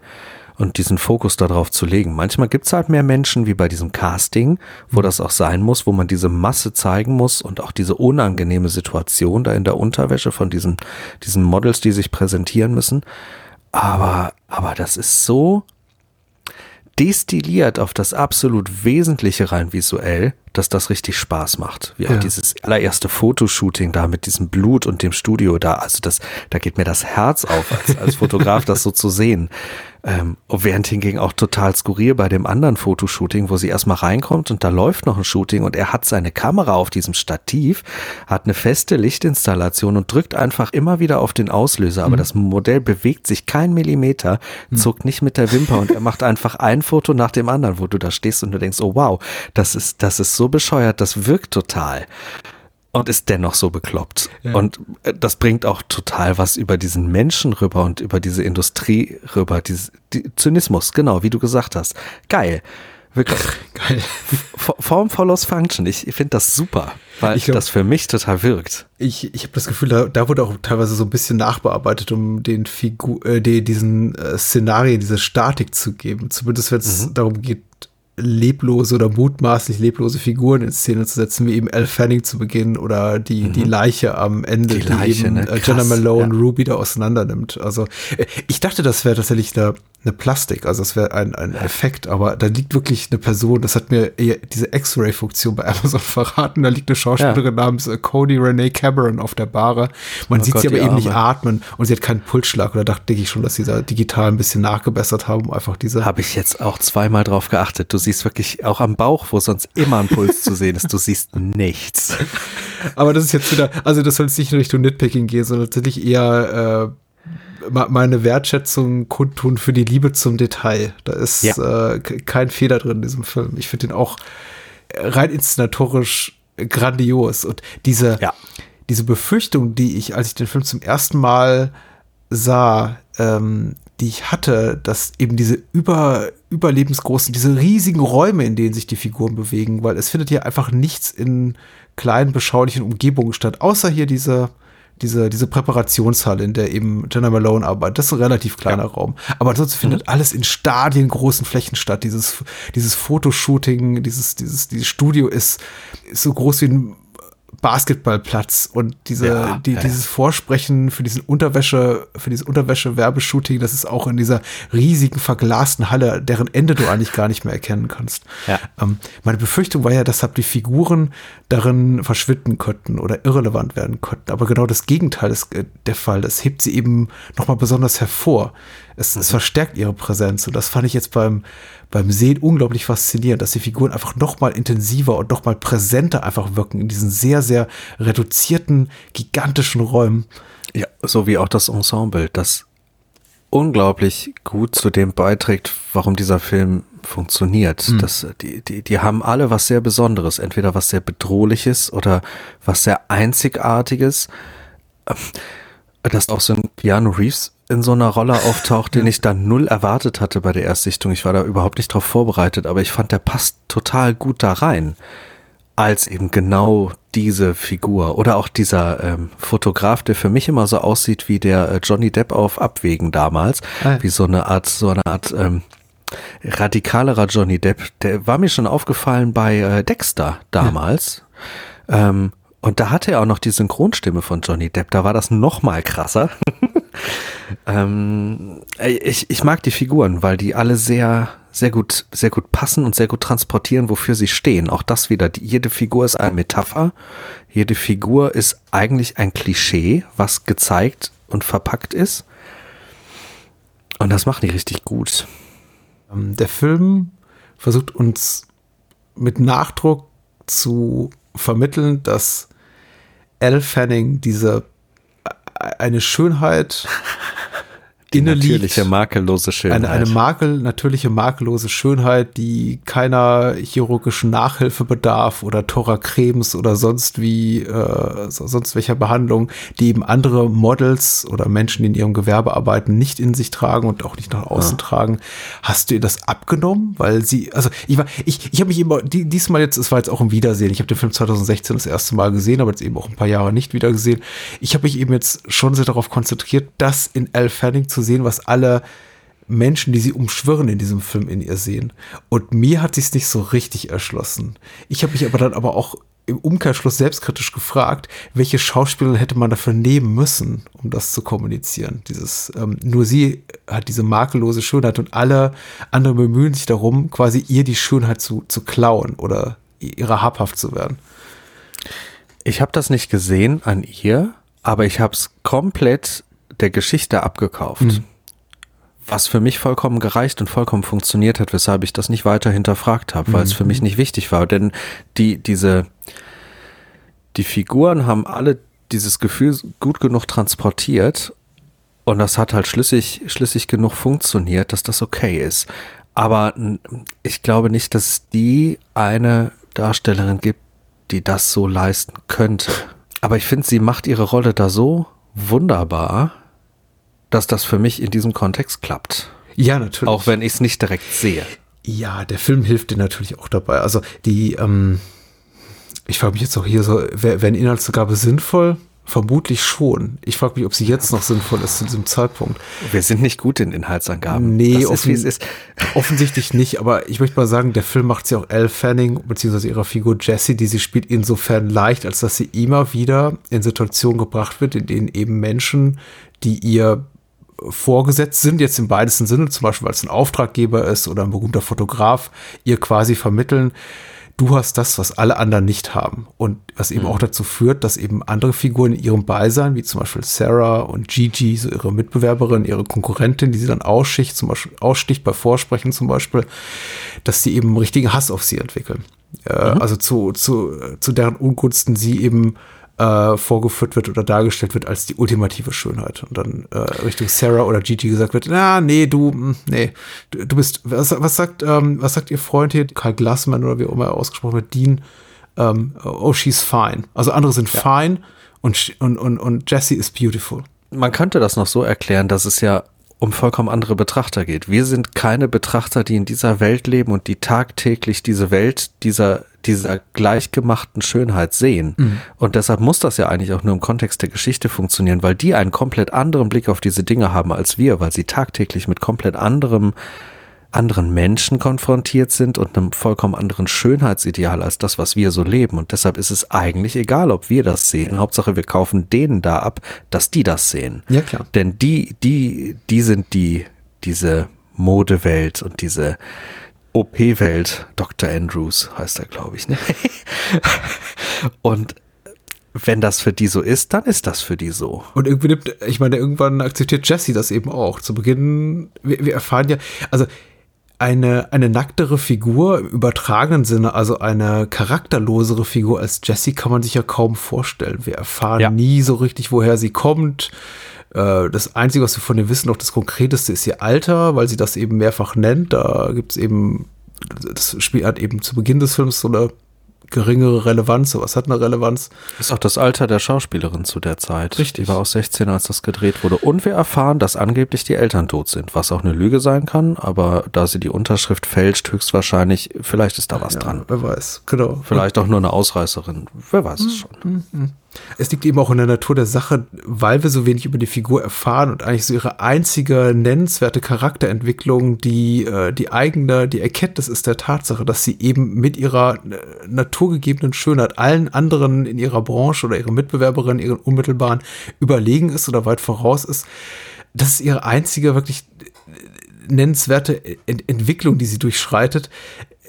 und diesen Fokus darauf zu legen. Manchmal gibt's halt mehr Menschen wie bei diesem Casting, wo das auch sein muss, wo man diese Masse zeigen muss und auch diese unangenehme Situation da in der Unterwäsche von diesen, diesen Models, die sich präsentieren müssen. Aber, aber das ist so destilliert auf das absolut Wesentliche rein visuell, dass das richtig Spaß macht. Wie auch dieses allererste Fotoshooting da mit diesem Blut und dem Studio da. Also das, da geht mir das Herz auf, als, als Fotograf das so zu sehen. Ähm, während hingegen auch total skurril bei dem anderen Fotoshooting, wo sie erstmal reinkommt und da läuft noch ein Shooting und er hat seine Kamera auf diesem Stativ, hat eine feste Lichtinstallation und drückt einfach immer wieder auf den Auslöser, aber mhm. das Modell bewegt sich kein Millimeter, mhm. zuckt nicht mit der Wimper und er macht einfach ein Foto nach dem anderen, wo du da stehst und du denkst, oh wow, das ist, das ist so bescheuert, das wirkt total und ist dennoch so bekloppt. Ja. Und äh, das bringt auch total was über diesen Menschen rüber und über diese Industrie rüber, dieses die Zynismus, genau, wie du gesagt hast. Geil. Wirklich. Geil. Form follows Function. Ich, ich finde das super, weil glaub, das für mich total wirkt. Ich, ich habe das Gefühl, da, da wurde auch teilweise so ein bisschen nachbearbeitet, um den Figur, äh, die, diesen äh, Szenarien, diese Statik zu geben. Zumindest wenn es mhm. darum geht, leblose oder mutmaßlich leblose Figuren in Szene zu setzen, wie eben Elle Fanning zu Beginn oder die, mhm. die Leiche am Ende, die, die Leiche, eben ne? Äh, Jenna Malone ja. Ruby da auseinander nimmt. Also äh, ich dachte, das wäre tatsächlich eine, eine Plastik, also das wäre ein, ein Effekt, aber da liegt wirklich eine Person, das hat mir diese X-Ray-Funktion bei Amazon verraten, da liegt eine Schauspielerin ja. namens äh, Cody Renee Cameron auf der Bahre. Man oh sieht Gott, sie aber eben nicht atmen und sie hat keinen Pulsschlag oder dachte ich schon, dass sie da digital ein bisschen nachgebessert haben, um einfach diese. Habe ich jetzt auch zweimal drauf geachtet. Du siehst wirklich auch am Bauch, wo sonst immer ein Puls zu sehen ist, du siehst nichts. Aber das ist jetzt wieder, also das soll jetzt nicht in Richtung Nitpicking gehen, sondern tatsächlich eher äh, meine Wertschätzung kundtun für die Liebe zum Detail. Da ist ja. äh, kein Fehler drin in diesem Film. Ich finde den auch rein inszenatorisch grandios. Und diese, ja. diese Befürchtung, die ich, als ich den Film zum ersten Mal sah, ähm, die ich hatte, dass eben diese über, überlebensgroßen, diese riesigen Räume, in denen sich die Figuren bewegen, weil es findet ja einfach nichts in kleinen, beschaulichen Umgebungen statt, außer hier diese, diese, diese Präparationshalle, in der eben Jenna Malone arbeitet. Das ist ein relativ kleiner ja. Raum. Aber ansonsten findet mhm. alles in Stadien, großen Flächen statt. Dieses, dieses Fotoshooting, dieses, dieses, dieses Studio ist, ist so groß wie ein Basketballplatz und diese, ja, die, ja. dieses Vorsprechen für diesen Unterwäsche, für dieses Unterwäsche-Werbeshooting, das ist auch in dieser riesigen verglasten Halle, deren Ende du eigentlich gar nicht mehr erkennen kannst. Ja. Ähm, meine Befürchtung war ja, dass die Figuren darin verschwinden könnten oder irrelevant werden könnten. Aber genau das Gegenteil ist äh, der Fall. Das hebt sie eben nochmal besonders hervor. Es, es verstärkt ihre Präsenz. Und das fand ich jetzt beim, beim Sehen unglaublich faszinierend, dass die Figuren einfach noch mal intensiver und noch mal präsenter einfach wirken in diesen sehr, sehr reduzierten, gigantischen Räumen. Ja, so wie auch das Ensemble, das unglaublich gut zu dem beiträgt, warum dieser Film funktioniert. Mhm. Das, die, die, die haben alle was sehr Besonderes, entweder was sehr Bedrohliches oder was sehr Einzigartiges. Ähm, dass auch so ein Keanu Reeves in so einer Rolle auftaucht, den ich dann null erwartet hatte bei der Erstsichtung. Ich war da überhaupt nicht drauf vorbereitet, aber ich fand, der passt total gut da rein. Als eben genau diese Figur. Oder auch dieser ähm, Fotograf, der für mich immer so aussieht wie der äh, Johnny Depp auf Abwägen damals. Ah. Wie so eine Art, so eine Art ähm, radikalerer Johnny Depp. Der war mir schon aufgefallen bei äh, Dexter damals. Ja. Ähm, und da hatte er auch noch die Synchronstimme von Johnny Depp. Da war das noch mal krasser. ähm, ich, ich mag die Figuren, weil die alle sehr, sehr gut, sehr gut passen und sehr gut transportieren, wofür sie stehen. Auch das wieder. Die, jede Figur ist eine Metapher. Jede Figur ist eigentlich ein Klischee, was gezeigt und verpackt ist. Und das machen die richtig gut. Ähm, der Film versucht uns mit Nachdruck zu vermitteln, dass Elle Fanning diese äh, eine Schönheit die natürliche makellose Schönheit. Eine, eine makel, natürliche makellose Schönheit, die keiner chirurgischen Nachhilfe bedarf oder Tora-Cremes oder sonst wie, äh, sonst welcher Behandlung, die eben andere Models oder Menschen, die in ihrem Gewerbe arbeiten, nicht in sich tragen und auch nicht nach außen ja. tragen. Hast du ihr das abgenommen? Weil sie, also ich war, ich, ich habe mich immer, die, diesmal jetzt, es war jetzt auch ein Wiedersehen. Ich habe den Film 2016 das erste Mal gesehen, aber jetzt eben auch ein paar Jahre nicht wieder gesehen. Ich habe mich eben jetzt schon sehr darauf konzentriert, das in Elle Fanning zu sehen, was alle Menschen, die sie umschwirren in diesem Film in ihr sehen. Und mir hat sich nicht so richtig erschlossen. Ich habe mich aber dann aber auch im Umkehrschluss selbstkritisch gefragt, welche Schauspieler hätte man dafür nehmen müssen, um das zu kommunizieren. Dieses, ähm, nur sie hat diese makellose Schönheit und alle anderen bemühen sich darum, quasi ihr die Schönheit zu, zu klauen oder ihrer habhaft zu werden. Ich habe das nicht gesehen an ihr, aber ich habe es komplett der Geschichte abgekauft. Mhm. Was für mich vollkommen gereicht und vollkommen funktioniert hat, weshalb ich das nicht weiter hinterfragt habe, weil mhm. es für mich nicht wichtig war. Denn die, diese, die Figuren haben alle dieses Gefühl gut genug transportiert und das hat halt schlüssig, schlüssig genug funktioniert, dass das okay ist. Aber ich glaube nicht, dass es die eine Darstellerin gibt, die das so leisten könnte. Aber ich finde, sie macht ihre Rolle da so wunderbar, dass das für mich in diesem Kontext klappt. Ja, natürlich. Auch wenn ich es nicht direkt sehe. Ja, der Film hilft dir natürlich auch dabei. Also die, ähm, ich frage mich jetzt auch hier so, wäre eine Inhaltszugabe sinnvoll? Vermutlich schon. Ich frage mich, ob sie jetzt noch sinnvoll ist zu diesem Zeitpunkt. Wir sind nicht gut in Inhaltsangaben. Nee, das offen, ist, ist. offensichtlich nicht. Aber ich möchte mal sagen, der Film macht sie auch Elle Fanning, beziehungsweise ihrer Figur Jessie, die sie spielt, insofern leicht, als dass sie immer wieder in Situationen gebracht wird, in denen eben Menschen, die ihr vorgesetzt sind, jetzt im weitesten Sinne, zum Beispiel weil es ein Auftraggeber ist oder ein berühmter Fotograf, ihr quasi vermitteln, du hast das, was alle anderen nicht haben. Und was eben mhm. auch dazu führt, dass eben andere Figuren in ihrem Beisein, wie zum Beispiel Sarah und Gigi, so ihre Mitbewerberin, ihre Konkurrentin, die sie dann aussticht, zum Beispiel aussticht bei Vorsprechen zum Beispiel, dass sie eben einen richtigen Hass auf sie entwickeln. Äh, mhm. Also zu, zu, zu deren Ungunsten sie eben äh, vorgeführt wird oder dargestellt wird als die ultimative Schönheit. Und dann äh, Richtung Sarah oder Gigi gesagt wird, na, nee, du, hm, nee, du, du bist, was, was sagt, ähm, was sagt ihr Freund hier, Karl Glassman oder wie auch immer ausgesprochen wird, Dean, ähm, oh, she's fine. Also andere sind ja. fine und, und, und, und Jessie is beautiful. Man könnte das noch so erklären, dass es ja um vollkommen andere Betrachter geht. Wir sind keine Betrachter, die in dieser Welt leben und die tagtäglich diese Welt dieser, dieser gleichgemachten Schönheit sehen. Mhm. Und deshalb muss das ja eigentlich auch nur im Kontext der Geschichte funktionieren, weil die einen komplett anderen Blick auf diese Dinge haben als wir, weil sie tagtäglich mit komplett anderem anderen Menschen konfrontiert sind und einem vollkommen anderen Schönheitsideal als das, was wir so leben. Und deshalb ist es eigentlich egal, ob wir das sehen. Hauptsache, wir kaufen denen da ab, dass die das sehen. Ja, klar. Denn die, die, die sind die, diese Modewelt und diese OP-Welt. Dr. Andrews heißt er, glaube ich. Ne? und wenn das für die so ist, dann ist das für die so. Und irgendwie nimmt, ich meine, irgendwann akzeptiert Jesse das eben auch. Zu Beginn, wir, wir erfahren ja, also eine, eine nacktere Figur im übertragenen Sinne, also eine charakterlosere Figur als Jessie kann man sich ja kaum vorstellen. Wir erfahren ja. nie so richtig, woher sie kommt. Äh, das Einzige, was wir von ihr wissen, auch das Konkreteste, ist ihr Alter, weil sie das eben mehrfach nennt. Da gibt es eben, das Spiel hat eben zu Beginn des Films so eine geringere Relevanz. Sowas hat eine Relevanz. Ist auch das Alter der Schauspielerin zu der Zeit. Richtig. Die war auch 16, als das gedreht wurde. Und wir erfahren, dass angeblich die Eltern tot sind, was auch eine Lüge sein kann, aber da sie die Unterschrift fälscht, höchstwahrscheinlich, vielleicht ist da was ja, dran. Wer weiß, genau. Vielleicht auch nur eine Ausreißerin. Wer weiß es schon. Mhm. Es liegt eben auch in der Natur der Sache, weil wir so wenig über die Figur erfahren und eigentlich so ihre einzige nennenswerte Charakterentwicklung, die äh, die eigene, die Erkenntnis ist der Tatsache, dass sie eben mit ihrer äh, naturgegebenen Schönheit allen anderen in ihrer Branche oder ihren Mitbewerberinnen, ihren unmittelbaren überlegen ist oder weit voraus ist. Das ist ihre einzige wirklich äh, nennenswerte Ent Entwicklung, die sie durchschreitet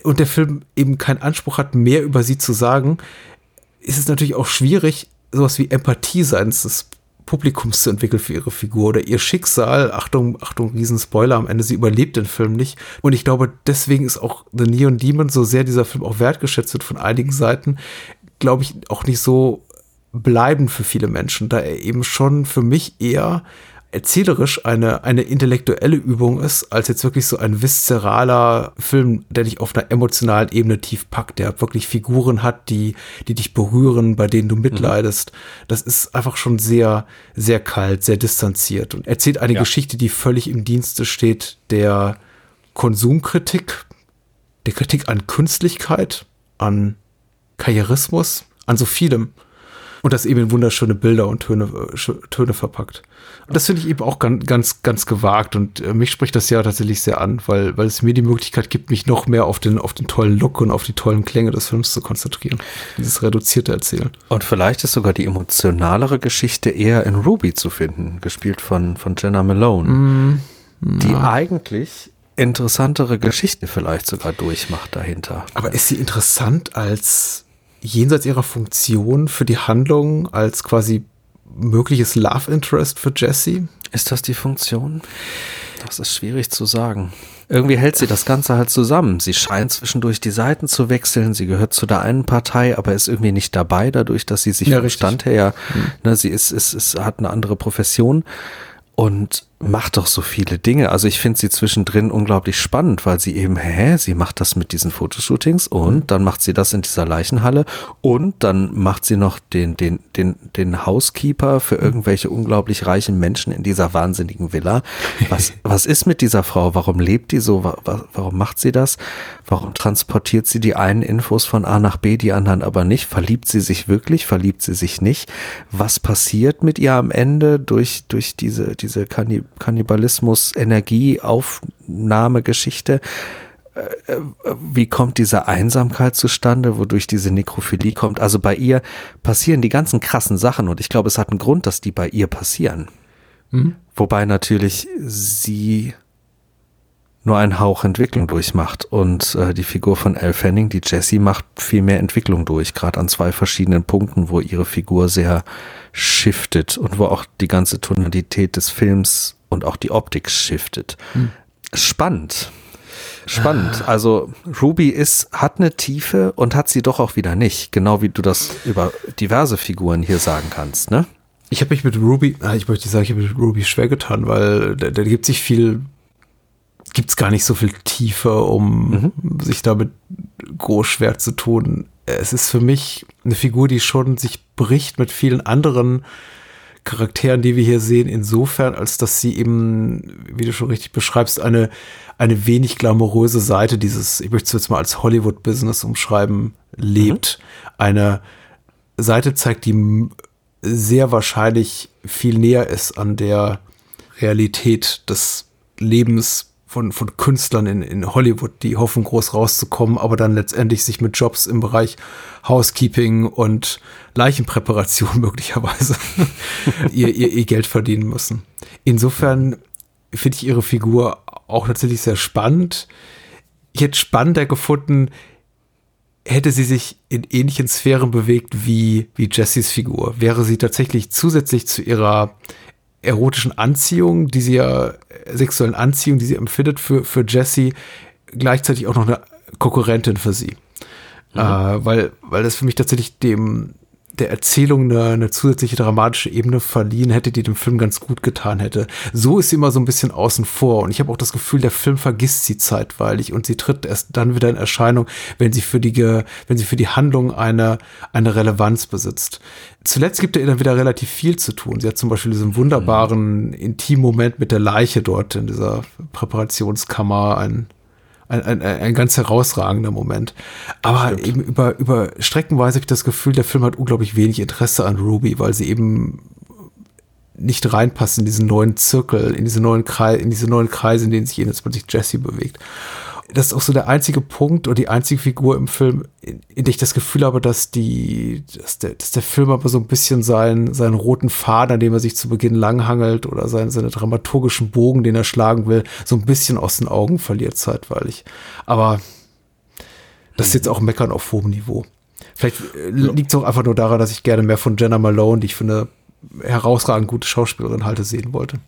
und der Film eben keinen Anspruch hat, mehr über sie zu sagen, ist es natürlich auch schwierig, sowas wie Empathie seitens des Publikums zu entwickeln für ihre Figur oder ihr Schicksal. Achtung, Achtung, riesen Spoiler am Ende, sie überlebt den Film nicht. Und ich glaube, deswegen ist auch The Neon Demon, so sehr dieser Film auch wertgeschätzt wird von einigen Seiten, glaube ich, auch nicht so bleibend für viele Menschen, da er eben schon für mich eher erzählerisch eine, eine intellektuelle Übung ist, als jetzt wirklich so ein viszeraler Film, der dich auf einer emotionalen Ebene tief packt, der wirklich Figuren hat, die, die dich berühren, bei denen du mitleidest. Mhm. Das ist einfach schon sehr, sehr kalt, sehr distanziert und erzählt eine ja. Geschichte, die völlig im Dienste steht der Konsumkritik, der Kritik an Künstlichkeit, an Karrierismus, an so vielem. Und das eben in wunderschöne Bilder und Töne, äh, Töne verpackt. Und das finde ich eben auch ganz, ganz, ganz gewagt. Und äh, mich spricht das ja tatsächlich sehr an, weil, weil es mir die Möglichkeit gibt, mich noch mehr auf den, auf den tollen Look und auf die tollen Klänge des Films zu konzentrieren. Dieses reduzierte Erzählen. Und vielleicht ist sogar die emotionalere Geschichte eher in Ruby zu finden, gespielt von, von Jenna Malone. Mm, die eigentlich interessantere Geschichte vielleicht sogar durchmacht dahinter. Aber ist sie interessant als jenseits ihrer Funktion für die Handlung als quasi mögliches Love Interest für Jesse? Ist das die Funktion? Das ist schwierig zu sagen. Irgendwie hält sie das Ganze halt zusammen. Sie scheint zwischendurch die Seiten zu wechseln. Sie gehört zu der einen Partei, aber ist irgendwie nicht dabei, dadurch, dass sie sich ja, vom Stand her, hm. ne, sie ist, ist, ist, hat eine andere Profession. Und macht doch so viele Dinge. Also ich finde sie zwischendrin unglaublich spannend, weil sie eben, hä, sie macht das mit diesen Fotoshootings und dann macht sie das in dieser Leichenhalle und dann macht sie noch den, den, den, den Housekeeper für irgendwelche unglaublich reichen Menschen in dieser wahnsinnigen Villa. Was, was ist mit dieser Frau? Warum lebt die so? Warum macht sie das? Warum transportiert sie die einen Infos von A nach B, die anderen aber nicht? Verliebt sie sich wirklich? Verliebt sie sich nicht? Was passiert mit ihr am Ende durch, durch diese, diese Kannibalen? Kannibalismus, Energie, Aufnahmegeschichte. Äh, äh, wie kommt diese Einsamkeit zustande, wodurch diese Nekrophilie kommt? Also bei ihr passieren die ganzen krassen Sachen und ich glaube, es hat einen Grund, dass die bei ihr passieren. Mhm. Wobei natürlich sie nur einen Hauch Entwicklung durchmacht und äh, die Figur von Elle Fanning, die Jessie, macht viel mehr Entwicklung durch, gerade an zwei verschiedenen Punkten, wo ihre Figur sehr shiftet und wo auch die ganze Tonalität des Films und auch die Optik shiftet. Hm. Spannend. Spannend. Also Ruby ist, hat eine Tiefe und hat sie doch auch wieder nicht. Genau wie du das über diverse Figuren hier sagen kannst, ne? Ich habe mich mit Ruby, ah, ich möchte sagen, ich habe mit Ruby schwer getan, weil da, da gibt sich viel, gibt es gar nicht so viel Tiefe, um mhm. sich damit groß schwer zu tun. Es ist für mich eine Figur, die schon sich bricht mit vielen anderen Charakteren, die wir hier sehen, insofern, als dass sie eben, wie du schon richtig beschreibst, eine, eine wenig glamouröse Seite dieses, ich möchte es jetzt mal als Hollywood-Business umschreiben, lebt. Mhm. Eine Seite zeigt, die sehr wahrscheinlich viel näher ist an der Realität des Lebens von, von Künstlern in, in Hollywood, die hoffen, groß rauszukommen, aber dann letztendlich sich mit Jobs im Bereich Housekeeping und Leichenpräparation möglicherweise ihr, ihr, ihr Geld verdienen müssen. Insofern finde ich ihre Figur auch tatsächlich sehr spannend. Ich hätte spannender gefunden, hätte sie sich in ähnlichen Sphären bewegt wie, wie Jessys Figur. Wäre sie tatsächlich zusätzlich zu ihrer erotischen Anziehung, die sie ja, sexuellen Anziehung, die sie empfindet für, für Jessie, gleichzeitig auch noch eine Konkurrentin für sie. Mhm. Äh, weil, weil das für mich tatsächlich dem, der Erzählung eine, eine zusätzliche dramatische Ebene verliehen hätte, die dem Film ganz gut getan hätte. So ist sie immer so ein bisschen außen vor und ich habe auch das Gefühl, der Film vergisst sie zeitweilig und sie tritt erst dann wieder in Erscheinung, wenn sie für die, wenn sie für die Handlung eine, eine Relevanz besitzt. Zuletzt gibt er ihr dann wieder relativ viel zu tun. Sie hat zum Beispiel diesen wunderbaren, intimen Moment mit der Leiche dort in dieser Präparationskammer, ein ein, ein, ein ganz herausragender Moment. Aber Stimmt. eben über, über Streckenweise habe ich das Gefühl, der Film hat unglaublich wenig Interesse an Ruby, weil sie eben nicht reinpasst in diesen neuen Zirkel, in diese neuen Kreise, in diese neuen Kreise, in denen sich jetzt plötzlich Jesse bewegt das ist auch so der einzige Punkt oder die einzige Figur im Film, in, in der ich das Gefühl habe, dass die, dass der, dass der Film aber so ein bisschen seinen, seinen roten Faden, an dem er sich zu Beginn langhangelt oder seinen, seine dramaturgischen Bogen, den er schlagen will, so ein bisschen aus den Augen verliert zeitweilig. Aber das ist jetzt auch Meckern auf hohem Niveau. Vielleicht äh, liegt es auch einfach nur daran, dass ich gerne mehr von Jenna Malone, die ich finde, herausragend gute Schauspielerin halte, sehen wollte.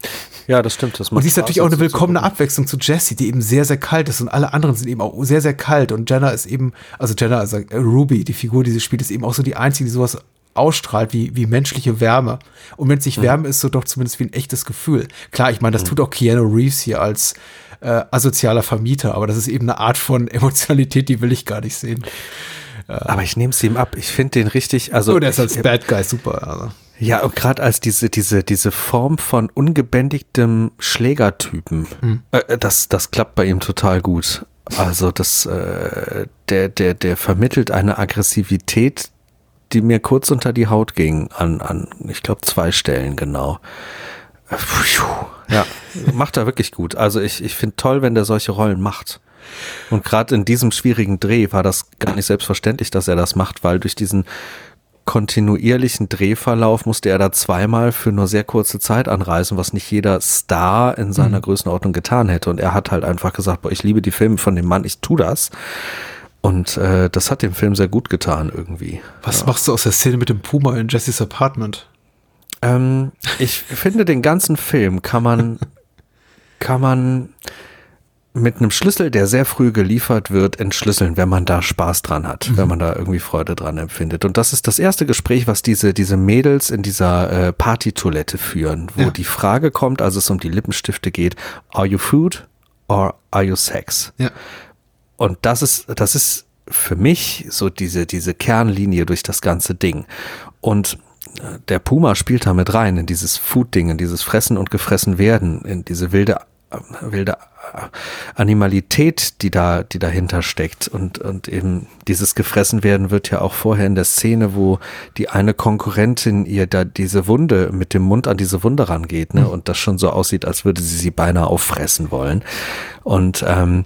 Ja, das stimmt. Das und sie ist natürlich auch eine willkommene Abwechslung zu Jessie, die eben sehr, sehr kalt ist und alle anderen sind eben auch sehr, sehr kalt und Jenna ist eben, also Jenna, also Ruby, die Figur, die sie spielt, ist eben auch so die einzige, die sowas ausstrahlt wie, wie menschliche Wärme. Und wenn es nicht mhm. Wärme ist, so doch zumindest wie ein echtes Gefühl. Klar, ich meine, das mhm. tut auch Keanu Reeves hier als äh, asozialer Vermieter, aber das ist eben eine Art von Emotionalität, die will ich gar nicht sehen. Aber ich nehme es ihm ab. Ich finde den richtig, also. Oh, der ist als Bad Guy super. Also. Ja, und gerade als diese, diese, diese Form von ungebändigtem Schlägertypen, mhm. äh, das, das klappt bei ihm total gut. Also das, äh, der, der, der vermittelt eine Aggressivität, die mir kurz unter die Haut ging, an, an ich glaube, zwei Stellen genau. Ja, macht er wirklich gut. Also ich, ich finde toll, wenn der solche Rollen macht. Und gerade in diesem schwierigen Dreh war das gar nicht selbstverständlich, dass er das macht, weil durch diesen kontinuierlichen Drehverlauf musste er da zweimal für nur sehr kurze Zeit anreisen, was nicht jeder Star in seiner mhm. Größenordnung getan hätte. Und er hat halt einfach gesagt, boah, ich liebe die Filme von dem Mann, ich tu das. Und äh, das hat dem Film sehr gut getan irgendwie. Was ja. machst du aus der Szene mit dem Puma in Jessys Apartment? Ähm, ich finde, den ganzen Film kann man, kann man mit einem Schlüssel, der sehr früh geliefert wird, entschlüsseln, wenn man da Spaß dran hat, mhm. wenn man da irgendwie Freude dran empfindet. Und das ist das erste Gespräch, was diese, diese Mädels in dieser äh, Partytoilette führen, wo ja. die Frage kommt, als es um die Lippenstifte geht, are you food or are you sex? Ja. Und das ist, das ist für mich so diese, diese Kernlinie durch das ganze Ding. Und äh, der Puma spielt da mit rein in dieses Food-Ding, in dieses Fressen und gefressen werden, in diese wilde wilde Animalität, die da, die dahinter steckt. Und, und eben dieses gefressen werden wird ja auch vorher in der Szene, wo die eine Konkurrentin ihr da diese Wunde mit dem Mund an diese Wunde rangeht, ne? Mhm. Und das schon so aussieht, als würde sie sie beinahe auffressen wollen. Und ähm,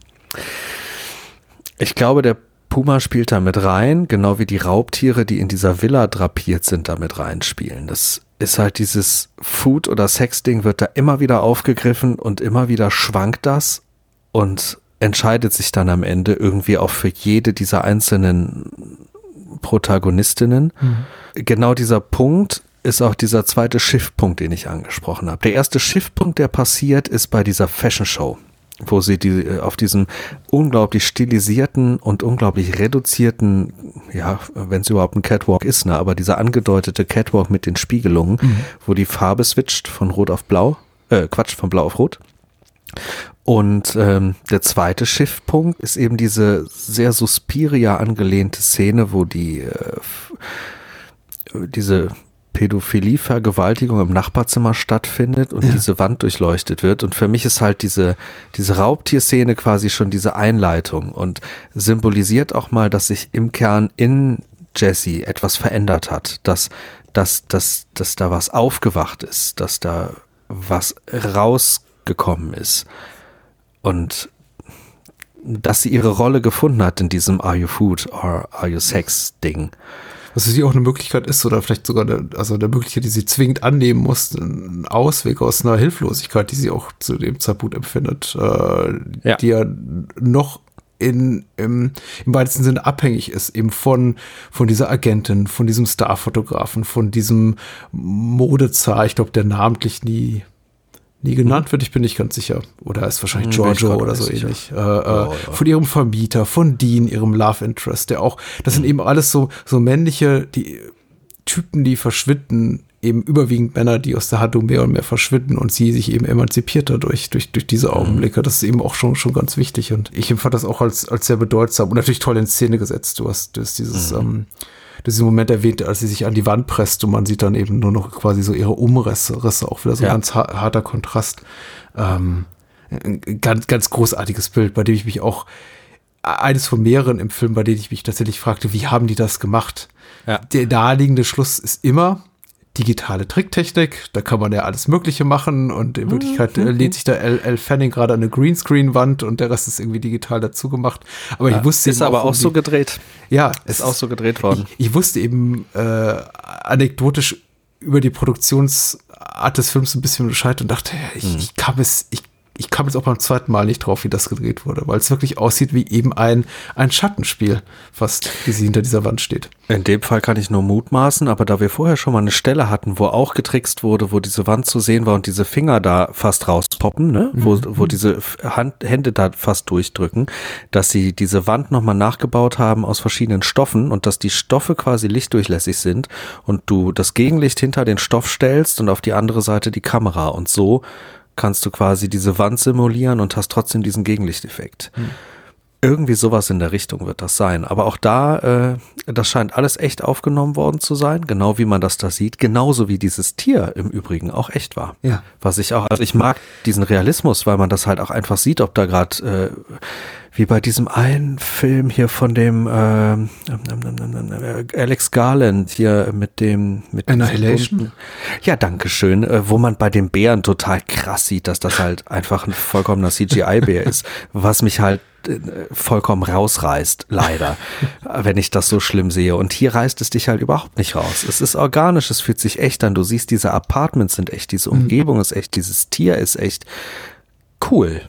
ich glaube, der Puma spielt da mit rein, genau wie die Raubtiere, die in dieser Villa drapiert sind, da mit reinspielen. Das ist halt dieses Food- oder Sex-Ding wird da immer wieder aufgegriffen und immer wieder schwankt das und entscheidet sich dann am Ende irgendwie auch für jede dieser einzelnen Protagonistinnen. Mhm. Genau dieser Punkt ist auch dieser zweite Schiffpunkt, den ich angesprochen habe. Der erste Schiffpunkt, der passiert, ist bei dieser Fashion Show. Wo sie die äh, auf diesem unglaublich stilisierten und unglaublich reduzierten, ja, wenn es überhaupt ein Catwalk ist, ne, aber dieser angedeutete Catwalk mit den Spiegelungen, mhm. wo die Farbe switcht von Rot auf Blau, äh, Quatsch, von Blau auf Rot. Und ähm, der zweite Schiffpunkt ist eben diese sehr Suspiria angelehnte Szene, wo die äh, diese Pädophilie-Vergewaltigung im Nachbarzimmer stattfindet und ja. diese Wand durchleuchtet wird. Und für mich ist halt diese, diese Raubtierszene quasi schon diese Einleitung und symbolisiert auch mal, dass sich im Kern in Jesse etwas verändert hat, dass, dass, dass, dass da was aufgewacht ist, dass da was rausgekommen ist. Und dass sie ihre Rolle gefunden hat in diesem Are You Food or Are You Sex Ding was für sie auch eine Möglichkeit ist oder vielleicht sogar eine, also eine Möglichkeit, die sie zwingend annehmen muss, ein Ausweg aus einer Hilflosigkeit, die sie auch zu dem Zeitpunkt empfindet, äh, ja. die ja noch in, im, im weitesten Sinne abhängig ist, eben von, von dieser Agentin, von diesem Starfotografen, von diesem Modezar, ich glaube, der namentlich nie nie genannt wird, ich bin nicht ganz sicher. Oder ist wahrscheinlich hm, Giorgio oder so ähnlich. Äh, äh, ja. Von ihrem Vermieter, von Dean, ihrem Love Interest, der auch, das sind hm. eben alles so, so männliche, die Typen, die verschwinden, eben überwiegend Männer, die aus der Handlung mehr und mehr verschwinden und sie sich eben emanzipiert dadurch, durch, durch diese hm. Augenblicke. Das ist eben auch schon, schon ganz wichtig und ich empfand das auch als, als sehr bedeutsam und natürlich toll in Szene gesetzt. Du hast, du hast dieses, mhm. ähm, diesen Moment erwähnt, als sie sich an die Wand presst und man sieht dann eben nur noch quasi so ihre Umrisse, Risse, auch wieder so ja. ein ganz harter Kontrast. Ähm, ein ganz, ganz großartiges Bild, bei dem ich mich auch eines von mehreren im Film, bei denen ich mich tatsächlich fragte, wie haben die das gemacht? Ja. Der naheliegende Schluss ist immer, digitale Tricktechnik, da kann man ja alles Mögliche machen und in Wirklichkeit äh, lädt sich da L. L. Fanning gerade an eine Greenscreen-Wand und der Rest ist irgendwie digital dazu gemacht. Aber ja, ich wusste ist aber auch, auch so gedreht. Ja, ist auch so gedreht worden. Ich, ich wusste eben äh, anekdotisch über die Produktionsart des Films ein bisschen Bescheid und dachte, ich, hm. ich kam es, ich ich kam jetzt auch beim zweiten Mal nicht drauf, wie das gedreht wurde, weil es wirklich aussieht wie eben ein, ein Schattenspiel, fast, wie sie hinter dieser Wand steht. In dem Fall kann ich nur mutmaßen, aber da wir vorher schon mal eine Stelle hatten, wo auch getrickst wurde, wo diese Wand zu sehen war und diese Finger da fast rauspoppen, ne? Mhm. wo, wo diese Hand, Hände da fast durchdrücken, dass sie diese Wand nochmal nachgebaut haben aus verschiedenen Stoffen und dass die Stoffe quasi lichtdurchlässig sind und du das Gegenlicht hinter den Stoff stellst und auf die andere Seite die Kamera und so kannst du quasi diese Wand simulieren und hast trotzdem diesen Gegenlichteffekt. Hm. Irgendwie sowas in der Richtung wird das sein. Aber auch da, äh, das scheint alles echt aufgenommen worden zu sein, genau wie man das da sieht. Genauso wie dieses Tier im Übrigen auch echt war. Ja. Was ich auch, also ich mag diesen Realismus, weil man das halt auch einfach sieht, ob da gerade äh, wie bei diesem einen Film hier von dem äh, Alex Garland hier mit dem mit Annihilation. Ja, danke schön, äh, wo man bei den Bären total krass sieht, dass das halt einfach ein vollkommener CGI-Bär ist, was mich halt äh, vollkommen rausreißt, leider, wenn ich das so schlimm sehe. Und hier reißt es dich halt überhaupt nicht raus. Es ist organisch, es fühlt sich echt an. Du siehst, diese Apartments sind echt, diese mhm. Umgebung ist echt, dieses Tier ist echt cool.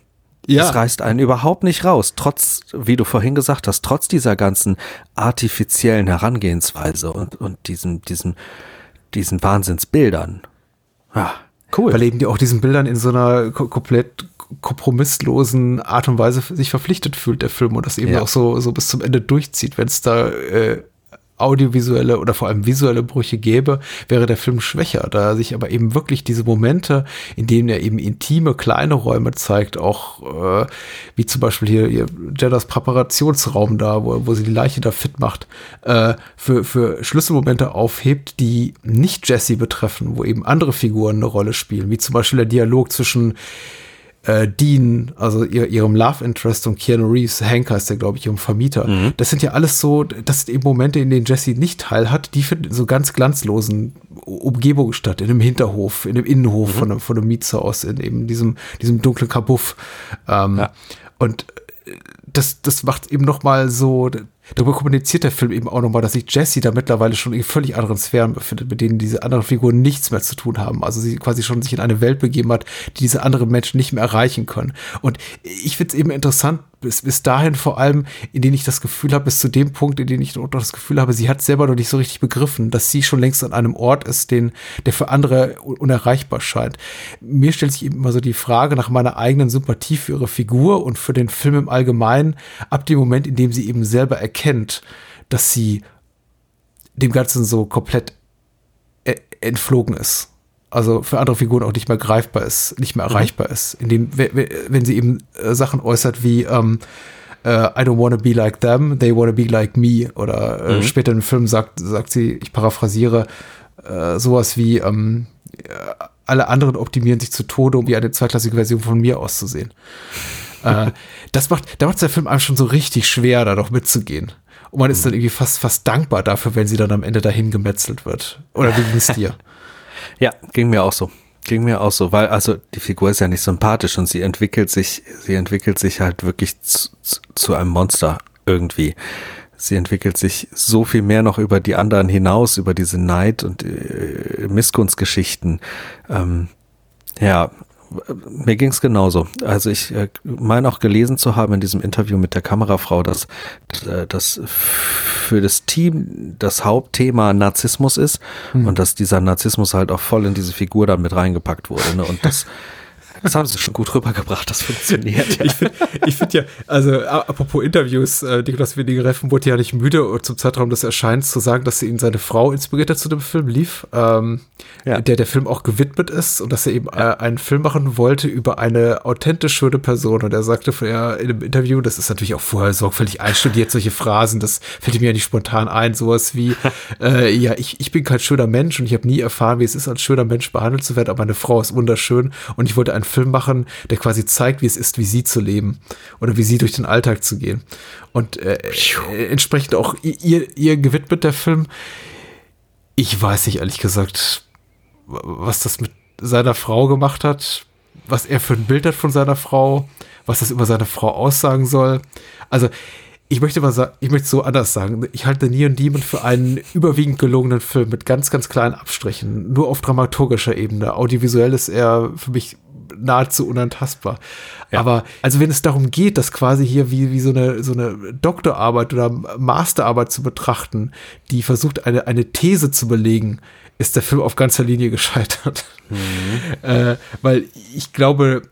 Ja. Es reißt einen überhaupt nicht raus, trotz, wie du vorhin gesagt hast, trotz dieser ganzen artifiziellen Herangehensweise und, und diesen, diesen, diesen Wahnsinnsbildern. Ja, cool. Weil eben die auch diesen Bildern in so einer komplett kompromisslosen Art und Weise sich verpflichtet fühlt, der Film, und das eben ja. auch so, so bis zum Ende durchzieht, wenn es da äh, audiovisuelle oder vor allem visuelle Brüche gäbe, wäre der Film schwächer, da sich aber eben wirklich diese Momente, in denen er eben intime, kleine Räume zeigt, auch äh, wie zum Beispiel hier, hier Jeddas Präparationsraum da, wo, wo sie die Leiche da fit macht, äh, für, für Schlüsselmomente aufhebt, die nicht Jesse betreffen, wo eben andere Figuren eine Rolle spielen, wie zum Beispiel der Dialog zwischen äh, Dean, also ihr, ihrem Love Interest und Keanu Reeves, Hank heißt der, glaube ich, ihrem Vermieter. Mhm. Das sind ja alles so, das sind eben Momente, in denen Jesse nicht teil hat, die finden in so ganz glanzlosen Umgebungen statt, in einem Hinterhof, in einem Innenhof mhm. von, einem, von einem Mietshaus, in eben diesem, diesem dunklen Kabuff. Ähm, ja. Und das, das macht eben noch mal so, Darüber kommuniziert der Film eben auch nochmal, dass sich Jessie da mittlerweile schon in völlig anderen Sphären befindet, mit denen diese anderen Figuren nichts mehr zu tun haben. Also sie quasi schon sich in eine Welt begeben hat, die diese anderen Menschen nicht mehr erreichen können. Und ich finde es eben interessant, bis, bis dahin vor allem, in dem ich das Gefühl habe, bis zu dem Punkt, in dem ich noch das Gefühl habe, sie hat selber noch nicht so richtig begriffen, dass sie schon längst an einem Ort ist, den, der für andere unerreichbar scheint. Mir stellt sich eben immer so die Frage nach meiner eigenen Sympathie für ihre Figur und für den Film im Allgemeinen, ab dem Moment, in dem sie eben selber erkennt, dass sie dem Ganzen so komplett e-, entflogen ist also für andere Figuren auch nicht mehr greifbar ist, nicht mehr mhm. erreichbar mhm. ist. Indem, wenn sie eben äh, Sachen äußert wie ähm, äh, I don't wanna be like them, they wanna be like me. Oder äh, mhm. später im Film sagt, sagt sie, ich paraphrasiere, äh, sowas wie ähm, äh, alle anderen optimieren sich zu Tode, um wie eine zweiklassige Version von mir auszusehen. Äh, das macht, da macht der Film einem schon so richtig schwer, da doch mitzugehen. Und man ist dann irgendwie fast, fast dankbar dafür, wenn sie dann am Ende dahin gemetzelt wird. Oder wie ging es dir? Ja, ging mir auch so. Ging mir auch so, weil also die Figur ist ja nicht sympathisch und sie entwickelt sich, sie entwickelt sich halt wirklich zu, zu einem Monster irgendwie. Sie entwickelt sich so viel mehr noch über die anderen hinaus, über diese Neid und äh, Missgunstgeschichten. Ähm, ja, mir ging es genauso. Also ich äh, meine auch gelesen zu haben in diesem Interview mit der Kamerafrau, dass äh, das für das Team das Hauptthema Narzissmus ist mhm. und dass dieser Narzissmus halt auch voll in diese Figur dann mit reingepackt wurde. Ne? Und das Das haben sie schon gut rübergebracht, das funktioniert. Ja. Ich finde ich find ja, also apropos Interviews, äh, Niklas Winnigereffen wurde ja nicht müde, zum Zeitraum des Erscheins zu sagen, dass sie ihn seine Frau inspiriert hat zu dem Film lief, ähm, ja. der der Film auch gewidmet ist und dass er eben äh, einen Film machen wollte über eine authentisch schöne Person. Und er sagte vorher in einem Interview, das ist natürlich auch vorher sorgfältig einstudiert, solche Phrasen, das fällt mir ja nicht spontan ein, sowas wie, äh, ja, ich, ich bin kein schöner Mensch und ich habe nie erfahren, wie es ist, als schöner Mensch behandelt zu werden, aber meine Frau ist wunderschön und ich wollte einen Film machen, der quasi zeigt, wie es ist, wie sie zu leben oder wie sie durch den Alltag zu gehen. Und äh, äh, entsprechend auch ihr, ihr gewidmet der Film. Ich weiß nicht, ehrlich gesagt, was das mit seiner Frau gemacht hat, was er für ein Bild hat von seiner Frau, was das über seine Frau aussagen soll. Also, ich möchte mal sagen, ich möchte so anders sagen. Ich halte Neon Demon für einen überwiegend gelungenen Film mit ganz, ganz kleinen Abstrichen. Nur auf dramaturgischer Ebene. Audiovisuell ist er für mich nahezu unantastbar. Ja. Aber also wenn es darum geht, das quasi hier wie, wie so eine, so eine Doktorarbeit oder Masterarbeit zu betrachten, die versucht, eine, eine These zu belegen, ist der Film auf ganzer Linie gescheitert. Mhm. Äh, weil ich glaube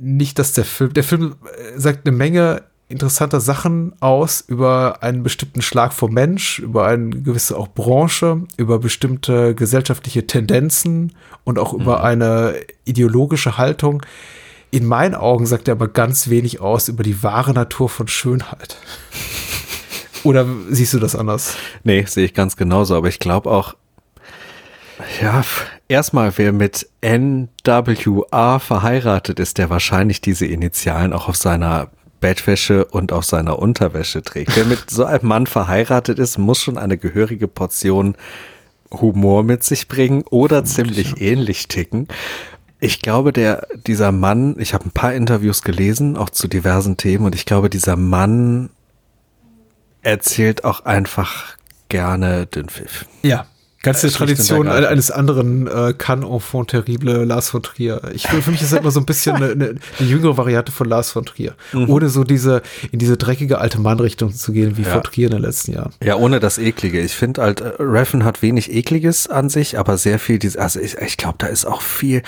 nicht, dass der Film, der Film sagt eine Menge interessanter Sachen aus über einen bestimmten Schlag vom Mensch, über eine gewisse auch Branche, über bestimmte gesellschaftliche Tendenzen und auch mhm. über eine ideologische Haltung. In meinen Augen sagt er aber ganz wenig aus über die wahre Natur von Schönheit. Oder siehst du das anders? Nee, sehe ich ganz genauso, aber ich glaube auch, ja, erstmal, wer mit NWA verheiratet ist, der wahrscheinlich diese Initialen auch auf seiner Bettwäsche und auf seiner Unterwäsche trägt. Wer mit so einem Mann verheiratet ist, muss schon eine gehörige Portion Humor mit sich bringen oder ziemlich ähnlich ticken. Ich glaube, der, dieser Mann, ich habe ein paar Interviews gelesen, auch zu diversen Themen, und ich glaube, dieser Mann erzählt auch einfach gerne den Pfiff. Ja, Ganze Tradition eines anderen äh, Can Enfant Terrible Lars von Trier. Ich für mich ist das immer so ein bisschen eine, eine, eine jüngere Variante von Lars von Trier. Mhm. Ohne so diese, in diese dreckige alte Mann-Richtung zu gehen wie ja. von Trier in den letzten Jahren. Ja, ohne das Eklige. Ich finde halt, äh, Reffen hat wenig Ekliges an sich, aber sehr viel, diese, also ich, ich glaube, da ist auch viel,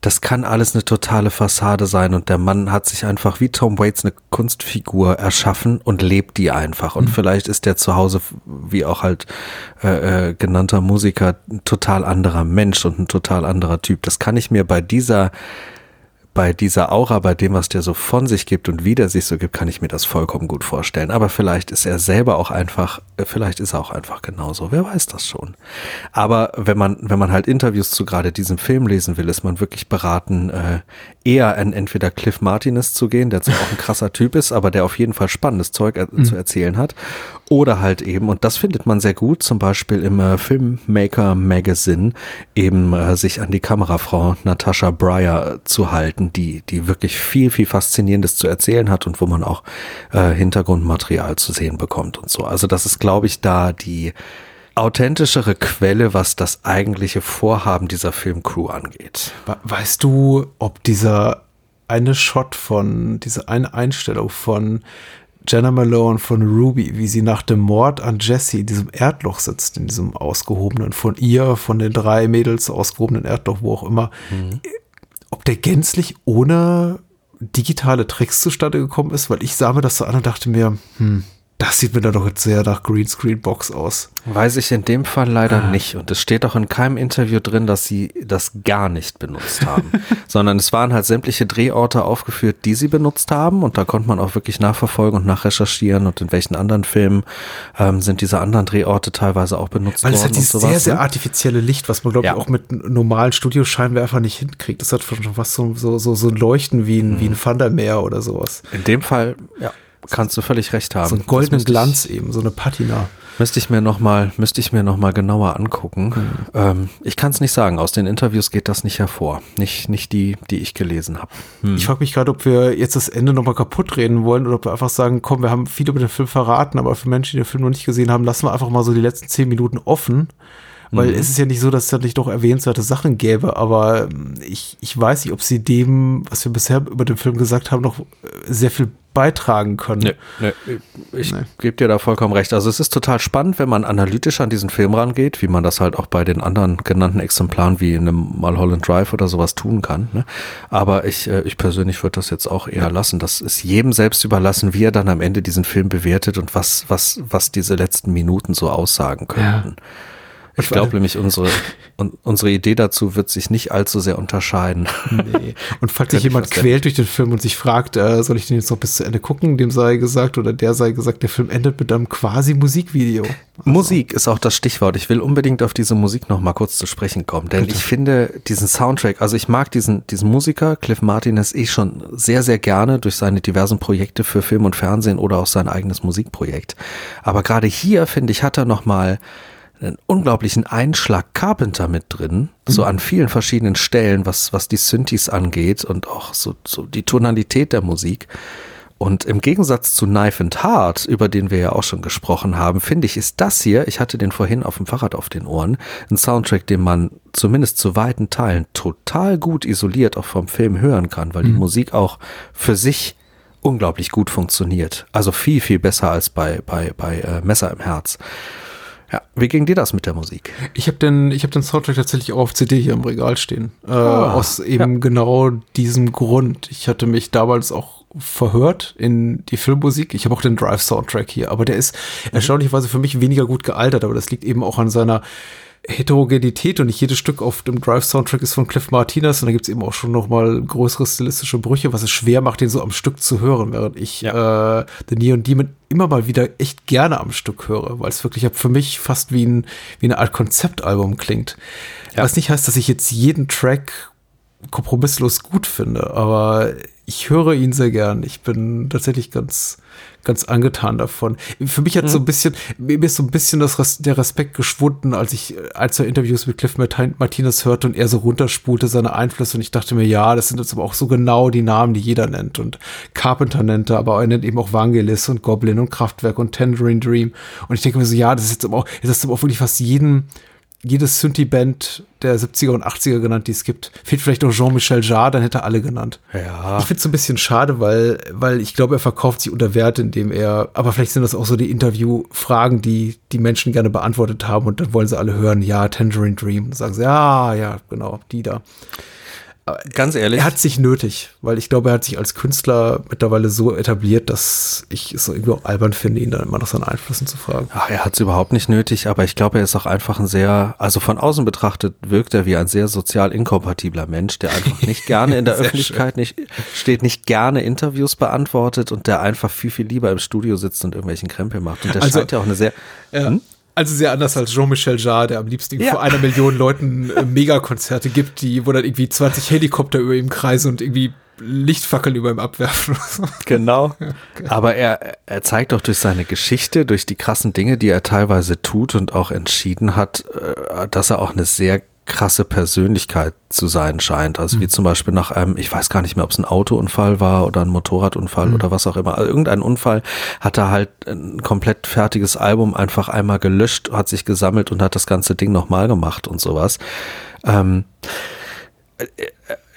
das kann alles eine totale Fassade sein und der Mann hat sich einfach wie Tom Waits eine Kunstfigur erschaffen und lebt die einfach und mhm. vielleicht ist der zu Hause wie auch halt äh, äh, genannter Musiker ein total anderer Mensch und ein total anderer Typ. Das kann ich mir bei dieser bei dieser Aura, bei dem, was der so von sich gibt und wie der sich so gibt, kann ich mir das vollkommen gut vorstellen. Aber vielleicht ist er selber auch einfach vielleicht ist er auch einfach genauso. Wer weiß das schon. Aber wenn man, wenn man halt Interviews zu gerade diesem Film lesen will, ist man wirklich beraten, äh, eher an entweder Cliff Martinez zu gehen, der zwar auch ein krasser Typ ist, aber der auf jeden Fall spannendes Zeug er mhm. zu erzählen hat. Oder halt eben, und das findet man sehr gut, zum Beispiel im äh, Filmmaker Magazine, eben äh, sich an die Kamerafrau Natasha Breyer zu halten, die, die wirklich viel, viel Faszinierendes zu erzählen hat und wo man auch äh, Hintergrundmaterial zu sehen bekommt und so. Also das ist, glaube ich, da die authentischere Quelle, was das eigentliche Vorhaben dieser Filmcrew angeht. Weißt du, ob dieser eine Shot von, diese eine Einstellung von Jenna Malone von Ruby, wie sie nach dem Mord an Jesse in diesem Erdloch sitzt, in diesem ausgehobenen, von ihr, von den drei Mädels ausgehobenen Erdloch, wo auch immer, mhm. ob der gänzlich ohne digitale Tricks zustande gekommen ist, weil ich sah mir das so an und dachte mir, hm, das sieht mir dann doch jetzt sehr nach Greenscreen-Box aus. Weiß ich in dem Fall leider ah. nicht. Und es steht auch in keinem Interview drin, dass sie das gar nicht benutzt haben. Sondern es waren halt sämtliche Drehorte aufgeführt, die sie benutzt haben. Und da konnte man auch wirklich nachverfolgen und nachrecherchieren. Und in welchen anderen Filmen ähm, sind diese anderen Drehorte teilweise auch benutzt Weil worden. Weil es hat dieses sowas, sehr, sehr artifizielle Licht, was man, glaube ich, auch mit normalen Studioscheinwerfern nicht hinkriegt. Das hat schon was so, so, so, so ein Leuchten wie ein, mhm. wie ein Thundermeer oder sowas. In dem Fall, ja. Kannst du völlig recht haben. So einen goldenen Glanz ich, eben, so eine Patina. Müsste ich mir noch mal, müsste ich mir noch mal genauer angucken. Mhm. Ähm, ich kann es nicht sagen. Aus den Interviews geht das nicht hervor. Nicht, nicht die, die ich gelesen habe. Hm. Ich frage mich gerade, ob wir jetzt das Ende noch mal kaputt reden wollen oder ob wir einfach sagen, komm, wir haben viel über den Film verraten, aber für Menschen, die den Film noch nicht gesehen haben, lassen wir einfach mal so die letzten zehn Minuten offen. Weil mhm. es ist ja nicht so, dass es da nicht doch erwähnenswerte Sachen gäbe, aber ähm, ich, ich weiß nicht, ob sie dem, was wir bisher über den Film gesagt haben, noch äh, sehr viel beitragen können. Nee, nee, ich nee. gebe dir da vollkommen recht. Also es ist total spannend, wenn man analytisch an diesen Film rangeht, wie man das halt auch bei den anderen genannten Exemplaren wie in einem Mulholland Drive oder sowas tun kann. Ne? Aber ich, äh, ich persönlich würde das jetzt auch eher ja. lassen. Das ist jedem selbst überlassen, wie er dann am Ende diesen Film bewertet und was, was, was diese letzten Minuten so aussagen könnten. Ja. Ich glaube nämlich, unsere, unsere Idee dazu wird sich nicht allzu sehr unterscheiden. Nee. Und falls sich jemand quält durch den Film und sich fragt, äh, soll ich den jetzt noch bis zu Ende gucken, dem sei gesagt oder der sei gesagt, der Film endet mit einem quasi Musikvideo. Also. Musik ist auch das Stichwort. Ich will unbedingt auf diese Musik noch mal kurz zu sprechen kommen, denn Bitte. ich finde diesen Soundtrack, also ich mag diesen, diesen Musiker, Cliff Martinez, eh schon sehr, sehr gerne durch seine diversen Projekte für Film und Fernsehen oder auch sein eigenes Musikprojekt. Aber gerade hier, finde ich, hat er noch mal einen unglaublichen Einschlag Carpenter mit drin, mhm. so an vielen verschiedenen Stellen, was, was die Synthes angeht und auch so, so die Tonalität der Musik. Und im Gegensatz zu Knife and Heart, über den wir ja auch schon gesprochen haben, finde ich, ist das hier, ich hatte den vorhin auf dem Fahrrad auf den Ohren, ein Soundtrack, den man zumindest zu weiten Teilen total gut isoliert auch vom Film hören kann, weil mhm. die Musik auch für sich unglaublich gut funktioniert. Also viel, viel besser als bei, bei, bei äh, Messer im Herz. Ja, wie ging dir das mit der Musik? Ich habe den, ich habe den Soundtrack tatsächlich auch auf CD hier im Regal stehen. Äh, ah, aus eben ja. genau diesem Grund. Ich hatte mich damals auch verhört in die Filmmusik. Ich habe auch den Drive-Soundtrack hier, aber der ist mhm. erstaunlicherweise für mich weniger gut gealtert, aber das liegt eben auch an seiner Heterogenität und nicht jedes Stück auf dem Drive-Soundtrack ist von Cliff Martinez und da gibt es eben auch schon noch mal größere stilistische Brüche, was es schwer macht, den so am Stück zu hören, während ich ja. äh, The Neon Demon immer mal wieder echt gerne am Stück höre, weil es wirklich für mich fast wie, ein, wie eine Art Konzeptalbum klingt. Ja. Was nicht heißt, dass ich jetzt jeden Track kompromisslos gut finde, aber ich höre ihn sehr gern. Ich bin tatsächlich ganz ganz angetan davon. Für mich hat mhm. so ein bisschen, mir ist so ein bisschen das, der Respekt geschwunden, als ich, als er Interviews mit Cliff Martinez hörte und er so runterspulte seine Einflüsse und ich dachte mir, ja, das sind jetzt aber auch so genau die Namen, die jeder nennt und Carpenter nennt er, aber er nennt eben auch Vangelis und Goblin und Kraftwerk und Tangerine Dream und ich denke mir so, ja, das ist jetzt aber auch, das ist aber auch wirklich fast jeden, jedes Synthie-Band der 70er und 80er genannt, die es gibt. Fehlt vielleicht noch Jean-Michel Jarre, dann hätte er alle genannt. Ja. Ich finde es so ein bisschen schade, weil, weil ich glaube, er verkauft sich unter Wert, indem er, aber vielleicht sind das auch so die Interviewfragen, die die Menschen gerne beantwortet haben und dann wollen sie alle hören, ja, Tangerine Dream. Und sagen sie, ja, ja, genau, die da. Ganz ehrlich. Er hat sich nötig, weil ich glaube, er hat sich als Künstler mittlerweile so etabliert, dass ich es so irgendwie auch albern finde, ihn dann immer nach seinen Einflüssen zu fragen. Ach, er hat es überhaupt nicht nötig, aber ich glaube, er ist auch einfach ein sehr, also von außen betrachtet wirkt er wie ein sehr sozial inkompatibler Mensch, der einfach nicht gerne in der Öffentlichkeit nicht steht, nicht gerne Interviews beantwortet und der einfach viel, viel lieber im Studio sitzt und irgendwelchen Krempel macht. Und der Also- scheint ja auch eine sehr, Ja. Hm? Also sehr anders als Jean-Michel Jarre, der am liebsten Ja. vor einer Million Leuten äh, Megakonzerte gibt, die, wo dann irgendwie 20 Helikopter über ihm kreisen und irgendwie Lichtfackeln über ihm abwerfen. oder so. Genau. Aber er, er zeigt doch durch seine Geschichte, durch die krassen Dinge, die er teilweise tut und auch entschieden hat, äh, dass er auch eine sehr krasse Persönlichkeit zu sein scheint. Also wie zum Beispiel nach einem, ich weiß gar nicht mehr, ob es ein Autounfall war oder ein Motorradunfall oder was auch immer. Also irgendein Unfall hat er halt ein komplett fertiges Album einfach einmal gelöscht, hat sich gesammelt und hat das ganze Ding nochmal gemacht und sowas. Ähm,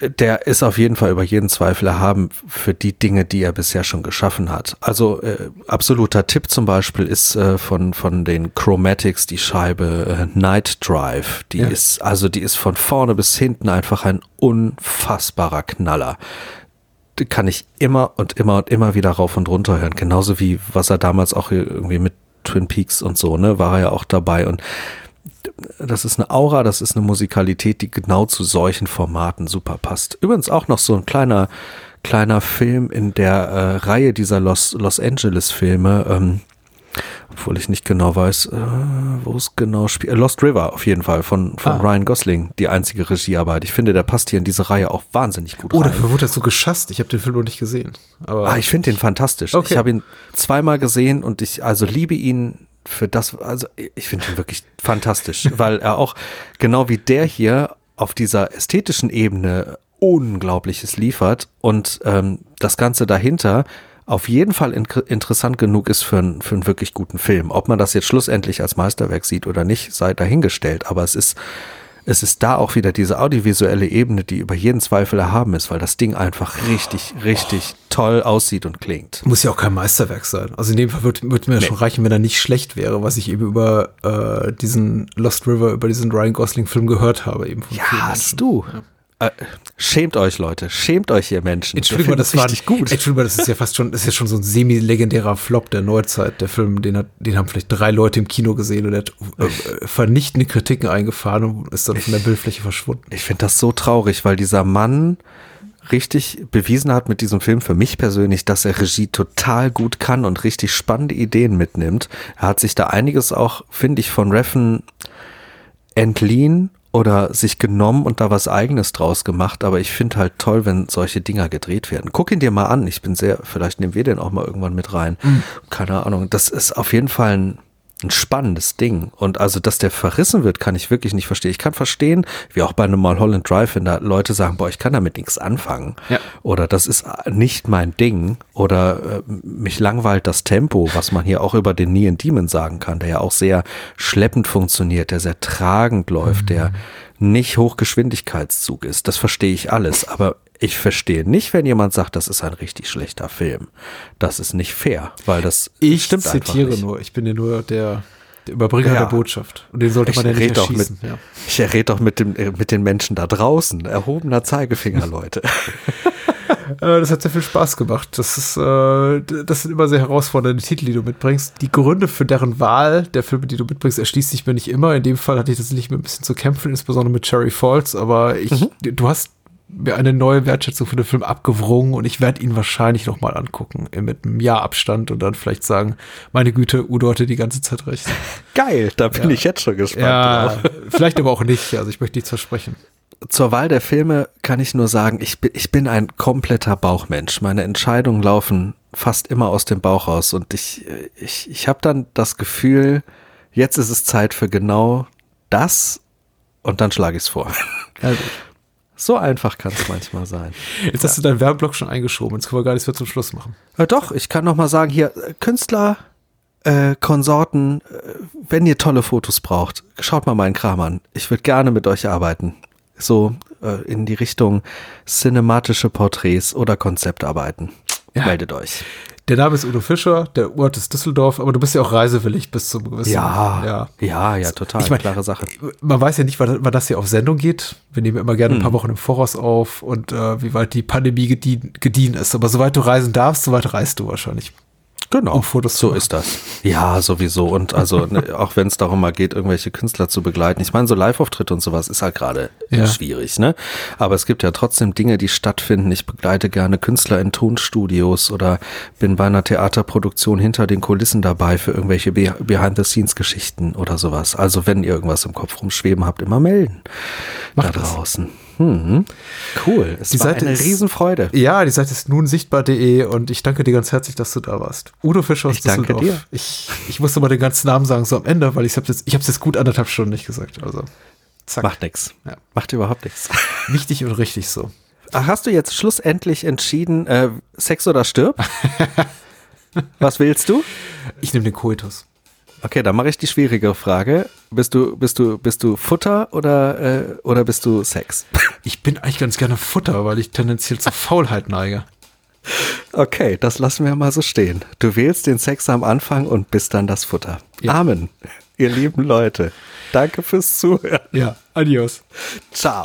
der ist auf jeden Fall über jeden Zweifel erhaben für die Dinge, die er bisher schon geschaffen hat. Also äh, absoluter Tipp zum Beispiel ist äh, von von den Chromatics die Scheibe äh, Night Drive. Die Ja. ist also die ist von vorne bis hinten einfach ein unfassbarer Knaller. Die kann ich immer und immer und immer wieder rauf und runter hören. Genauso wie was er damals auch irgendwie mit Twin Peaks und so ne war er ja auch dabei und das ist eine Aura, das ist eine Musikalität, die genau zu solchen Formaten super passt. Übrigens auch noch so ein kleiner, kleiner Film in der äh, Reihe dieser Los, Los Angeles Filme, ähm, obwohl ich nicht genau weiß, äh, wo es genau spielt. Äh, Lost River auf jeden Fall von, von Ah. Ryan Gosling, die einzige Regiearbeit. Ich finde, der passt hier in diese Reihe auch wahnsinnig gut Oh, rein. dafür wurde das so geschasst. Ich habe den Film noch nicht gesehen. Aber Ah, ich finde den fantastisch. Okay. Ich habe ihn zweimal gesehen und ich also liebe ihn für das, also ich finde ihn wirklich fantastisch, weil er auch genau wie der hier auf dieser ästhetischen Ebene Unglaubliches liefert und ähm, das Ganze dahinter auf jeden Fall in interessant genug ist für, einen- für einen wirklich guten Film. Ob man das jetzt schlussendlich als Meisterwerk sieht oder nicht, sei dahingestellt. Aber es ist, es ist da auch wieder diese audiovisuelle Ebene, die über jeden Zweifel erhaben ist, weil das Ding einfach richtig, richtig toll aussieht und klingt. muss ja auch kein Meisterwerk sein. Also in dem Fall würde würd mir ja schon reichen, wenn er nicht schlecht wäre, was ich eben über äh, diesen Lost River, über diesen Ryan Gosling-Film gehört habe. Eben von Ja, hast du. Äh, schämt euch, Leute. Schämt euch, ihr Menschen. Entschuldigung, Der das war richtig gut. Entschuldigung, das ist ja fast schon, das ist ja schon so ein semi-legendärer Flop der Neuzeit. Der Film, den hat, den haben vielleicht drei Leute im Kino gesehen und er hat äh, vernichtende Kritiken eingefahren und ist dann von der Bildfläche verschwunden. Ich finde das so traurig, weil dieser Mann richtig bewiesen hat mit diesem Film für mich persönlich, dass er Regie total gut kann und richtig spannende Ideen mitnimmt. Er hat sich da einiges auch, finde ich, von Reffen entliehen oder sich genommen und da was eigenes draus gemacht, aber ich finde halt toll, wenn solche Dinger gedreht werden. Guck ihn dir mal an, ich bin sehr, vielleicht nehmen wir den auch mal irgendwann mit rein. Keine Ahnung, das ist auf jeden Fall ein, ein spannendes Ding. Und also, dass der verrissen wird, kann ich wirklich nicht verstehen. Ich kann verstehen, wie auch bei einem Mulholland Drive, wenn da Leute sagen, boah, ich kann damit nichts anfangen. Ja. Oder das ist nicht mein Ding. Oder äh, mich langweilt das Tempo, was man hier auch über den Neon Demon sagen kann, der ja auch sehr schleppend funktioniert, der sehr tragend läuft, der nicht Hochgeschwindigkeitszug ist. Das verstehe ich alles. Aber ich verstehe nicht, wenn jemand sagt, das ist ein richtig schlechter Film. Das ist nicht fair, weil das Ich stimmt zitiere nicht. nur, ich bin ja nur der, der Überbringer Ja. der Botschaft. Und den sollte Ich man ja nicht doch mit, erschießen. Ja. ich rede doch mit, dem, äh, mit den Menschen da draußen. Erhobener Zeigefinger, Leute. Äh, das hat sehr viel Spaß gemacht. Das ist, äh, das sind immer sehr herausfordernde Titel, die du mitbringst. Die Gründe für deren Wahl der Filme, die du mitbringst, erschließt sich mir nicht immer. In dem Fall hatte ich tatsächlich mit ein bisschen zu kämpfen, insbesondere mit Cherry Falls. Aber ich, Mhm. du hast mir eine neue Wertschätzung für den Film abgewrungen und ich werde ihn wahrscheinlich noch mal angucken mit einem Jahr Abstand und dann vielleicht sagen, meine Güte, Udo hatte die ganze Zeit recht. Geil, da bin ich jetzt schon gespannt Ja, vielleicht aber auch nicht. Also ich möchte nichts versprechen. Zur Wahl der Filme kann ich nur sagen, ich bin, ich bin ein kompletter Bauchmensch. Meine Entscheidungen laufen fast immer aus dem Bauch raus und ich, äh, ich, ich habe dann das Gefühl, jetzt ist es Zeit für genau das und dann schlage ich es vor. Also, So einfach kann es manchmal sein. jetzt hast du deinen Werbeblock schon eingeschoben. Jetzt können wir gar nichts mehr zum Schluss machen. Ja, doch, ich kann noch mal sagen, hier, äh, Künstler, äh, Konsorten, äh, wenn ihr tolle Fotos braucht, schaut mal meinen Kram an. Ich würde gerne mit euch arbeiten. So äh, in die Richtung cinematische Porträts oder Konzeptarbeiten. Ja. meldet euch. Der Name ist Udo Fischer, der Ort ist Düsseldorf, aber du bist ja auch reisewillig bis zum gewissen. Ja, ja, ja, total. Ich meine, klare Sache. Man weiß ja nicht, wann, wann das hier auf Sendung geht. Wir nehmen immer gerne ein Hm. paar Wochen im Voraus auf und äh, wie weit die Pandemie gedien, gediehen ist. Aber soweit du reisen darfst, soweit reist du wahrscheinlich. Genau. Um Fotos so ist das. Ja, sowieso. Und also, ne, auch wenn es darum mal geht, irgendwelche Künstler zu begleiten. Ich meine, so Live-Auftritte und sowas ist halt gerade Ja. schwierig, ne? Aber es gibt ja trotzdem Dinge, die stattfinden. Ich begleite gerne Künstler in Tonstudios oder bin bei einer Theaterproduktion hinter den Kulissen dabei für irgendwelche Be Behind-the-Scenes-Geschichten oder sowas. Also, wenn ihr irgendwas im Kopf rumschweben habt, immer melden. Macht da das. draußen. Hm. Cool. Es Die war Seite eine ist- Riesenfreude. Ja, die Seite ist nun sichtbar.de und ich danke dir ganz herzlich, dass du da warst. Udo Fischer aus Ich danke Düsseldorf. dir. Ich, ich musste mal den ganzen Namen sagen, so am Ende, weil ich habe jetzt, ich jetzt gut anderthalb Stunden nicht gesagt. Also, zack. Macht nix. Ja. Macht überhaupt nichts. Wichtig und richtig so. Ach, hast du jetzt schlussendlich entschieden, äh, Sex oder stirb? Was willst du? Ich nehme den Koitus. Okay, dann mache ich die schwierige Frage. Bist du, bist du, bist du Futter oder, äh, oder bist du Sex? Ich bin eigentlich ganz gerne Futter, weil ich tendenziell zur Faulheit neige. Okay, das lassen wir mal so stehen. Du wählst den Sex am Anfang und bist dann das Futter. Ja. Amen. Ihr lieben Leute. Danke fürs Zuhören. Ja, adios. Ciao.